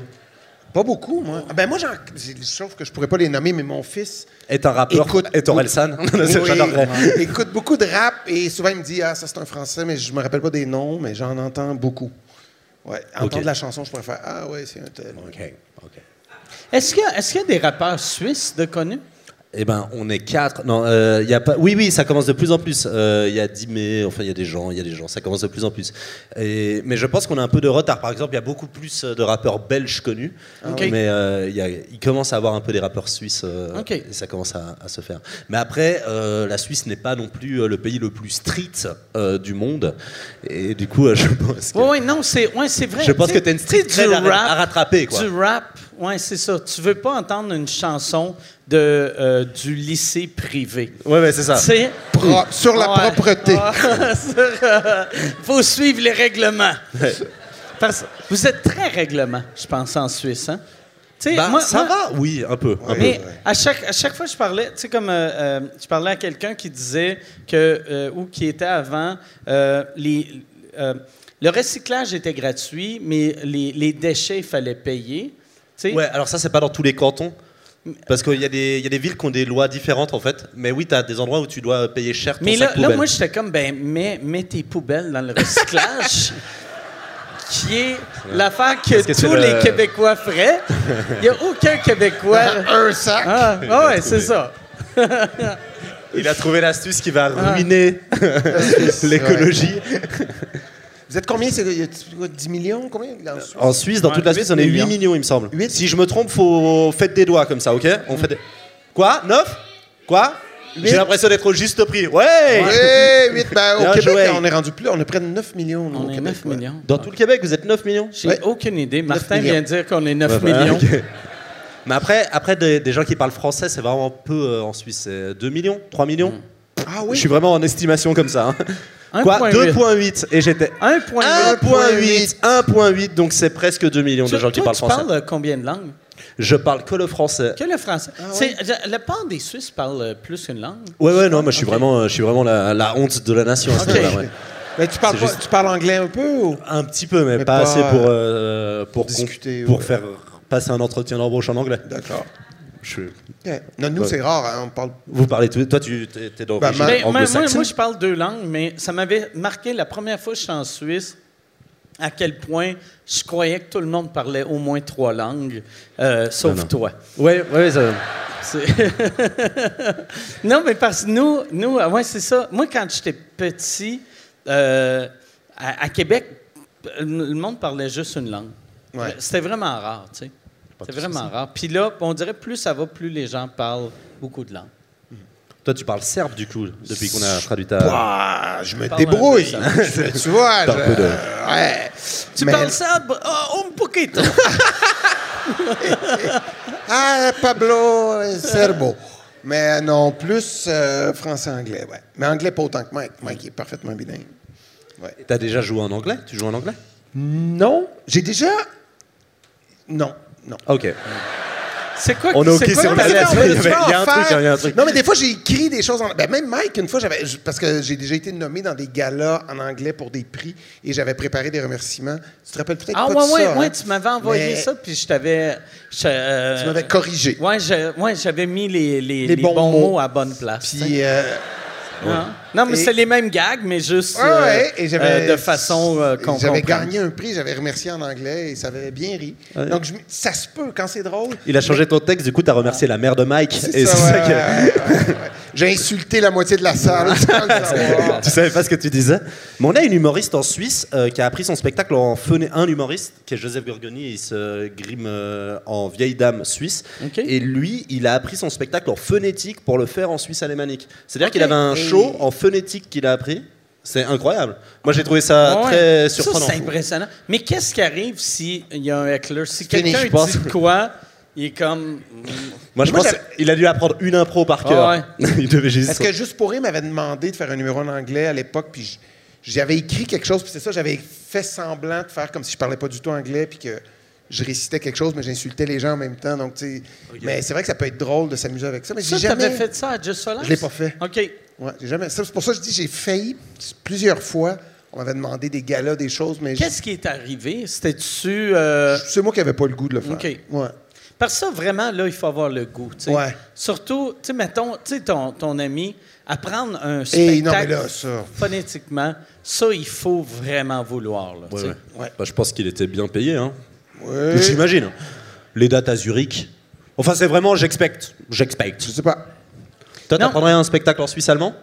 Pas beaucoup, moi. Ah, Ben moi, j'en- j'ai- sauf que je pourrais pas les nommer, mais mon fils Est un rappeur Écoute- est Orelsan [laughs] oui, J'adorerais. écoute beaucoup de rap et souvent il me dit ah ça c'est un français mais je me rappelle pas des noms mais j'en entends beaucoup. Ouais, entendre la chanson je pourrais faire ah ouais c'est un tel. Ok, ok. Est-ce qu'il y, a- est-ce qu'il y a des rappeurs suisses de connus? Eh ben, on est quatre. Non, euh, il y a pas. Oui, oui, ça commence de plus en plus. Euh, Il y a 10 mai, enfin, il y a des gens, il y a des gens. Ça commence de plus en plus. Et, mais je pense qu'on a un peu de retard. Par exemple, il y a beaucoup plus de rappeurs belges connus, Ok. mais euh, il y a- il commence à avoir un peu des rappeurs suisses. euh, Ok. Et ça commence à, à se faire. Mais après, euh, la Suisse n'est pas non plus euh, le pays le plus street euh, du monde. Et du coup, euh, je pense que. Oui, non, c'est ouais, c'est vrai. Je pense que t'as une street du rap, à rattraper, quoi. Du rap, ouais, c'est ça. Tu veux pas entendre une chanson de, euh, du lycée privé. Ouais, ouais, c'est ça. Sur la Ouais. propreté. Ouais, [laughs] sur, euh, faut suivre les règlements. Parce- vous êtes très règlement, je pense, en Suisse. Hein? Tu sais, Bah, moi- ça moi- va, oui, un peu. un peu. mais à chaque, à chaque fois que je parlais, tu sais, comme euh, euh, je parlais à quelqu'un qui disait que, euh, ou qui était avant, euh, les, euh, le recyclage était gratuit, mais les, les déchets, il fallait payer. Tu sais, Ouais, alors ça, c'est pas dans tous les cantons. Parce qu'il y, a des- il y a des villes qui ont des lois différentes, en fait. Mais oui, tu as des endroits où tu dois payer cher ton Mais sac là, là, poubelle. moi, j'étais comme, ben, mets, mets tes poubelles dans le recyclage, [laughs] qui est l'affaire que, que tous le- les Québécois feraient. Il n'y a aucun Québécois. [laughs] Un sac. Ah, ah ouais, c'est ça. Il a trouvé l'astuce qui va Ah. ruiner [laughs] l'écologie. Vous êtes combien? C'est y a- quoi, 10 millions? Combien? en Suisse? En Suisse, dans toute la Suisse, on est 8 millions. millions, il me semble. Huit? Si je me trompe, faut faites des doigts comme ça, ok? On fait des... Quoi? 9 Quoi? J'ai l'impression d'être au juste prix. Ouais, Ouais, [laughs] huit. Ben, au Québec, joué. on est rendu plus. On est près de 9 millions. On est Québec, 9 ouais. millions. Dans tout le Québec, vous êtes 9 millions? J'ai Ouais. aucune idée. Martin vient de dire qu'on est 9 Ouais, bah, millions. ok. Mais après, après des, des gens qui parlent français, c'est vraiment peu euh, en Suisse. C'est 2 millions? 3 millions? Ah Je oui? suis vraiment en estimation comme ça. hein. Quoi point 2.8 et j'étais 1,8. 1.8 1.8 donc c'est presque 2 millions de gens qui parlent tu français. parles euh, combien de langues? Je parle que le français. Que le français. Ah C'est- La part des Suisses parlent euh, plus qu'une langue? Ouais ouais non, moi je suis vraiment euh, je suis vraiment la, la honte de la nation à ce niveau-là, ouais. [laughs] Mais tu parles, pas- juste- tu parles anglais un peu? Ou? Un petit peu mais, Mais pas, pas, assez pour euh, pour discuter, pour ouais. faire passer un entretien d'embauche en anglais. D'accord. Je-. Non, nous, c'est rare. hein, on parle. Vous parlez tout toi tu Bah, d'origine Mais moi, je parle deux langues, mais ça m'avait marqué la première fois que j'étais en Suisse à quel point je croyais que tout le monde parlait au moins trois langues, euh, sauf Non, non. toi. Ouais ouais ça- [laughs] non, mais parce que nous, nous ah ouais, c'est ça. Moi, quand j'étais petit, euh, à, à Québec, le monde parlait juste une langue. Ouais. C'était vraiment rare, tu sais. C'était vraiment rare. Puis là, on dirait plus ça va, plus les gens parlent beaucoup de langues. Toi tu parles serbe du coup depuis qu'on a traduit ta Ah, je me débrouille. peu, Je- [laughs] tu vois, T'as un je- peu de- ouais. Tu Mais- parles ça? Oh, un poquito. [laughs] Ah, Pablo Serbo. Mais non, plus euh, français-anglais, ouais. Mais anglais pas autant que Mike. Mike est parfaitement bilingue. T'as déjà joué en anglais? Tu joues en anglais? Non. J'ai déjà. Non, non. Ok. C'est quoi? On est c'est OK sur la- lettre. Il y a un truc, il y a un truc. Non, mais des fois, j'ai écrit des choses en ben, Même Mike, une fois, j'avais. Parce que j'ai déjà été nommé dans des galas en anglais pour des prix et j'avais préparé des remerciements. Tu te rappelles peut-être Ah, pas ouais, de ouais, ça. ouais, hein? tu m'avais envoyé Mais ça, puis je t'avais. je- euh, Tu m'avais corrigé. Ouais, je- ouais, j'avais mis les, les, Les les bons bons, mots. mots. à bonne place. Puis. euh, Ah. Non, mais Et- c'est les mêmes gags, mais juste Ouais, euh, ouais, et j'avais, euh, de façon euh, qu'on J'avais gagné un prix, j'avais remercié en anglais et ça avait bien ri. Donc, je ça se peut quand c'est drôle. Il a changé ton texte, du coup, t'as remercié la mère de Mike. C'est et ça, c'est ça ouais, que- ouais, ouais, ouais. J'ai insulté la moitié de la salle. [laughs] tu savais pas ce que tu disais? Mais on a une humoriste en Suisse euh, qui a appris son spectacle en phoné... Un humoriste, qui est Joseph Gorgoni, il se grime euh, en vieille dame suisse. Et lui, il a appris son spectacle en phonétique pour le faire en Suisse alémanique. C'est-à-dire qu'il avait un Et- show en phonétique qu'il a appris. C'est incroyable. Moi, j'ai trouvé ça Ouais. très Ça, surprenant. c'est impressionnant. Mais qu'est-ce qui arrive s'il y a un heckler? Si quelqu'un je pense. dit quoi, il est comme. Moi, je Moi, pense qu'il a dû apprendre une impro par cœur. Ah [laughs] il devait juste. Parce que Juste pour rire m'avait demandé de faire un numéro en anglais à l'époque, puis j'avais écrit quelque chose, puis c'est ça, j'avais fait semblant de faire comme si je parlais pas du tout anglais, puis que je récitais quelque chose, mais j'insultais les gens en même temps. Donc, tu sais. Mais c'est vrai que ça peut être drôle de s'amuser avec ça. Mais Ça, j'ai t'avais jamais. fait ça à Just Solace? Je l'ai pas fait. OK. Ouais, j'ai jamais. C'est pour ça que je dis j'ai failli plusieurs fois. On m'avait demandé des galas, des choses, mais Qu'est-ce qui est arrivé? C'était-tu. euh, c'est moi qui n'avais pas le goût de le faire. OK. Ouais. Parce que ça, vraiment, là, il faut avoir le goût. tu sais. Ouais. Surtout, tu sais, mettons, tu sais, ton, ton ami, apprendre un Hey, spectacle non, mais là, ça. phonétiquement, ça, il faut vraiment vouloir. Là, Ouais, ouais. Ouais. Bah, je pense qu'il était bien payé. Hein. Ouais. J'imagine. Les dates à Zurich. Enfin, c'est vraiment, j'expecte. J'expecte. Je sais pas. Toi, t'apprendrais un spectacle en suisse allemand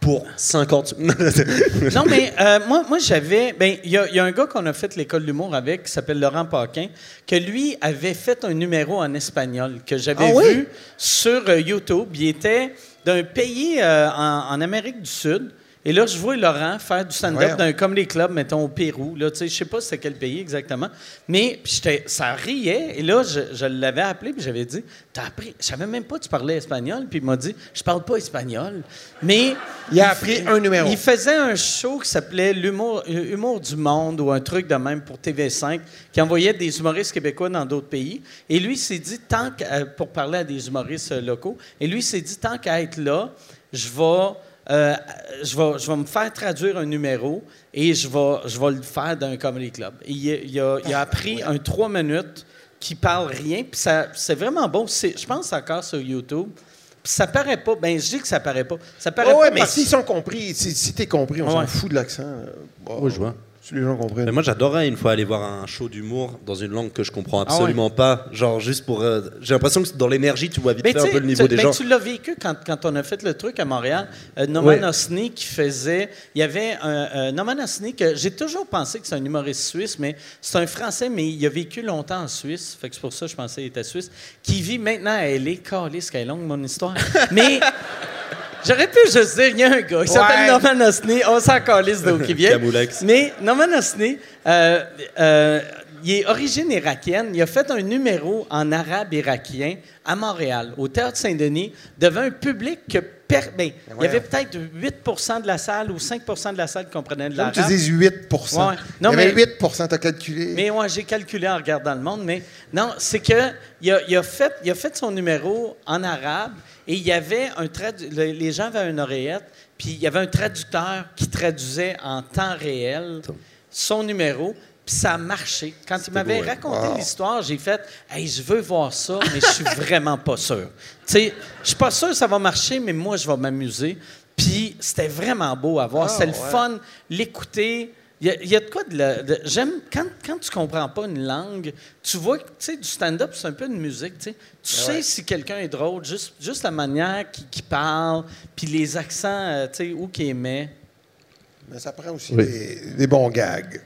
Pour 50. [laughs] Non, mais euh, moi, moi j'avais. Ben, il y, a- il y a un gars qu'on a fait l'école d'humour avec, qui s'appelle Laurent Paquin, que lui avait fait un numéro en espagnol que j'avais Ah oui? vu sur euh, YouTube. Il était d'un pays euh, en, en Amérique du Sud. Et là, je vois Laurent faire du stand-up Voyons. d'un comedy club, mettons au Pérou. Là, je sais pas c'était quel pays exactement. Mais ça riait. Et là, je, je l'avais appelé puis j'avais dit T'as appris Je savais même pas que tu parlais espagnol. Puis il m'a dit Je parle pas espagnol. Mais. Il a appris un numéro. Il faisait un show qui s'appelait L'humour Humour du monde ou un truc de même pour TV5 qui envoyait des humoristes québécois dans d'autres pays. Et lui s'est dit, tant euh, pour parler à des humoristes euh, locaux, et lui s'est dit, tant qu'à être là, je vais, euh, je, vais, je vais me faire traduire un numéro et je vais, je vais le faire dans un comedy club. Et il, a- il a, il a appris un trois minutes qui parle rien, puis ça, c'est vraiment bon. C'est- Je pense encore sur YouTube. Puis ça paraît pas. Ben, je dis que ça paraît pas. Ça paraît Ouais, ouais, pas mais parce- s'ils sont compris, si, si t'es compris, on Ouais. s'en fout de l'accent. euh, bon, Ouais, je vois. Les gens comprennent. Mais moi, j'adorerais une fois aller voir un show d'humour dans une langue que je comprends Ah absolument pas. Genre, juste pour. euh, J'ai l'impression que dans l'énergie, tu vois vite fait un peu le niveau des ben, gens. Tu l'as vécu quand, quand on a fait le truc à Montréal. Euh, Noman Ouais. Osni qui faisait. Il y avait un. euh, Noman Osni que j'ai toujours pensé que c'est un humoriste suisse, mais c'est un Français, mais il a vécu longtemps en Suisse. Fait que c'est pour ça que je pensais qu'il était suisse. Qui vit maintenant à L.A. Calisse, qu'elle est longue, mon histoire. [laughs] mais. J'aurais pu juste dire, il y a un gars qui s'appelle Ouais. Norman Osni, on s'en calisse d'où qui vient. Mais Norman Osni, euh, euh, il est origine irakienne. Il a fait un numéro en arabe irakien à Montréal, au Théâtre Saint-Denis, devant un public que... per- ben, il y avait peut-être 8% de la salle ou 5% de la salle qui comprenait de l'arabe. tu dises 8 Ouais. Non, Il y avait mais- 8 t'as calculé. Mais ouais, j'ai calculé en regardant le monde, mais non, c'est que il a, il a fait, il a fait son numéro en arabe et il y avait un les gens avaient une oreillette, puis il y avait un traducteur qui traduisait en temps réel son numéro. Puis ça a marché. Quand il m'avait hein? raconté Wow. l'histoire, j'ai fait Hey, je veux voir ça, mais je suis [laughs] vraiment pas sûr. Tu sais, je suis pas sûr que ça va marcher, mais moi, je vais m'amuser. Puis c'était vraiment beau à voir. Ah, C'était le ouais. fun, l'écouter. Il y, a, il y a de quoi de, la- de- j'aime quand quand tu comprends pas une langue, tu vois que tu sais du stand-up c'est un peu une musique, tu sais. Tu sais si quelqu'un est drôle juste juste la manière qu'il qu'il parle, puis les accents, euh, tu sais où qu'il émet. Mais ça prend aussi des, des bons gags.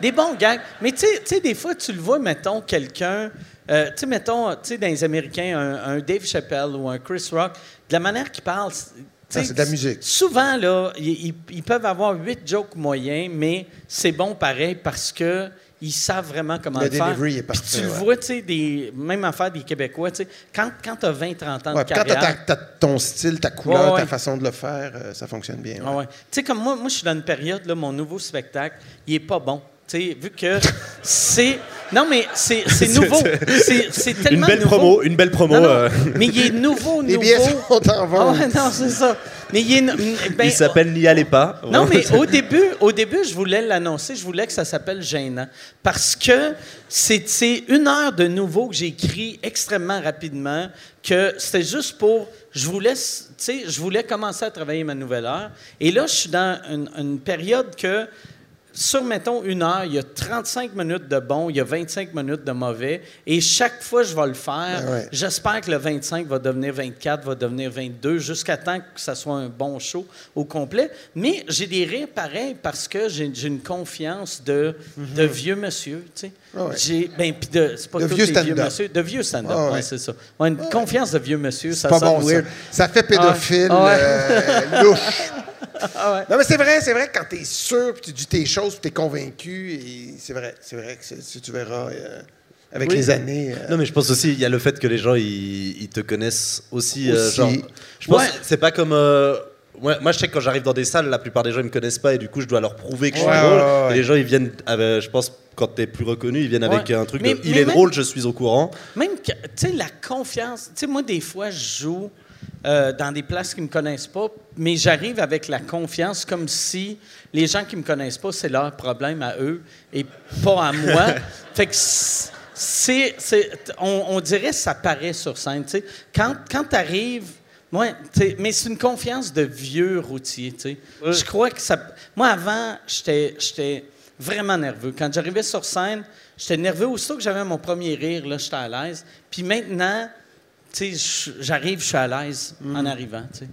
Des bons gags. Mais tu sais- tu sais, des fois, tu le vois, mettons, quelqu'un, euh, tu sais, mettons, tu sais, dans les Américains, un, un Dave Chappelle ou un Chris Rock, de la manière qu'il parle, c'est- Ah, c'est de la musique. Souvent, là, ils, peuvent avoir huit jokes moyens, mais c'est bon pareil parce que ils savent vraiment comment Le le, faire. delivery est parfait, tu le ouais. vois, tu sais, des, même affaire des Québécois, tu sais, quand, quand tu as 20-30 ans Ouais, de puis quand carrière... ta- ta- ton style, ta couleur, Ouais, ta façon de le faire, euh, ça fonctionne bien. Ah ouais. Tu sais, comme moi, moi, je suis dans une période, là, mon nouveau spectacle, il est pas bon. Tu sais, vu que c'est. Non, mais c'est c'est [laughs] nouveau. C'est c'est Une tellement belle nouveau. promo, une belle promo. Non, non, euh, Mais il est nouveau, Les nouveau. billets sont en Ah vente. non, c'est ça. Mais il est. ben, il s'appelle N'y allez pas. non, mais au [laughs] début, au début, je voulais l'annoncer, je voulais que ça s'appelle Gênant. Parce que c'est c'est une heure de nouveau que j'ai écrit extrêmement rapidement, que c'était juste pour. Je voulais, je voulais commencer à travailler ma nouvelle heure. Et là, je suis dans une, une période que. Sur, mettons, une heure, il y a 35 minutes de bon, il y a 25 minutes de mauvais. Et chaque fois que je vais le faire, Ben ouais. J'espère que le 25 va devenir 24, va devenir 22, jusqu'à temps que ça soit un bon show au complet. Mais j'ai des rires pareils parce que j'ai une confiance de, de vieux monsieur, tu sais. Ah Ben, puis de, c'est pas De tous vieux stand-up. monsieur, de vieux stand-up, Ah ouais, c'est ça. Ouais, une confiance de vieux monsieur, ça pas bon, weird. ça. Ça fait pédophile, Ah ouais. euh, louche. Ah ouais. Non, mais c'est vrai, c'est vrai que quand t'es sûr, puis tu dis tes choses, puis t'es convaincu, et c'est vrai, c'est vrai que si tu verras euh, avec Oui. les années. euh, Non, mais je pense aussi, il y a le fait que les gens, ils, ils te connaissent aussi. euh, Aussi. genre, je pense Ouais. que c'est pas comme. euh, ouais, moi, je sais que quand j'arrive dans des salles, la plupart des gens, ils me connaissent pas et du coup, je dois leur prouver que je suis drôle. ouais, ouais, ouais. Et les gens, ils viennent, avec- je pense, quand t'es plus reconnu, ils viennent avec un truc Mais- de il est même- drôle, je suis au courant. Même, que- tu sais, la confiance. Tu sais, moi, des fois, je joue euh, dans des places qui me connaissent pas, mais j'arrive avec la confiance comme si les gens qui me connaissent pas, c'est leur problème à eux et pas à moi. [laughs] fait que c'est, c'est- on, on dirait que ça paraît sur scène. tu sais. Quand, quand tu arrives. Mais c'est une confiance de vieux routier. Je crois que ça. Moi, avant, j'étais, j'étais vraiment nerveux. Quand j'arrivais sur scène, j'étais nerveux. Aussitôt que j'avais mon premier rire, là, j'étais à l'aise. Puis maintenant, tu sais, j'arrive, je suis à l'aise en arrivant, tu sais.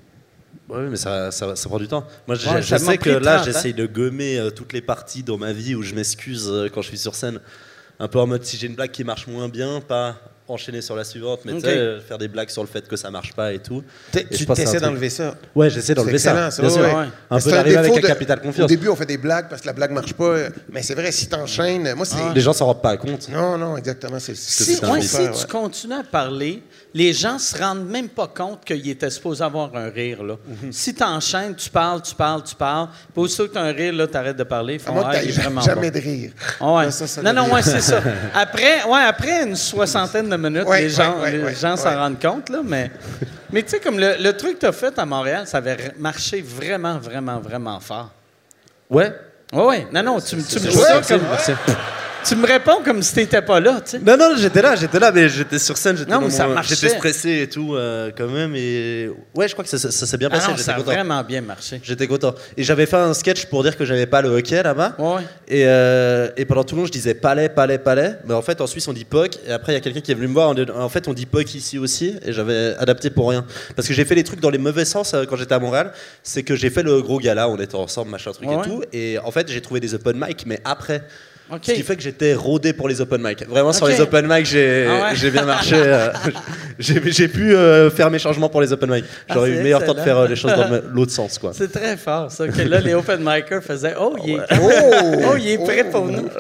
Ouais, mais ça, ça, ça prend du temps. Moi, je, Ouais, je sais que là, 30 ans. j'essaye de gommer euh, toutes les parties dans ma vie où je m'excuse euh, quand je suis sur scène. Un peu en mode si j'ai une blague qui marche moins bien, pas enchaîner sur la suivante, mais euh, faire des blagues sur le fait que ça marche pas et tout. Et Tu pense que c'est un essaies truc- d'enlever ça. Ouais, j'essaie d'enlever C'est ça. excellent, ça, bien ouais, sûr. ouais. Un peu c'est d'arriver avec défaut un capital Au confiance. début, on fait des blagues parce que la blague marche pas. Mais c'est vrai, si t'enchaînes, moi, c'est. Les gens s'en rendent pas compte. Non, non, exactement. C'est c'est Si, si tu continues à parler, les gens se rendent même pas compte qu'il était supposé avoir un rire. Là. Mhm. Si tu enchaînes, tu parles, tu parles, tu parles, puis aussitôt que tu as un rire, là, tu arrêtes de parler. font, Ah, que il est t'aies vraiment jamais bon. de rire. Ah ouais. Là, ça, ça non, non, ouais, c'est ça. [laughs] Après, ouais, après une soixantaine de minutes, Ouais, les gens, ouais, ouais, les ouais, gens s'en rendent compte, là, mais, [laughs] mais tu sais, comme le, le truc que tu as fait à Montréal, ça avait marché vraiment, vraiment, vraiment fort. Ouais. Ouais, ouais. Non, non, tu, me- tu me dis Ouais, ça comme. Tu me réponds comme si t'étais pas là, tu sais. Non, non, j'étais là, j'étais là, mais j'étais sur scène, j'étais Non, mais dans ça mon- marchait. j'étais stressé et tout, euh, quand même. Et ouais, je crois que ça, ça- ça s'est bien Ah passé. non, j'étais ça a content. vraiment bien marché. J'étais content. Et j'avais fait un sketch pour dire que j'avais pas le hockey là-bas. Ouais. Et, euh, et pendant tout le long, je disais palais, palais, palais. Mais en fait, en Suisse, on dit POC. Et après, il y a quelqu'un qui est venu me voir. En fait, on dit POC ici aussi. Et j'avais adapté pour rien. Parce que j'ai fait les trucs dans les mauvais sens euh, quand j'étais à Montréal. C'est que j'ai fait le gros gala. On était ensemble, machin, truc Ouais, et tout. Et en fait, j'ai trouvé des open mic, mais après. Ce qui fait que j'étais rodé pour les open mic. Vraiment, sur les open mic, j'ai Ah ouais? bien marché. euh, [laughs] j'ai pu euh, faire mes changements pour les open mic. J'aurais Ah, eu c'est meilleur temps de faire euh, les choses dans le- l'autre sens, quoi. C'est très fort, ça. Que là, les open micers faisaient Oh, il est, Oh! oh, il est prêt pour nous. [laughs]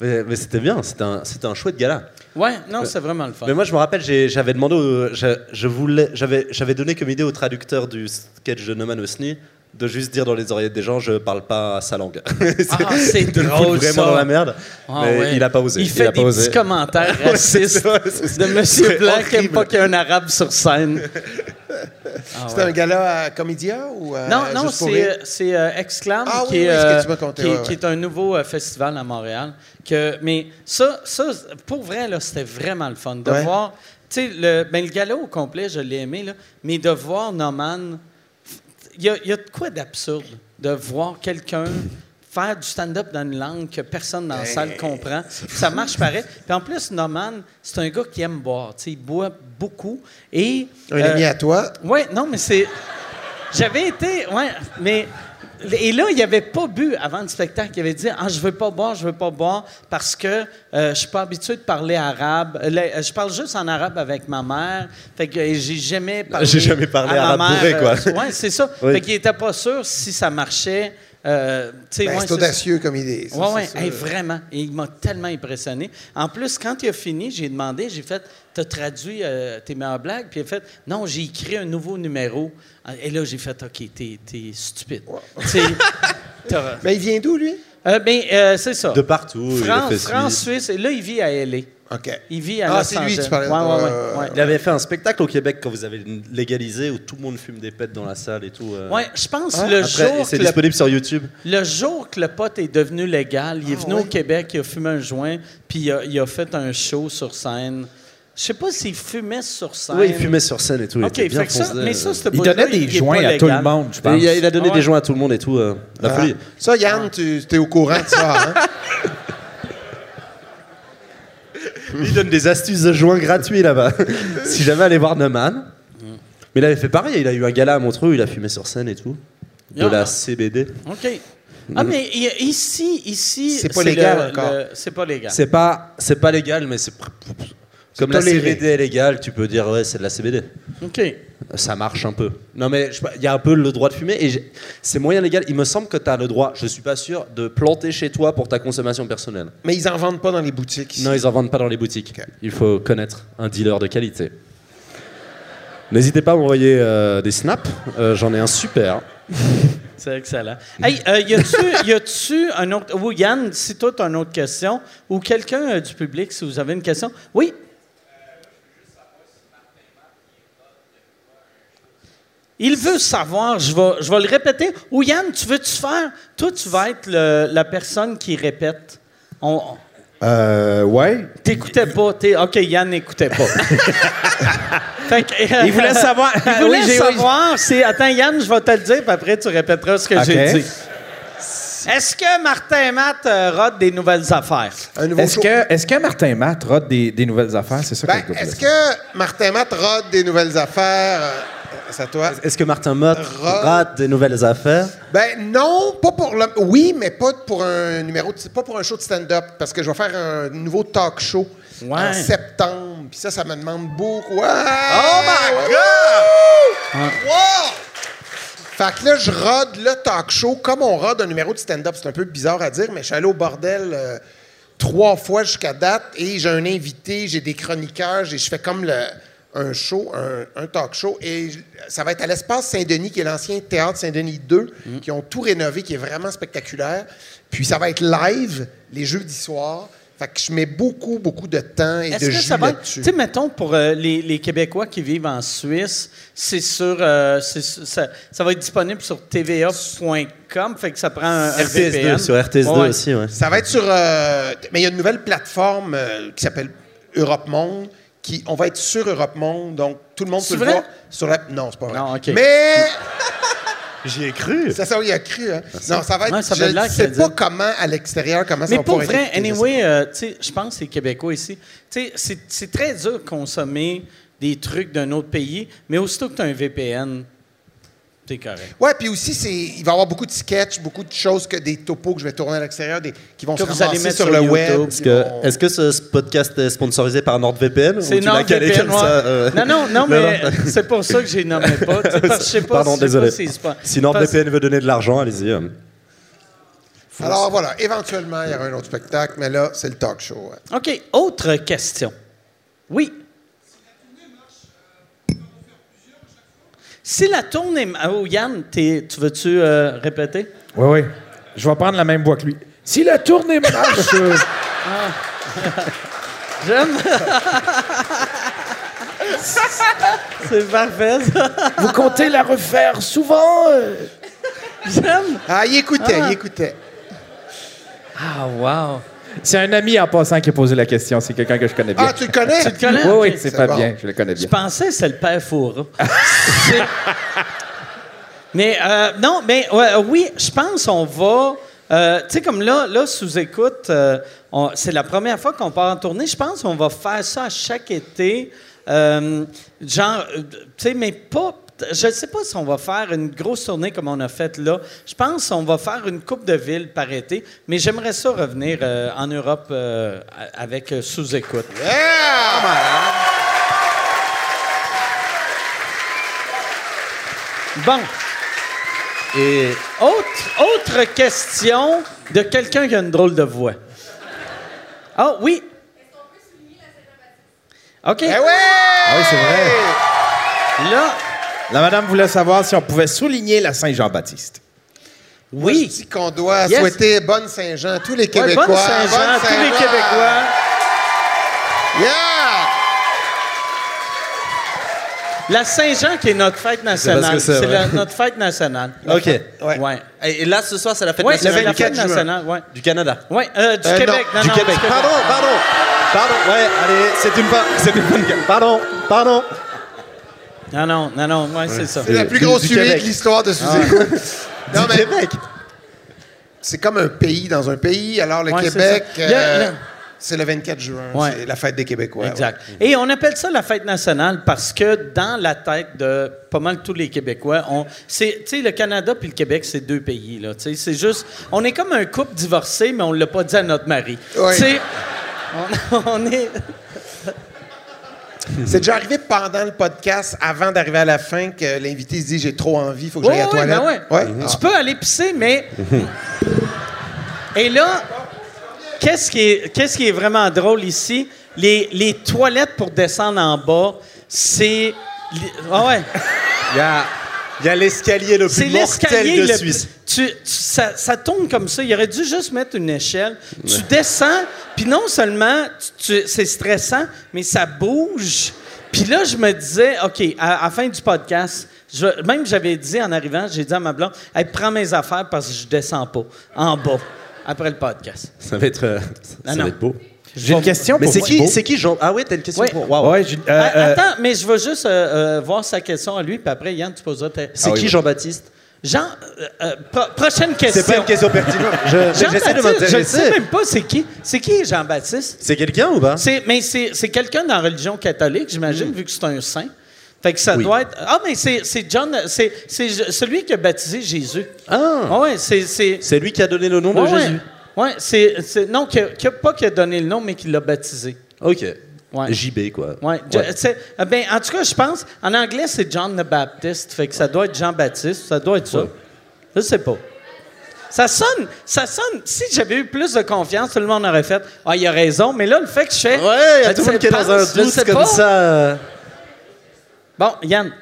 Mais, mais c'était bien, c'était un, chouette gala. Ouais, non, c'est vraiment le fun. Mais moi, je me rappelle, j'avais demandé, au- je, je voulais, j'avais, j'avais donné comme idée au traducteur du sketch de Noman Osni de juste dire dans les oreillettes des gens, je parle pas sa langue. Ah, [laughs] c'est de [laughs] le drôle, foutre vraiment ça. dans la merde. Ah, mais ouais. il a pas osé. Il fait a des pas osé. petits commentaires [laughs] Ouais, c'est racistes ça, c'est ça. de Monsieur C'est Blanc qui aime pas qu'il y ait un arabe sur scène. Ah, C'était ouais. un gala à Comédia ou à Non, non, pour c'est, euh, c'est euh, Exclam Ah qui, oui, est, oui, ce que euh, tu m'as conté, qui est- ouais, qui ouais. est un nouveau euh, festival à Montréal. Que, mais ça, ça, pour vrai, là, c'était vraiment le fun de Ouais. voir. Tu sais, le, ben, le gala au complet, je l'ai aimé, là, mais de voir Norman. Il y a, y a de quoi d'absurde de voir quelqu'un faire du stand-up dans une langue que personne dans la salle comprend. Ça marche pareil. Puis en plus, Norman, c'est un gars qui aime boire. Tu sais, il boit beaucoup. Et, Un euh, ami à toi? oui, non, mais c'est. J'avais été. Ouais, mais. Et là, il avait pas bu avant le spectacle. Il avait dit Ah, je veux pas boire, je veux pas boire parce que euh, je suis pas habitué de parler arabe. Euh, là, Je parle juste en arabe avec ma mère. Fait que euh, j'ai jamais parlé. J'ai jamais parlé à ma arabe bourré, mère, quoi. euh, ouais, c'est ça. Oui. Fait qu'il était pas sûr si ça marchait. Euh, Ben, ouais, c'est audacieux comme idée. Oui, ça. vraiment. Et il m'a tellement impressionné. En plus, quand il a fini, j'ai demandé, j'ai fait, t'as traduit euh, tes meilleures blagues? Puis il a fait, non, j'ai écrit un nouveau numéro. Et là, j'ai fait, OK, t'es, t'es stupide. Mais [laughs] il vient d'où, lui? Euh, ben, euh, c'est ça. De partout. il France, fait France, Suisse. Là, il vit à L.A. OK. Il vit à Ah, Los c'est lui, tu parlais. Ouais, ouais, ouais, Euh, ouais. Il avait fait un spectacle au Québec quand vous avez légalisé où tout le monde fume des pets dans la salle et tout. euh. Ouais, je pense Ah, le Après, jour c'est que le disponible sur YouTube. Le jour que le pote est devenu légal, il est Ah, venu ouais? au Québec, il a fumé un joint, puis il a, il a fait un show sur scène. Je sais pas s'il fumait sur scène. Oui, il fumait sur scène et tout. il OK, était bien fait que ça, foncé. mais ça, ce Il donnait des joints à tout le monde, je pense. il a, il a donné Ah des joints à tout le monde et tout. euh, la Ah. folie. Ça, Yann, tu es au courant de ça, hein? [laughs] Il donne des astuces de joints gratuits là-bas. [laughs] si jamais aller voir Neumann. Mais il avait fait pareil. Il a eu un gala à Montreux où il a fumé sur scène et tout. De Ah. la CBD. OK. Ah, mais ici, ici... C'est pas légal le- encore. le- C'est pas légal. C'est pas, c'est pas légal, mais c'est pr- comme la toléré. CBD est légale, tu peux dire ouais, c'est de la CBD. OK. Ça marche un peu. Non, mais il y a un peu le droit de fumer et c'est moyen légal. Il me semble que tu as le droit, je suis pas sûr, de planter chez toi pour ta consommation personnelle. Mais ils en vendent pas dans les boutiques. ici. Non, ils en vendent pas dans les boutiques. Il faut connaître un dealer de qualité. N'hésitez pas à m'envoyer euh, des snaps, euh, j'en ai un super. [laughs] C'est excellent. Hey, euh, y a-tu- y a-tu un autre. Ou Yann, si toi, tu as une autre question, ou quelqu'un euh, du public, si vous avez une question. Oui? Il veut savoir, je vais, je vais le répéter. Ou Yann, tu veux-tu faire? Toi, tu vas être le- la personne qui répète. On, Euh, ouais. T'écoutais pas. t'es- OK, Yann n'écoutait pas. [laughs] Fait que, euh, Il voulait savoir. [laughs] Il voulait Oui, j'ai- savoir. c'est- Attends, Yann, je vais te le dire, puis après, tu répéteras ce que j'ai dit. Est-ce que Martin Matt euh, des nouvelles affaires? Un nouveau Est-ce que, est-ce que Martin Matt rate des, des nouvelles affaires? C'est ça Ben, que je est-ce que Martin Matt rode des nouvelles affaires? C'est à toi. Est-ce que Martin Mott Ra- rate des nouvelles affaires? Ben non, pas pour le. Oui, mais pas pour un numéro, de- pas pour un show de stand-up, parce que je vais faire un nouveau talk show Ouais. en septembre. Puis ça, ça me demande beaucoup. Ouais! Oh my Ouais! God! Wow! Fait que là, je rode le talk show comme on rode un numéro de stand-up. C'est un peu bizarre à dire, mais je suis allé au bordel euh, trois fois jusqu'à date et j'ai un invité, j'ai des chroniqueurs, je fais comme le, un show, un, un talk show. Et ça va être à l'espace Saint-Denis, qui est l'ancien théâtre Saint-Denis 2, qui ont tout rénové, qui est vraiment spectaculaire. Puis ça va être live les jeudis soirs. Fait que je mets beaucoup, beaucoup de temps et Est-ce de que jus ça va être. Tu là-dessus. sais, mettons, pour euh, les, les Québécois qui vivent en Suisse, c'est sur. euh, ça, ça va être disponible sur TVA.com, fait que ça prend un, un RTS2, VPN. sur RTS2 Ouais. aussi, ouais. Ça va être sur. euh, mais il y a une nouvelle plateforme euh, qui s'appelle Europe Monde. Qui, on va être sur Europe Monde, donc tout le monde C'est peut le vrai? voir. Sur la, non, c'est pas vrai. Non, OK. Mais [laughs] J'y ai cru. c'est ça, il a cru. Hein? Non, ça va être. Ça je ne sais pas comment à l'extérieur, comment ça Mais va pour vrai, anyway, euh, tu sais, je pense que les Québécois ici, tu sais, c'est- c'est très dur de consommer des trucs d'un autre pays, mais aussitôt que tu as un VPN, t'es correct. Ouais, puis aussi, c'est, il va y avoir beaucoup de sketchs, beaucoup de choses, que des topos que je vais tourner à l'extérieur, des, qui vont Que se vous allez mettre sur, sur le YouTube. web. Est-ce que, est-ce que ce, podcast est sponsorisé par NordVPN ou C'est NordVPN, comme ça, euh? Non, non, non, [laughs] mais c'est pour ça que j'ai nommé pas. [laughs] parce que je sais pas, Pardon, sais désolé. pas si pas- Si NordVPN veut donner de l'argent, allez-y. euh. Alors voilà, éventuellement, il y aura un autre spectacle, mais là, c'est le talk show. ouais. OK, autre question. Oui. Si la tournée... Oh, Yann, t'es- tu veux-tu euh, répéter? Oui, oui. Je vais prendre la même voix que lui. Si la tournée marche, euh, J'aime. C'est parfait, ça. vous comptez la refaire souvent? euh? J'aime. Ah, il écoutait, Ah. il écoutait. Ah, wow. C'est un ami en passant qui a posé la question. C'est quelqu'un que je connais bien. Ah, tu le connais? Tu le connais? oui, oui, c'est c'est pas bon. bien. Je le connais Je bien. pensais que c'est le père Foura. C'est- mais euh, non, mais ouais, euh, oui, je pense qu'on va. euh, tu sais, comme là, là sous écoute, euh, c'est la première fois qu'on part en tournée. Je pense qu'on va faire ça à chaque été. Euh, genre, tu sais, mais pas. Je ne sais pas si on va faire une grosse tournée comme on a fait là. Je pense qu'on va faire une coupe de villes par été, mais j'aimerais ça revenir euh, en Europe euh, avec euh, sous-écoute. Yeah! Bon. Et autre, autre question de quelqu'un qui a une drôle de voix. Ah oui. OK. Eh ouais! Ah oui, c'est vrai. Là, La madame voulait savoir si on pouvait souligner la Saint-Jean-Baptiste. Moi, je oui. dis qu'on doit Yes. souhaiter bonne Saint-Jean à tous les Ouais, Québécois. bonne Saint-Jean, Bonne tous les Saint-Jean. Québécois. Yeah! La Saint-Jean qui est notre fête nationale. c'est la- notre fête nationale. [laughs] Ok. Ouais. Ouais. Et là, ce soir, c'est la fête Ouais, c'est nationale la du, fête nationale. Ouais. du Canada. Ouais, euh, du Euh, Québec. non, Non, du non, Québec. Pardon, pardon. Pardon. Ouais, allez, c'est une bonne. C'est une bonne. Pardon, pardon. Non, non, non, non, ouais, c'est ça. C'est la plus grosse Québec. de l'histoire de Suzette. [laughs] non, Du mais Québec. c'est comme un pays dans un pays. Alors, le Ouais, Québec, euh, c'est le 24 juin. Ouais. C'est la fête des Québécois. Exact. Et on appelle ça la fête nationale parce que dans la tête de pas mal tous les Québécois, on, c'est, tu sais, le Canada puis le Québec, c'est deux pays. Là, tu sais, c'est juste, on est comme un couple divorcé, mais on l'a pas dit à notre mari. Ouais. Tu sais, on, [laughs] on est. C'est déjà arrivé pendant le podcast, avant d'arriver à la fin, que l'invité se dit J'ai trop envie, il faut que j'aille à la toilette. ben ouais. Ouais? Tu peux aller pisser, mais. Et là, qu'est-ce qui est, qu'est-ce qui est vraiment drôle ici? Les, les toilettes pour descendre en bas, c'est. Ah ouais. Il y a, il y a l'escalier le C'est plus mortel l'escalier. de le- Suisse. Tu, tu- ça, ça tourne comme ça. Il aurait dû juste mettre une échelle. Tu descends, puis non seulement tu- tu- c'est stressant, mais ça bouge. Puis là, je me disais, OK, à, à la fin du podcast, je- même j'avais dit en arrivant, j'ai dit à ma blonde, hey, prends mes affaires parce que je descends pas en bas après le podcast. Ça va être, euh, ça, Ah va être beau. J'ai une question Mais pour c'est qui, c'est qui Jean? Ah ouais, t'as une question Ouais. pour. Ouais, j'ai- euh, Ah, euh, Attends, mais je veux juste euh, euh, voir sa question à lui, puis après, Yann, tu poseras ta... C'est Ah oui, qui oui. Jean-Baptiste? Jean, euh, euh, pro- prochaine question. C'est pas une question pertinente. [laughs] Je- J'essaie de Jean-Baptiste, Je ne sais même pas c'est qui. C'est qui Jean-Baptiste? C'est quelqu'un ou pas? C'est, mais c'est, quelqu'un dans la religion catholique, j'imagine, vu que c'est un saint. Fait que ça Oui. doit être. Ah, mais c'est, John. C'est, celui qui a baptisé Jésus. Ah. ouais, c'est. lui qui a donné le nom de ouais. Jésus. Ouais, c'est, c'est- Non, qui a- qui a- pas qui a donné le nom, mais qui l'a baptisé. Ok. Ouais. JB, quoi. Ouais. Euh, ben, en tout cas, je pense. En anglais, c'est John the Baptist. Fait que ça doit être Jean-Baptiste. Ça doit être ça. Je sais pas. Ça sonne, ça sonne. Si j'avais eu plus de confiance, tout le monde aurait fait Ah, il a raison. Mais là, le fait que je fais. Ouais, il y a Ben, tout le monde qui est dans un doute comme pas. ça. Bon, Yann.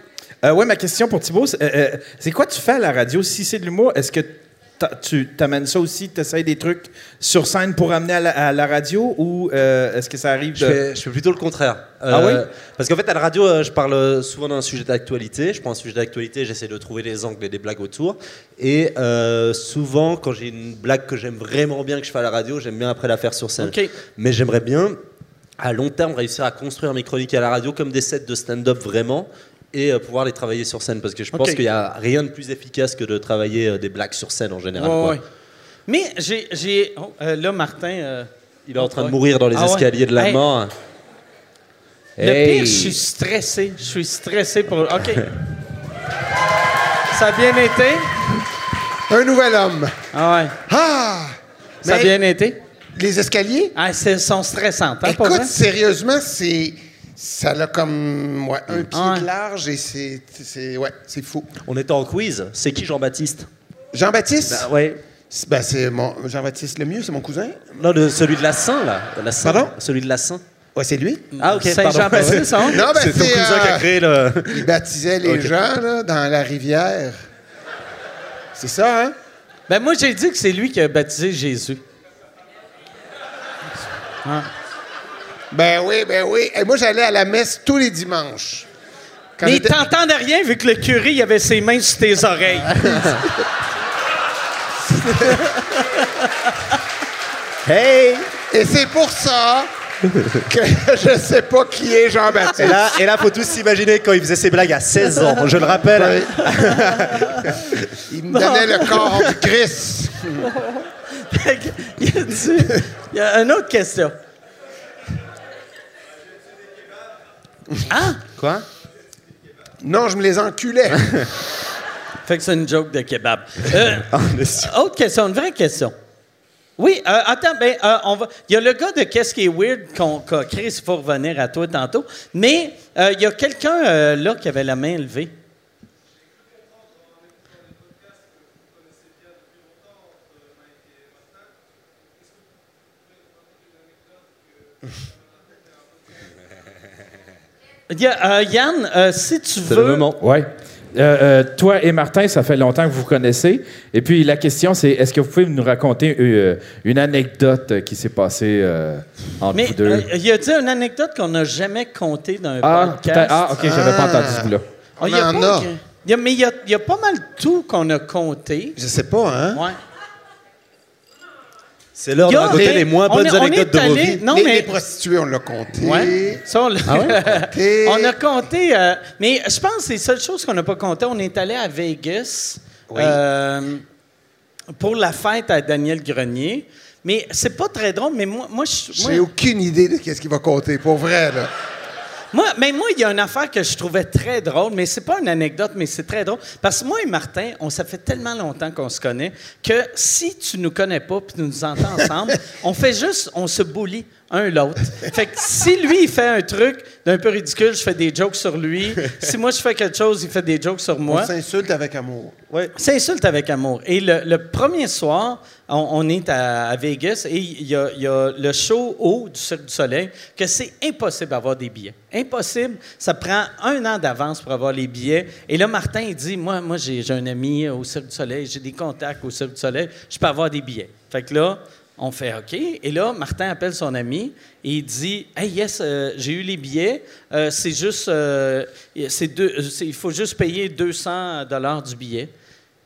Euh, ouais, ma question pour Thibault, c'est, euh, euh, c'est quoi tu fais à la radio? Si c'est de l'humour, est-ce que tu t'amènes ça aussi, tu essaies des trucs sur scène pour amener à la, à la radio ou euh, est-ce que ça arrive de... Je fais, je fais plutôt le contraire. Ah oui? Parce qu'en fait, à la radio, euh, je parle souvent d'un sujet d'actualité. Je prends un sujet d'actualité, j'essaie de trouver des angles et des blagues autour. Et euh, souvent, quand j'ai une blague que j'aime vraiment bien que je fais à la radio, j'aime bien après la faire sur scène. Mais j'aimerais bien, à long terme, réussir à construire mes chroniques à la radio comme des sets de stand-up vraiment et euh, pouvoir les travailler sur scène. Parce que je pense qu'il n'y a rien de plus efficace que de travailler euh, des blagues sur scène en général. Ouais, quoi. ouais. Mais j'ai. j'ai oh, euh, là, Martin. euh, Il est en train de mourir dans les Ah ouais. escaliers de la Hey. mort. Le Hey. pire, je suis stressé. Je suis stressé pour. OK. Ça a bien été? Un nouvel homme. Ah ouais. Ah! Ça a bien été? les escaliers? Ah, c'est sont stressants, hein, pas Écoute, sérieusement, c'est. Ça a comme ouais, un pied Ouais. de large et c'est. c'est- Ouais, c'est fou. On était en quiz. C'est qui Jean-Baptiste? Jean-Baptiste? Ouais. C'est- Ben, c'est mon. Jean-Baptiste Lemieux, c'est mon cousin. Non, de, celui de la Saint, là. La Saint. Pardon? Celui de la Saint. Ouais, c'est lui. Ah, ok. Saint-Jean-Baptiste, hein? Non, ben, c'est ton c'est, cousin qui a euh, créé le. Il baptisait les [laughs] gens là, dans la rivière. C'est ça, hein? Ben, moi, j'ai dit que c'est lui qui a baptisé Jésus. Ben oui, ben oui. Et moi, j'allais à la messe tous les dimanches. Quand Mais j'étais- t'entendais rien vu que le curé il avait ses mains sur tes oreilles. [laughs] Hey Et c'est pour ça que [laughs] je sais pas qui est Et Jean-Baptiste. là, et là, faut tous s'imaginer quand il faisait ses blagues à 16 ans. Je le rappelle. [laughs] Il me donnait le corps du Christ. Il, il y a une autre question. Ah! Quoi? Non, je me les enculais. [laughs] Fait que c'est une joke de kebab. Euh, [laughs] autre question, une vraie question. Oui, euh, attends, ben, euh, on va. Il y a le gars de Qu'est-ce qui est weird qu'on, qu'on- Chris, il faut revenir à toi tantôt. Mais euh, il y a quelqu'un euh, là qui avait la main levée. Il y a, euh, Yann, euh, si tu C'est veux. le moment. Ouais. Euh, euh, toi et Martin, ça fait longtemps que vous vous connaissez. Et puis la question, c'est est-ce que vous pouvez nous raconter euh, une anecdote qui s'est passée euh, entre Mais vous deux? euh, il a dit une anecdote qu'on n'a jamais contée dans un ah, podcast? ah, ok, j'avais pas Ah. entendu ce bout-là. Ah, il y a On en pas a. il y a- mais il y a, il y a pas mal tout qu'on a compté. Je sais pas, hein? Ouais. C'est l'heure de raconter les moins on bonnes est- on anecdotes de vos vies. Non, les, mais. les prostituées, on l'a compté. Ouais. Ça, on, l'a- [laughs] compté. on a compté. euh, mais je pense que c'est la seule chose qu'on n'a pas compté. On est allé à Vegas Oui. euh, pour la fête à Daniel Grenier. Mais c'est pas très drôle, mais moi, moi, je, moi- J'ai aucune idée de qu'est-ce qu'il va compter, pour vrai, là. Moi, mais moi, il y a une affaire que je trouvais très drôle, mais c'est pas une anecdote, mais c'est très drôle. Parce que moi et Martin, on ça fait tellement longtemps qu'on se connaît que si tu nous connais pas puis tu nous entends ensemble, [laughs] on fait juste, on se bully un l'autre. Fait que si lui, il fait un truc d'un peu ridicule, je fais des jokes sur lui. Si moi, je fais quelque chose, il fait des jokes sur moi. On s'insulte avec amour. Ouais. C'est insulte avec amour. Et le, le premier soir, on, on est à, à Vegas et il y, a, il y a le show haut du Cirque du Soleil que c'est impossible d'avoir des billets. Impossible. Ça prend un an d'avance pour avoir les billets. Et là, Martin, il dit, moi, moi j'ai j'ai un ami au Cirque du Soleil, j'ai des contacts au Cirque du Soleil, je peux avoir des billets. Fait que là, on fait OK. Et là, Martin appelle son ami et il dit Hey, yes, euh, j'ai eu les billets. Euh, c'est juste. euh, deux, il faut juste payer 200 du billet.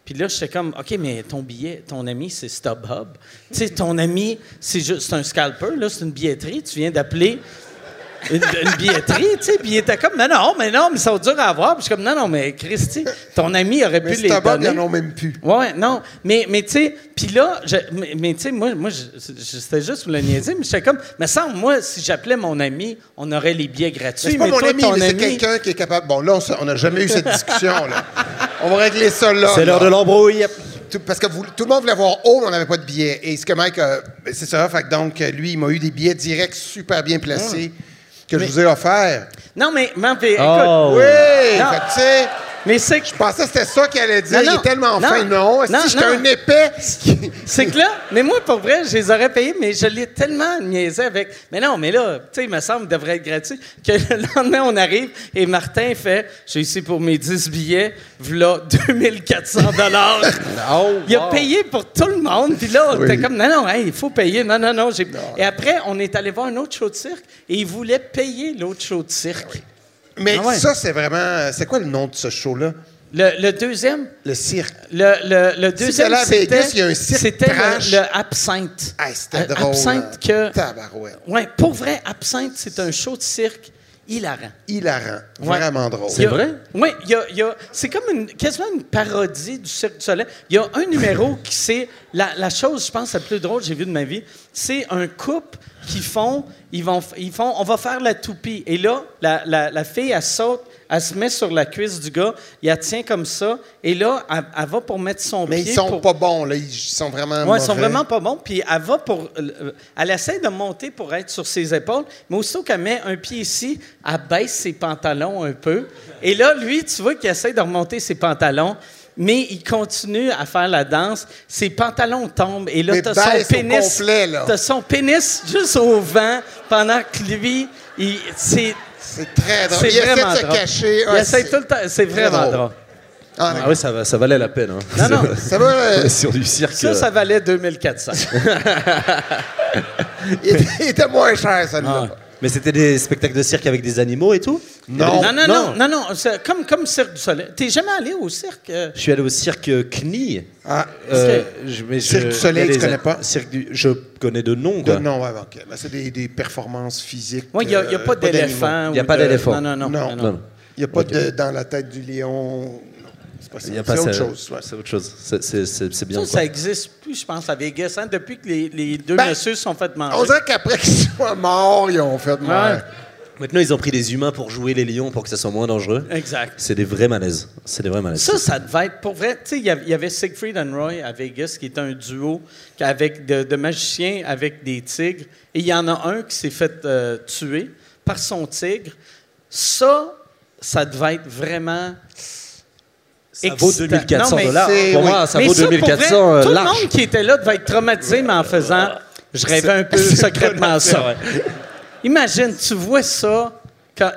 Puis là, j'étais comme, OK, mais ton billet, ton ami, c'est StubHub. tu sais, ton ami, c'est juste un scalper, là, c'est une billetterie. Tu viens d'appeler. Une, une billetterie, tu sais. Puis il était comme, mais non, mais non, mais ça va dur à avoir. Puis je suis comme, non, non, mais Christy, ton ami aurait Mais pu les ils donner. en ont même plus. Ouais, non. Mais, mais tu sais, puis là, je- mais, mais tu sais, moi, moi c'était juste pour le niaiser, mais j'étais comme, mais ça, moi, si j'appelais mon ami, on aurait les billets Mais gratuits. C'est pas Mais, mon toi, ami, mais c'est quelqu'un qui est capable. Bon, là, on n'a jamais eu cette discussion. là. On va régler ça là. C'est l'heure de l'embrouille. Tout- parce que vous- tout le monde voulait voir haut, mais on n'avait pas de billets. Et ce que Mike, ben, c'est ça. Fait que donc, euh, lui, il m'a eu des billets directs super bien placés que je vous ai offerts. Non, mais, mais, mais, écoute, Oh. Oui! Non. Fait que, tu sais, mais c'est que je pensais que c'était ça qu'il allait dire. Non, non. Il est tellement Non. fin. Non, Non, si j'étais non. un épais. C'est que là, mais moi, pour vrai, je les aurais payés, mais je l'ai tellement niaisé avec. Mais non, mais là, tu sais, il me semble, il devrait être gratuit. Que le lendemain, on arrive et Martin fait J'ai ici pour mes 10 billets, voilà 2400 dollars. [laughs] Il a payé pour tout le monde. Puis là, on était comme Non, non, hey, il faut payer. Non, non, non. Et après, on est allé voir un autre show de cirque et il voulait payer l'autre show de cirque. Mais Ah ouais. ça, c'est vraiment. C'est quoi le nom de ce show-là? Le, le deuxième, Le cirque. le, le, le t'es deuxième, c'était il y a un cirque c'était le, le Absinthe. Ah, c'était Euh, drôle. Absinthe hein. que. Tabarouette. Oui, pour vrai, Absinthe, c'est un show de cirque hilarant. Hilarant. Ouais. Vraiment drôle. Il y a- Oui, il y a, il y a- c'est comme une, quasiment une parodie du Cirque du Soleil. Il y a un numéro [laughs] qui c'est la, la chose, je pense, la plus drôle que j'ai vue de ma vie. C'est un couple qui font, ils vont, ils font, on va faire la toupie. Et là, la, la- la fille, elle saute, elle se met sur la cuisse du gars, il la tient comme ça, et là, elle, elle va pour mettre son Mais pied. ils sont pour- pas bons, là. Ils sont vraiment. Ouais, ils sont vraiment pas bons. Puis elle va pour. euh, Elle essaie de monter pour être sur ses épaules, mais aussitôt qu'elle met un pied ici, elle baisse ses pantalons un peu. Et là, lui, tu vois qu'il essaie de remonter ses pantalons, mais il continue à faire la danse. Ses pantalons tombent et là, Mais t'as son pénis. complet, là. Son pénis juste au vent pendant que lui, il, c'est. C'est très drôle. C'est Il essaie de se drôle. cacher. Il Ah, essaie c'est- tout le temps. C'est vraiment drôle. drôle. Ah, Ah oui, ça, ça valait la peine. hein. Non, non. Ça va. euh, [laughs] Sur du cirque. Ça, ça valait 2400. [laughs] il, était, il était moins cher, celle-là. Ah. Mais c'était des spectacles de cirque avec des animaux et tout Non. Non, non, non, non, non, comme, comme Cirque du Soleil. T'es jamais allé au cirque? euh? Je suis allé au cirque CNI. Ah, Euh, je- mais Cirque je- du Soleil, tu connais pas? Cirque du, je connais de nom, de- quoi. non, ouais, ok. Ben, c'est des, des performances physiques. Oui, il n'y a, y a euh, pas d'éléphant. d'animaux. Il y a pas de- d'éléphant. Non, non, non. Il n'y a pas de dans la tête du lion. C'est pas ça. Autre chose. ouais. C'est autre chose. C'est- bien. Ça, ça existe plus, je pense, à Vegas, hein, depuis que les, les deux Ben, messieurs se sont fait manger. On dirait qu'après qu'ils soient morts, ils ont fait mal. Maintenant, ils ont pris des humains pour jouer les lions pour que ça soit moins dangereux. Exact. C'est des vrais malaises. C'est des vrais malaises. Ça, ça devait être pour vrai. Tu sais, il y avait- Siegfried and Roy à Vegas, qui était un duo avec de, de magiciens avec des tigres. Et il y en a un qui s'est fait euh, tuer par son tigre. Ça, ça devait être vraiment. Ça vaut excitant. 2400 Non, mais dollars. Pour moi, ça Mais vaut ça, pour 2400 vrai, euh, Tout le monde qui était là devait être traumatisé, mais en faisant. Je rêvais un peu [laughs] secrètement ça. Imagine, tu vois ça. quand-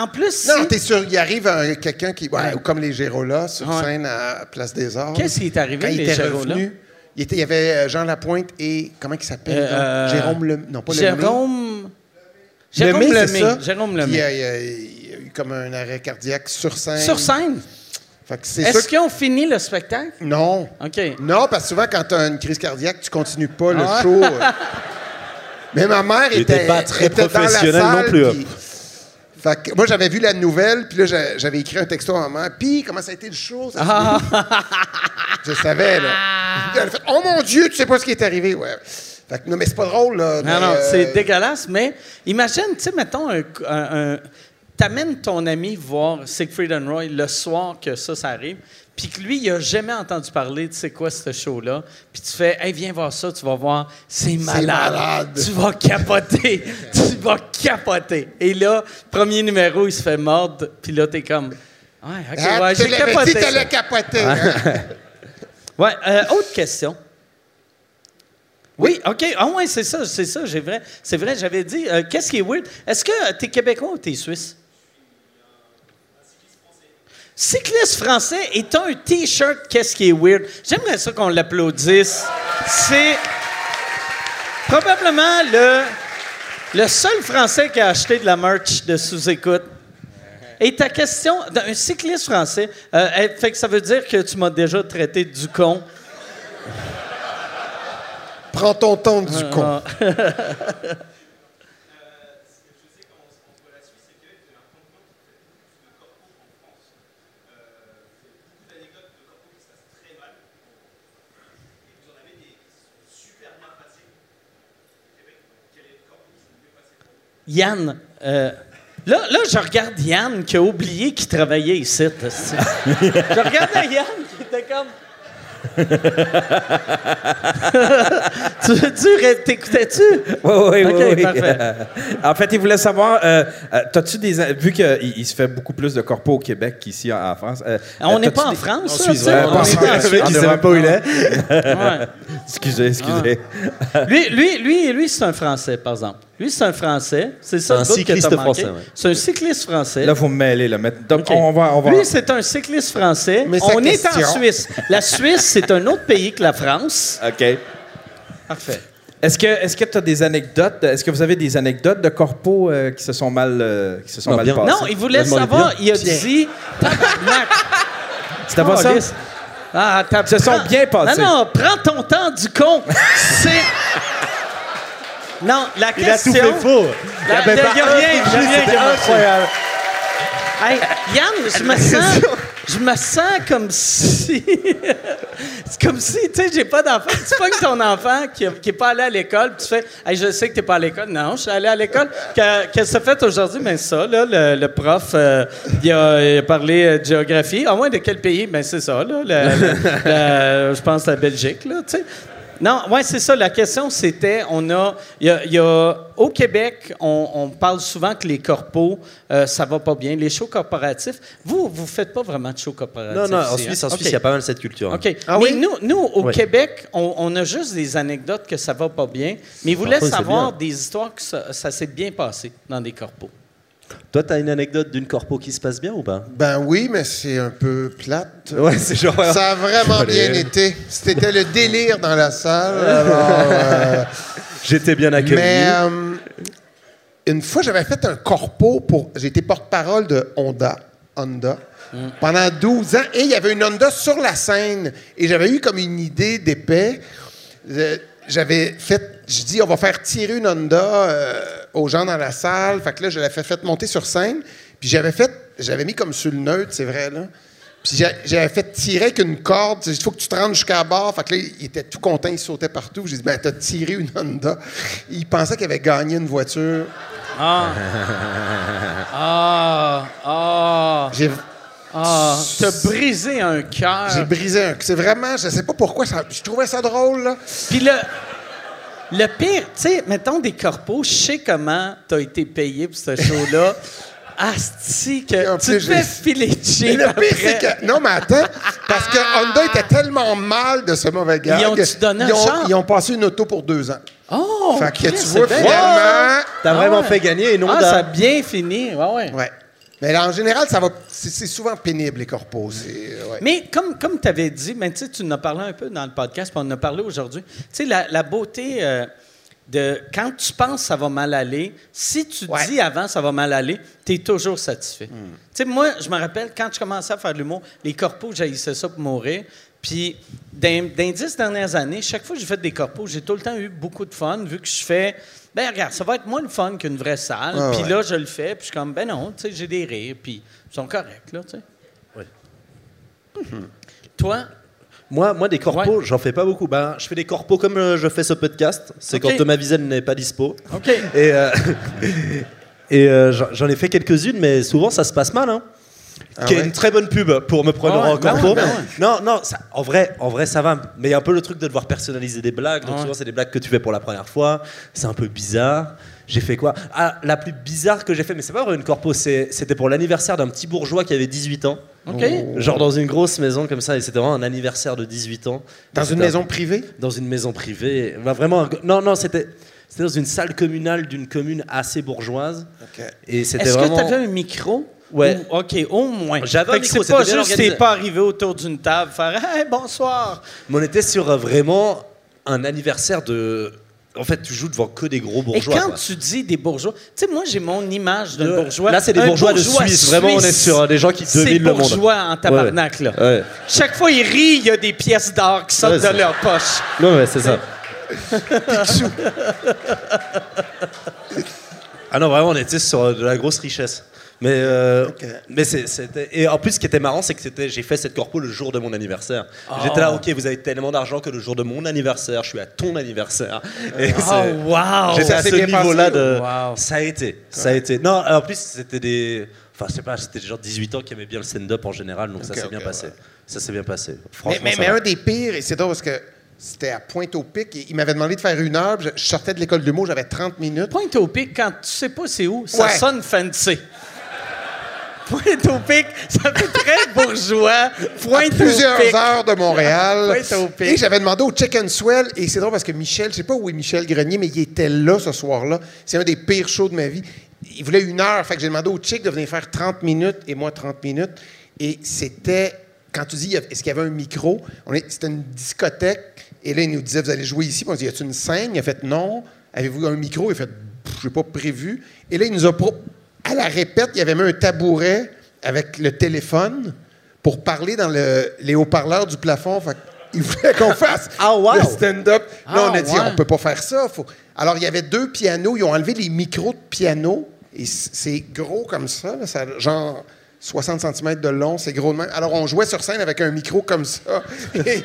en plus, Non, t'es sûr, il arrive un- quelqu'un qui. Ouais, ou comme les Gérolas sur Ouais. scène à Place des Arts. qu'est-ce qui est arrivé, Quand il était Gérolas? revenu, il, était- il y avait euh, Jean Lapointe et. Comment il s'appelle? Euh, Jérôme Le. Non, pas Lemay. Jérôme. Jérôme Lemay, c'est Lemay. ça? Jérôme Lemay. il, y a, il y a eu comme un arrêt cardiaque sur scène. Sur scène? Est-ce que- qu'ils ont fini le spectacle? Non. OK. Non, parce que souvent, quand tu as une crise cardiaque, tu continues pas le Ah show. euh. [laughs] Mais ma mère Il était, était pas très était dans la professionnel salle, non plus, hein. Fait que moi, j'avais vu la nouvelle, puis là, j'a- j'avais écrit un texto à ma mère. Puis, comment ça a été le show? Ah. [laughs] Je savais, là. Elle a fait Oh mon Dieu, tu sais pas ce qui est arrivé. Ouais. Fait que, non, mais c'est pas drôle, là. Non, mais, non, euh, c'est dégueulasse, mais imagine, tu sais, mettons, un, un- un- t'amènes ton ami voir Siegfried and Roy le soir que ça, ça arrive, puis que lui, il a jamais entendu parler de c'est quoi ce show-là, puis tu fais, hey, viens voir ça, tu vas voir, c'est malade. malade. Tu vas capoter. [laughs] tu vas capoter. Et là, premier numéro, il se fait mordre, puis là, t'es comme, ouais, ok, Ah, ouais, j'ai l'avais dit, capoté. hein? [laughs] Ouais, euh, autre question. Oui, OK. Ah ouais, c'est ça, c'est ça, j'ai vrai. C'est vrai, j'avais dit, euh, qu'est-ce qui est weird? Est-ce que tu es québécois ou tu es suisse? Cycliste français est un T-shirt, qu'est-ce qui est weird? J'aimerais ça qu'on l'applaudisse. C'est probablement le, le seul Français qui a acheté de la merch de sous-écoute. Et ta question, un cycliste français, euh, elle- fait que ça veut dire que tu m'as déjà traité du con. Prends ton temps du con. [laughs] Yann, euh, là, là, je regarde Yann qui a oublié qu'il travaillait ici. [laughs] je regardais Yann qui était comme. Tu, tu t'écoutais-tu? Oui, oui, oui, oui. parfait. Euh, [laughs] en fait, il voulait savoir, euh, euh, t'as-tu des... Vu qu'il il se fait beaucoup plus de corpos au Québec qu'ici en, en France... euh, On euh, n'est pas en France, Suisse, ouais, on pas est en Suisse. il où il est. Ouais. Excusez, excusez. Lui, lui, lui, lui c'est un Français, par exemple. Lui, c'est un Français. C'est ça un cycliste français, ouais. C'est un cycliste français. Là, vous me mêlez, là. Donc, on va... On va... Lui, c'est un cycliste français. Mais On est en Suisse. La Suisse, c'est [laughs] un autre pays que la France. OK. Parfait. Est-ce que est-ce que tu as des anecdotes? Est-ce que vous avez des anecdotes de corpos euh, qui se sont mal, euh, qui se sont Non, mal bien. passées? Non, il voulait Demandez savoir. bien. Il a dit. Tabarnak. C'était pas ça? Ah, t'as- Se sont bien passés. Non, non, prends ton temps du con. C'est. Non, la Il a tout question. fait faux. La- il y a pas un rien, truc il y a rien incroyable. Hey, Yann, je me sens, je me sens comme si, [laughs] c'est comme si, tu sais, j'ai pas d'enfant. Tu pognes ton enfant qui, a- qui est pas allé à l'école, puis tu fais, hey, je sais que t'es pas à l'école. Non, je suis allé à l'école. Que- Qu'est-ce que ça fait aujourd'hui? Ben ça, là, le, le prof, euh, il, a, il a parlé euh, de géographie. À moins de quel pays? Ben c'est ça, là. le- le- le- [laughs] je pense la Belgique, là, tu sais. Non, ouais, c'est ça. La question, c'était, on a, il y a, il y a- au Québec, on, on parle souvent que les corpos, euh, ça va pas bien. Les shows corporatifs, vous, vous faites pas vraiment de shows corporatifs. Non, non, en Suisse, hein? en Suisse, il y a pas mal cette culture. hein. OK. Ah mais oui? nous, nous, au Oui. Québec, on, on a juste des anecdotes que ça va pas bien, mais vous voulez Parfois, c'est savoir des histoires que ça, ça s'est bien passé dans des corpos. Toi, t'as une anecdote d'une corpo qui se passe bien ou pas Ben oui, mais c'est un peu plate. Ouais, c'est genre. Ça a vraiment bien été. C'était le délire dans la salle. [laughs] euh, J'étais bien accueilli. mais euh, une fois, j'avais fait un corpo pour. J'ai été porte-parole de Honda. Honda. Pendant 12 ans. Et il y avait une Honda sur la scène. Et j'avais eu comme une idée d'épais. J'avais fait. Je dis, on va faire tirer une Honda euh, aux gens dans la salle. Fait que là, je l'avais fait, fait monter sur scène. Puis j'avais fait. J'avais mis comme sur le neutre, c'est vrai, là. Puis j'a- j'avais fait tirer avec une corde. Il faut que tu te rendes jusqu'à bord. Fait que là, il était tout content, il sautait partout. J'ai dit, ben, t'as tiré une Honda. Il pensait qu'il avait gagné une voiture. Ah! [laughs] ah! Ah! Ah! T'as brisé un cœur. j'ai brisé un. C'est vraiment, je sais pas pourquoi, ça, je trouvais ça drôle, là. Puis le, le pire, tu sais, mettons des corpos, je sais comment t'as été payé pour ce show-là. [laughs] Asti, que tu te fais j'ai- filer de le pire, après. c'est que. Non, mais attends, parce que Honda était tellement mal de ce mauvais gars. Ils ont-tu donné un ils ont, ils ont passé une auto pour deux ans. Oh! fait que tu c'est vois, bien. finalement. T'as Ah vraiment ouais. fait gagner une Ah, Honda. ça a bien fini. Ouais, ouais. Ouais. Mais en général, ça va. C'est souvent pénible, les corpos. ouais. Mais comme, comme tu avais dit, ben, tu en as parlé un peu dans le podcast, puis on en a parlé aujourd'hui. Tu sais, la, la beauté euh, de quand tu penses que ça va mal aller, si tu Ouais. dis avant ça va mal aller, tu es toujours satisfait. Tu sais, moi, je me rappelle quand je commençais à faire de l'humour, les corpos, j'haïssais ça pour mourir. Puis, dans, dans les dix dernières années, chaque fois que j'ai fait des corpos, j'ai tout le temps eu beaucoup de fun, vu que je fais. Ben, regarde, ça va être moins le fun qu'une vraie salle. Ah, puis ouais. là, je le fais, puis je suis comme, ben non, tu sais, j'ai des rires, puis ils sont corrects, là, tu sais. Ouais. Toi, Moi, moi, des corpos, Ouais. j'en fais pas beaucoup. Ben, je fais des corpos comme euh, je fais ce podcast. C'est quand Thomas Wiesel n'est pas dispo. OK. Et, euh, [laughs] et euh, j'en j'en ai fait quelques-unes, mais souvent ça se passe mal. Hein. Ah qui est ouais? une très bonne pub pour me prendre Ah ouais, en corpo. ouais, ben ouais. Non, non, ça- en, vrai, en vrai, ça va. Mais il y a un peu le truc de devoir personnaliser des blagues. Donc Ouais. souvent, c'est des blagues que tu fais pour la première fois. C'est un peu bizarre. J'ai fait quoi? Ah, la plus bizarre que j'ai fait, mais c'est pas vraiment une corpo, c'était pour l'anniversaire d'un petit bourgeois qui avait 18 ans. OK. Genre dans une grosse maison comme ça, et c'était vraiment un anniversaire de 18 ans. Dans une maison privée? dans une maison privée. Bah, vraiment, un- non, non, c'était c'était dans une salle communale d'une commune assez bourgeoise. OK. Et c'était Est-ce vraiment. que tu avais un micro? Ouais. Ou- OK, au moins. J'avais C'est pas juste t'es pas arrivé autour d'une table faire Hey, bonsoir. Mais on était sur euh, vraiment un anniversaire de. En fait, tu joues devant que des gros bourgeois. Et quand quoi. tu dis des bourgeois, tu sais, moi, j'ai mon image d'un bourgeois. Là, c'est des bourgeois de Suisse. Vraiment, on est sur des gens qui C'est dominent le monde. bourgeois en tabarnak, là. Ouais. Chaque fois, ils rient, il y a des pièces d'or qui sortent Ouais, de c'est- leur poche. Non, ouais, c'est ça. ah non, vraiment, on était sur euh, de la grosse richesse. Mais, euh, mais c'était. Et en plus, ce qui était marrant, c'est que c'était, j'ai fait cette corpo le jour de mon anniversaire. J'étais là, ok, vous avez tellement d'argent que le jour de mon anniversaire, je suis à ton anniversaire. Et c'est- Oh, wow! J'étais à ce niveau-là de. wow. Ça a été. Ça a été. Non, en plus, c'était des. Enfin, je sais pas, c'était des gens de 18 ans qui aimaient bien le stand-up en général, donc ça s'est bien passé. ouais. Ça s'est bien passé. Mais, Franchement, mais, mais un des pires, et c'est drôle parce que c'était à Pointe-au-Pic. Il m'avait demandé de faire une heure. puis Je sortais de l'école de l'humour, j'avais 30 minutes. Pointe au pic, quand tu sais pas c'est où, ça Ouais. sonne fancy. Pointe au pic, ça fait très [laughs] bourgeois. à Pointe plusieurs au pic. heures de Montréal. Pointe-au-Pic. et j'avais demandé au Chicken Swell, et c'est drôle parce que Michel, je sais pas où est Michel Grenier, mais il était là ce soir-là. C'est un des pires shows de ma vie. Il voulait une heure, fait que j'ai demandé au Chick de venir faire 30 minutes et moi 30 minutes. Et c'était, quand tu dis, est-ce qu'il y avait un micro? C'était une discothèque, et là, il nous disait, vous allez jouer ici. Puis on dit, y a-t-il une scène? Il a fait non. Avez-vous un micro? Il a fait, je n'ai pas prévu. Et là, il nous a pro- à la répète, il y avait mis un tabouret avec le téléphone pour parler dans le- les haut-parleurs du plafond. Fait il voulait qu'on [laughs] fasse Ah, wow! le stand-up. Là, Ah, on a dit, ouais. on peut pas faire ça. Faut... Alors, il y avait deux pianos. Ils ont enlevé les micros de piano. Et c'est gros comme ça. là, genre 60 cm de long. C'est gros de même. Alors, on jouait sur scène avec un micro comme ça. [laughs] Et-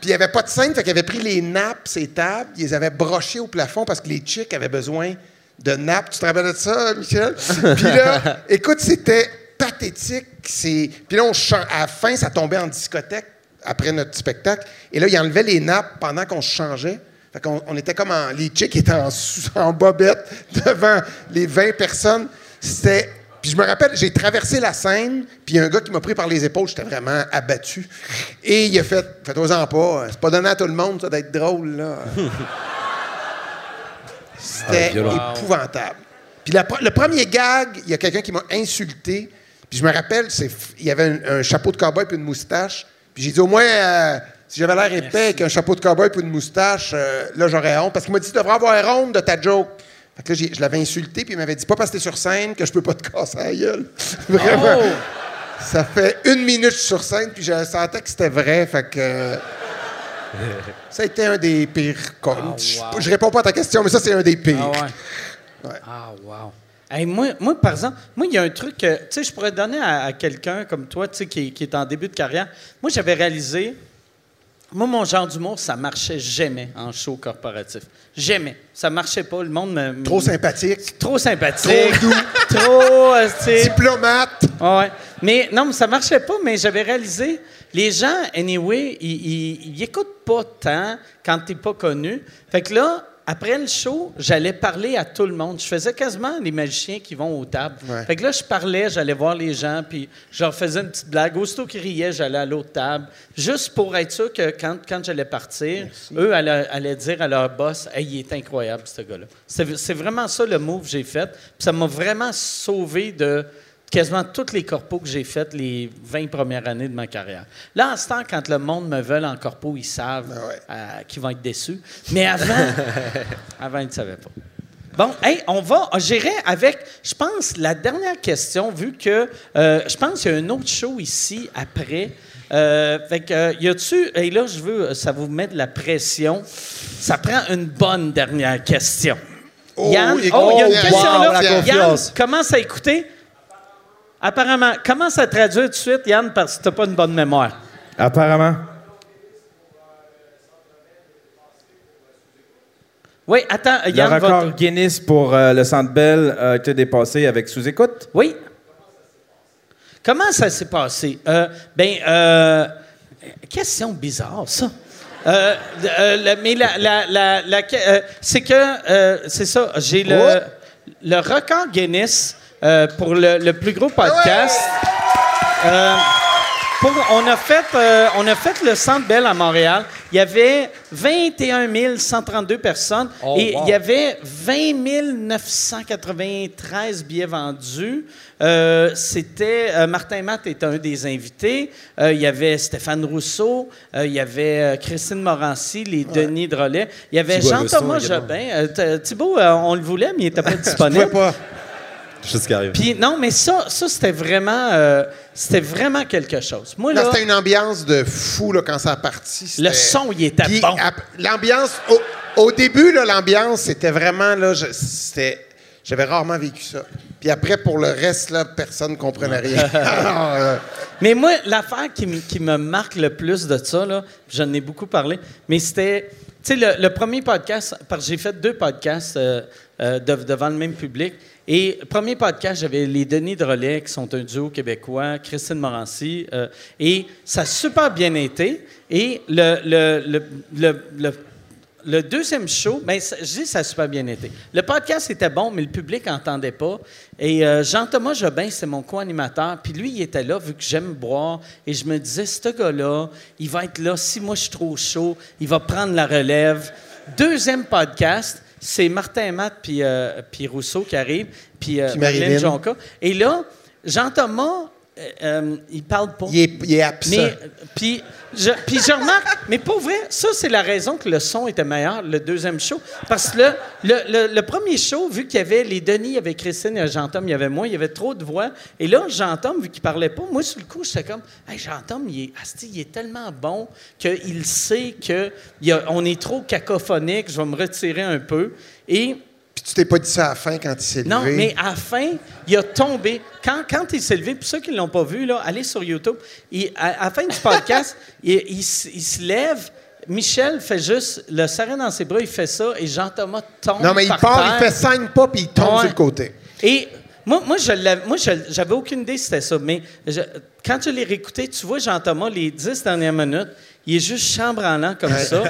puis il n'y avait pas de scène, fait qu'ils avaient pris les nappes, ces tables, ils les avaient brochées au plafond parce que les chicks avaient besoin de nappes. Tu te rappelles de ça, Michel? Puis là, [laughs] écoute, c'était pathétique. C'est... Puis là, on à la fin, ça tombait en discothèque après notre spectacle. Et là, ils enlevaient les nappes pendant qu'on se changeait. Fait qu'on on était comme en... Les chicks étaient en, en bobette [laughs] devant les 20 personnes. C'était... Puis je me rappelle, j'ai traversé la scène, puis il y a un gars qui m'a pris par les épaules, j'étais vraiment abattu. Et il a fait Fais-toi-en pas, c'est pas donné à tout le monde, ça, d'être drôle, là. [laughs] C'était Ah, épouvantable. Puis la le premier gag, il y a quelqu'un qui m'a insulté. Puis je me rappelle, il y avait un, un chapeau de cowboy puis une moustache. Puis j'ai dit au moins, euh, si j'avais l'air épais avec un chapeau de cowboy puis une moustache, euh, là j'aurais honte. Parce qu'il m'a dit, tu devrais avoir honte de ta joke. Fait que là, je l'avais insulté, puis il m'avait dit, pas parce que t'es sur scène que je peux pas te casser la gueule. [laughs] Vraiment. Oh! Ça fait une minute que je suis sur scène, puis je sentais que c'était vrai. Fait que. euh, ça a été un des pires. cas. Ah, Je- wow. Je réponds pas à ta question, mais ça, c'est un des pires. Ah ouais. Ouais. Ah, wow. Hey, moi, moi, par exemple, moi, il y a un truc que, tu sais, je pourrais donner à, à quelqu'un comme toi, tu sais, qui, qui est en début de carrière. Moi, j'avais réalisé, moi, mon genre d'humour, ça marchait jamais en show corporatif. Jamais. Ça marchait pas. Le monde me... Trop sympathique, Trop sympathique. Trop doux. [laughs] Trop, euh, diplomate. ouais. Mais non, mais ça marchait pas, mais j'avais réalisé, les gens, anyway, ils, ils, ils écoutent pas tant quand t'es pas connu. Fait que là, après le show, j'allais parler à tout le monde. Je faisais quasiment les magiciens qui vont aux tables. Ouais. Fait que là, je parlais, j'allais voir les gens, puis je leur faisais une petite blague. Aussitôt qu'ils riaient, j'allais à l'autre table, juste pour être sûr que quand, quand j'allais partir, eux allaient, allaient dire à leur boss Hey, il est incroyable, ce gars-là. C'est c'est vraiment ça le move que j'ai fait. Puis ça m'a vraiment sauvé de quasiment toutes les corpos que j'ai faites les 20 premières années de ma carrière. Là, en ce temps, quand le monde me veut en corpo, ils savent Ah ouais. euh, qu'ils vont être déçus. Mais avant, [laughs] avant ils ne savaient pas. Bon, hey, on va, j'irai avec, je pense, la dernière question, vu que euh, je pense qu'il y a un autre show ici après. Euh, fait que, y a-tu, et là, je veux, ça vous met de la pression. Ça prend une bonne dernière question. Oh, Yann, il- oh, y a une question wow, là. Yann, commence à écouter. Apparemment, commence à traduire tout de suite, Yann, parce que tu n'as pas une bonne mémoire? Apparemment. Oui, attends, Le Yann va record Guinness pour euh, le Centre Bell a été dépassé avec sous-écoute. Oui. Comment ça s'est passé? Euh, ben, euh, question bizarre, ça. Euh, euh, la- mais la, la- euh, c'est que, euh, c'est ça, j'ai le, le record Guinness euh, pour le, le plus gros podcast. Euh, pour- on, a fait, euh, on a fait le Centre Bell à Montréal. Il y avait 21 132 personnes Oh, et wow. il y avait 20 993 billets vendus. Euh, C'était euh, Martin Matt était un des invités. Euh, il y avait Stéphane Rousseau. Euh, il y avait Christine Morancy, les Denis Drolet. Il y avait Jean-Thomas Jobin. Euh, t- Thibaut, euh, on le voulait, mais il n'était pas [laughs] disponible. pas. Chose qui arrive. Puis non, mais ça, ça c'était vraiment, euh, c'était vraiment quelque chose. Moi Là, c'était une ambiance de fou là, quand ça a parti. le son il était Puis, bon. l'ambiance, au, au début, là, l'ambiance, c'était vraiment, là, je, c'était, J'avais rarement vécu ça. Puis après, pour le reste, là, personne ne comprenait rien. Alors, [laughs] euh, Mais moi, l'affaire qui, me- qui me marque le plus de ça, là, j'en ai beaucoup parlé, mais c'était, tu sais, le, le premier podcast, parce que j'ai fait deux podcasts euh, euh, dev- devant le même public. Et premier podcast, j'avais les Denis Drolet, qui sont un duo québécois, Christine Morancy, euh, et ça a super bien été. Et le, le- le- le deuxième show, ben, ça- je dis ça a super bien été. Le podcast était bon, mais le public n'entendait pas. Et euh, Jean-Thomas Jobin, c'est mon co-animateur. Puis lui, il était là, vu que j'aime boire. Et je me disais, ce gars-là, il va être là. Si moi, je suis trop chaud, il va prendre la relève. Deuxième podcast, c'est Martin Matt puis, euh, puis Rousseau qui arrivent. Puis, euh, Puis Marilyn Marilyn. Jonca. Et là, Jean-Thomas, euh, euh, il parle pas. il, est, il est absent. Mais, euh, puis, je, puis je remarque, mais pour vrai, ça, c'est la raison que le son était meilleur, le deuxième show. Parce que le, le, le- le premier show, vu qu'il y avait les Denis, il y avait Christine, il y avait Jean-Tom, il y avait moi, il y avait trop de voix. Et là, Jean-Tom, vu qu'il parlait pas, moi, sur le coup, j'étais comme, hey, Jean-Tom, il est, asti, il est tellement bon qu'il sait qu'on est trop cacophonique, je vais me retirer un peu. Et. Tu t'es pas dit ça à la fin quand il s'est Non, levé? mais à la fin, il a tombé. Quand, quand il s'est levé, pour ceux qui ne l'ont pas vu, là, allez sur YouTube. Il- à, à la fin du podcast, [laughs] il, il il se lève. Michel fait juste le serrer dans ses bras, il fait ça, et Jean-Thomas tombe. non, mais il par part, terre. il fait cinq pas, puis il tombe Ouais. sur le côté. Et moi, moi, je j'avais aucune idée si c'était ça. Mais je- quand je l'ai réécouté, tu vois, Jean-Thomas, les dix dernières minutes, il est juste chambranlant comme ça.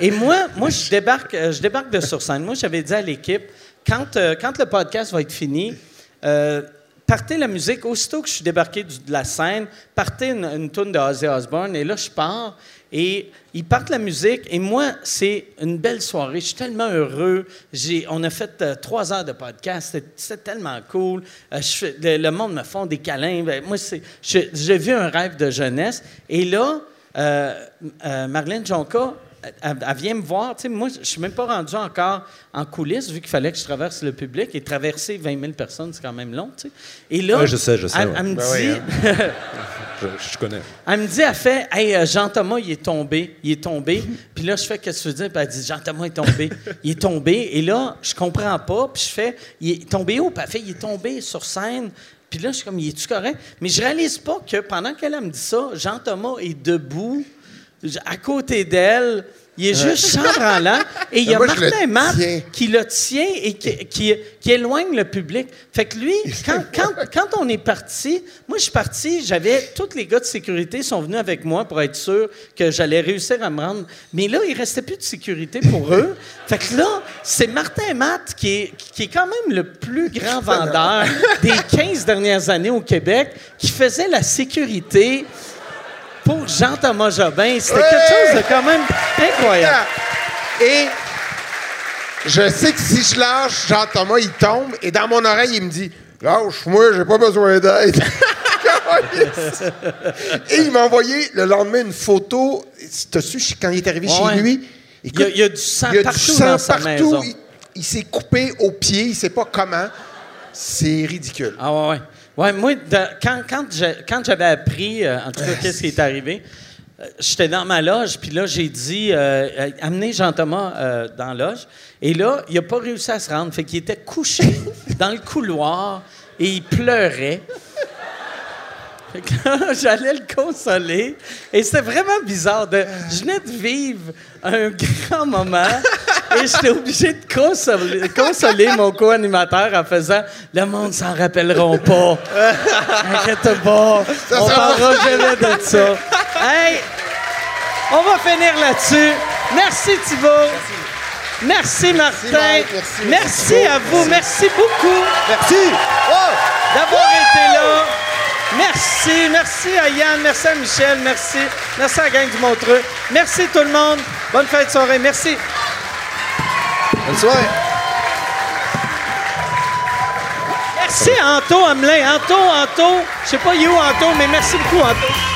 Et moi, moi je, débarque, euh, je débarque de sur scène. Moi, j'avais dit à l'équipe, quand, euh, quand le podcast va être fini, euh, partez la musique. Aussitôt que je suis débarqué du- de la scène, partez une, une tune de Ozzy Osbourne. Et là, je pars. Et ils partent la musique. Et moi, c'est une belle soirée. Je suis tellement heureux. On a fait euh, trois heures de podcast. C'était, tellement cool. Euh, le, monde me font des câlins. Ben, moi, j'ai vu un rêve de jeunesse. Et là, euh, euh, Marlène Jonca, elle, elle vient me voir. Tu sais, moi, je suis même pas rendu encore en coulisses, vu qu'il fallait que je traverse le public. Et traverser 20 000 personnes, c'est quand même long. tu sais. Et là, Ouais, je sais, je sais, Elle, ouais. elle me Ben dit. oui, [laughs] Je, je connais. Elle me dit, elle fait, hey, euh, Jean-Thomas, il est tombé, il est tombé. Puis là, je fais, qu'est-ce que tu veux dire? Puis elle dit, Jean-Thomas est tombé. Il est tombé. Et là, je comprends pas. Puis je fais, il est tombé où? Puis elle fait, il est tombé sur scène. Puis là, je suis comme, il est-tu correct? Mais je réalise pas que pendant qu'elle elle me dit ça, Jean-Thomas est debout, à côté d'elle. Il est juste chambranlant. Et il y a Moi, Martin Matt qui le tient et qui, qui- qui éloigne le public. Fait que lui, quand, quand, quand on est parti, moi, je suis parti, j'avais, tous les gars de sécurité sont venus avec moi pour être sûr que j'allais réussir à me rendre. Mais là, il restait plus de sécurité pour [laughs] eux. Fait que là, c'est Martin Matt qui est, qui est quand même le plus grand vendeur des 15 dernières années au Québec qui faisait la sécurité pour Jean-Thomas Jobin. C'était quelque chose de quand même incroyable. Et je sais que si je lâche, Jean-Thomas, il tombe, et dans mon oreille, il me dit Lâche-moi, j'ai pas besoin d'aide. [laughs] et il m'a envoyé le lendemain une photo. T'as su quand il est arrivé Ouais. chez lui? Il y a- il y a du sang il y a partout sang dans sa partout. maison. Il, il s'est coupé au pied, il sait pas comment. C'est ridicule. Ah ouais, ouais. Ouais, moi, de- quand, quand, j'avais appris, euh, en tout cas, qu'est-ce qui est arrivé, euh, j'étais dans ma loge, puis là, j'ai dit, euh, amenez Jean-Thomas dans la loge. Et là, il n'a pas réussi à se rendre. Fait qu'il était couché [laughs] dans le couloir et il pleurait. [laughs] J'allais le consoler. Et c'était vraiment bizarre. De, je venais de vivre un [laughs] grand moment et j'étais obligé de consoler, consoler mon co-animateur en faisant Le monde s'en rappelleront pas. Inquiète pas. Ça on parlera jamais de ça. Hey, on va finir là-dessus. Merci Thibault. Merci Martin. Mike. Merci, Merci à vous. Merci beaucoup Merci! d'avoir été là. Merci. Merci à Yann. Merci à Michel. Merci. Merci à la gang du Montreux. Merci tout le monde. Bonne fête de soirée. Merci. Bonne soirée! Merci à Anto Hamelin. Anto, Anto. Je sais pas il est où Anto, mais merci beaucoup Anto.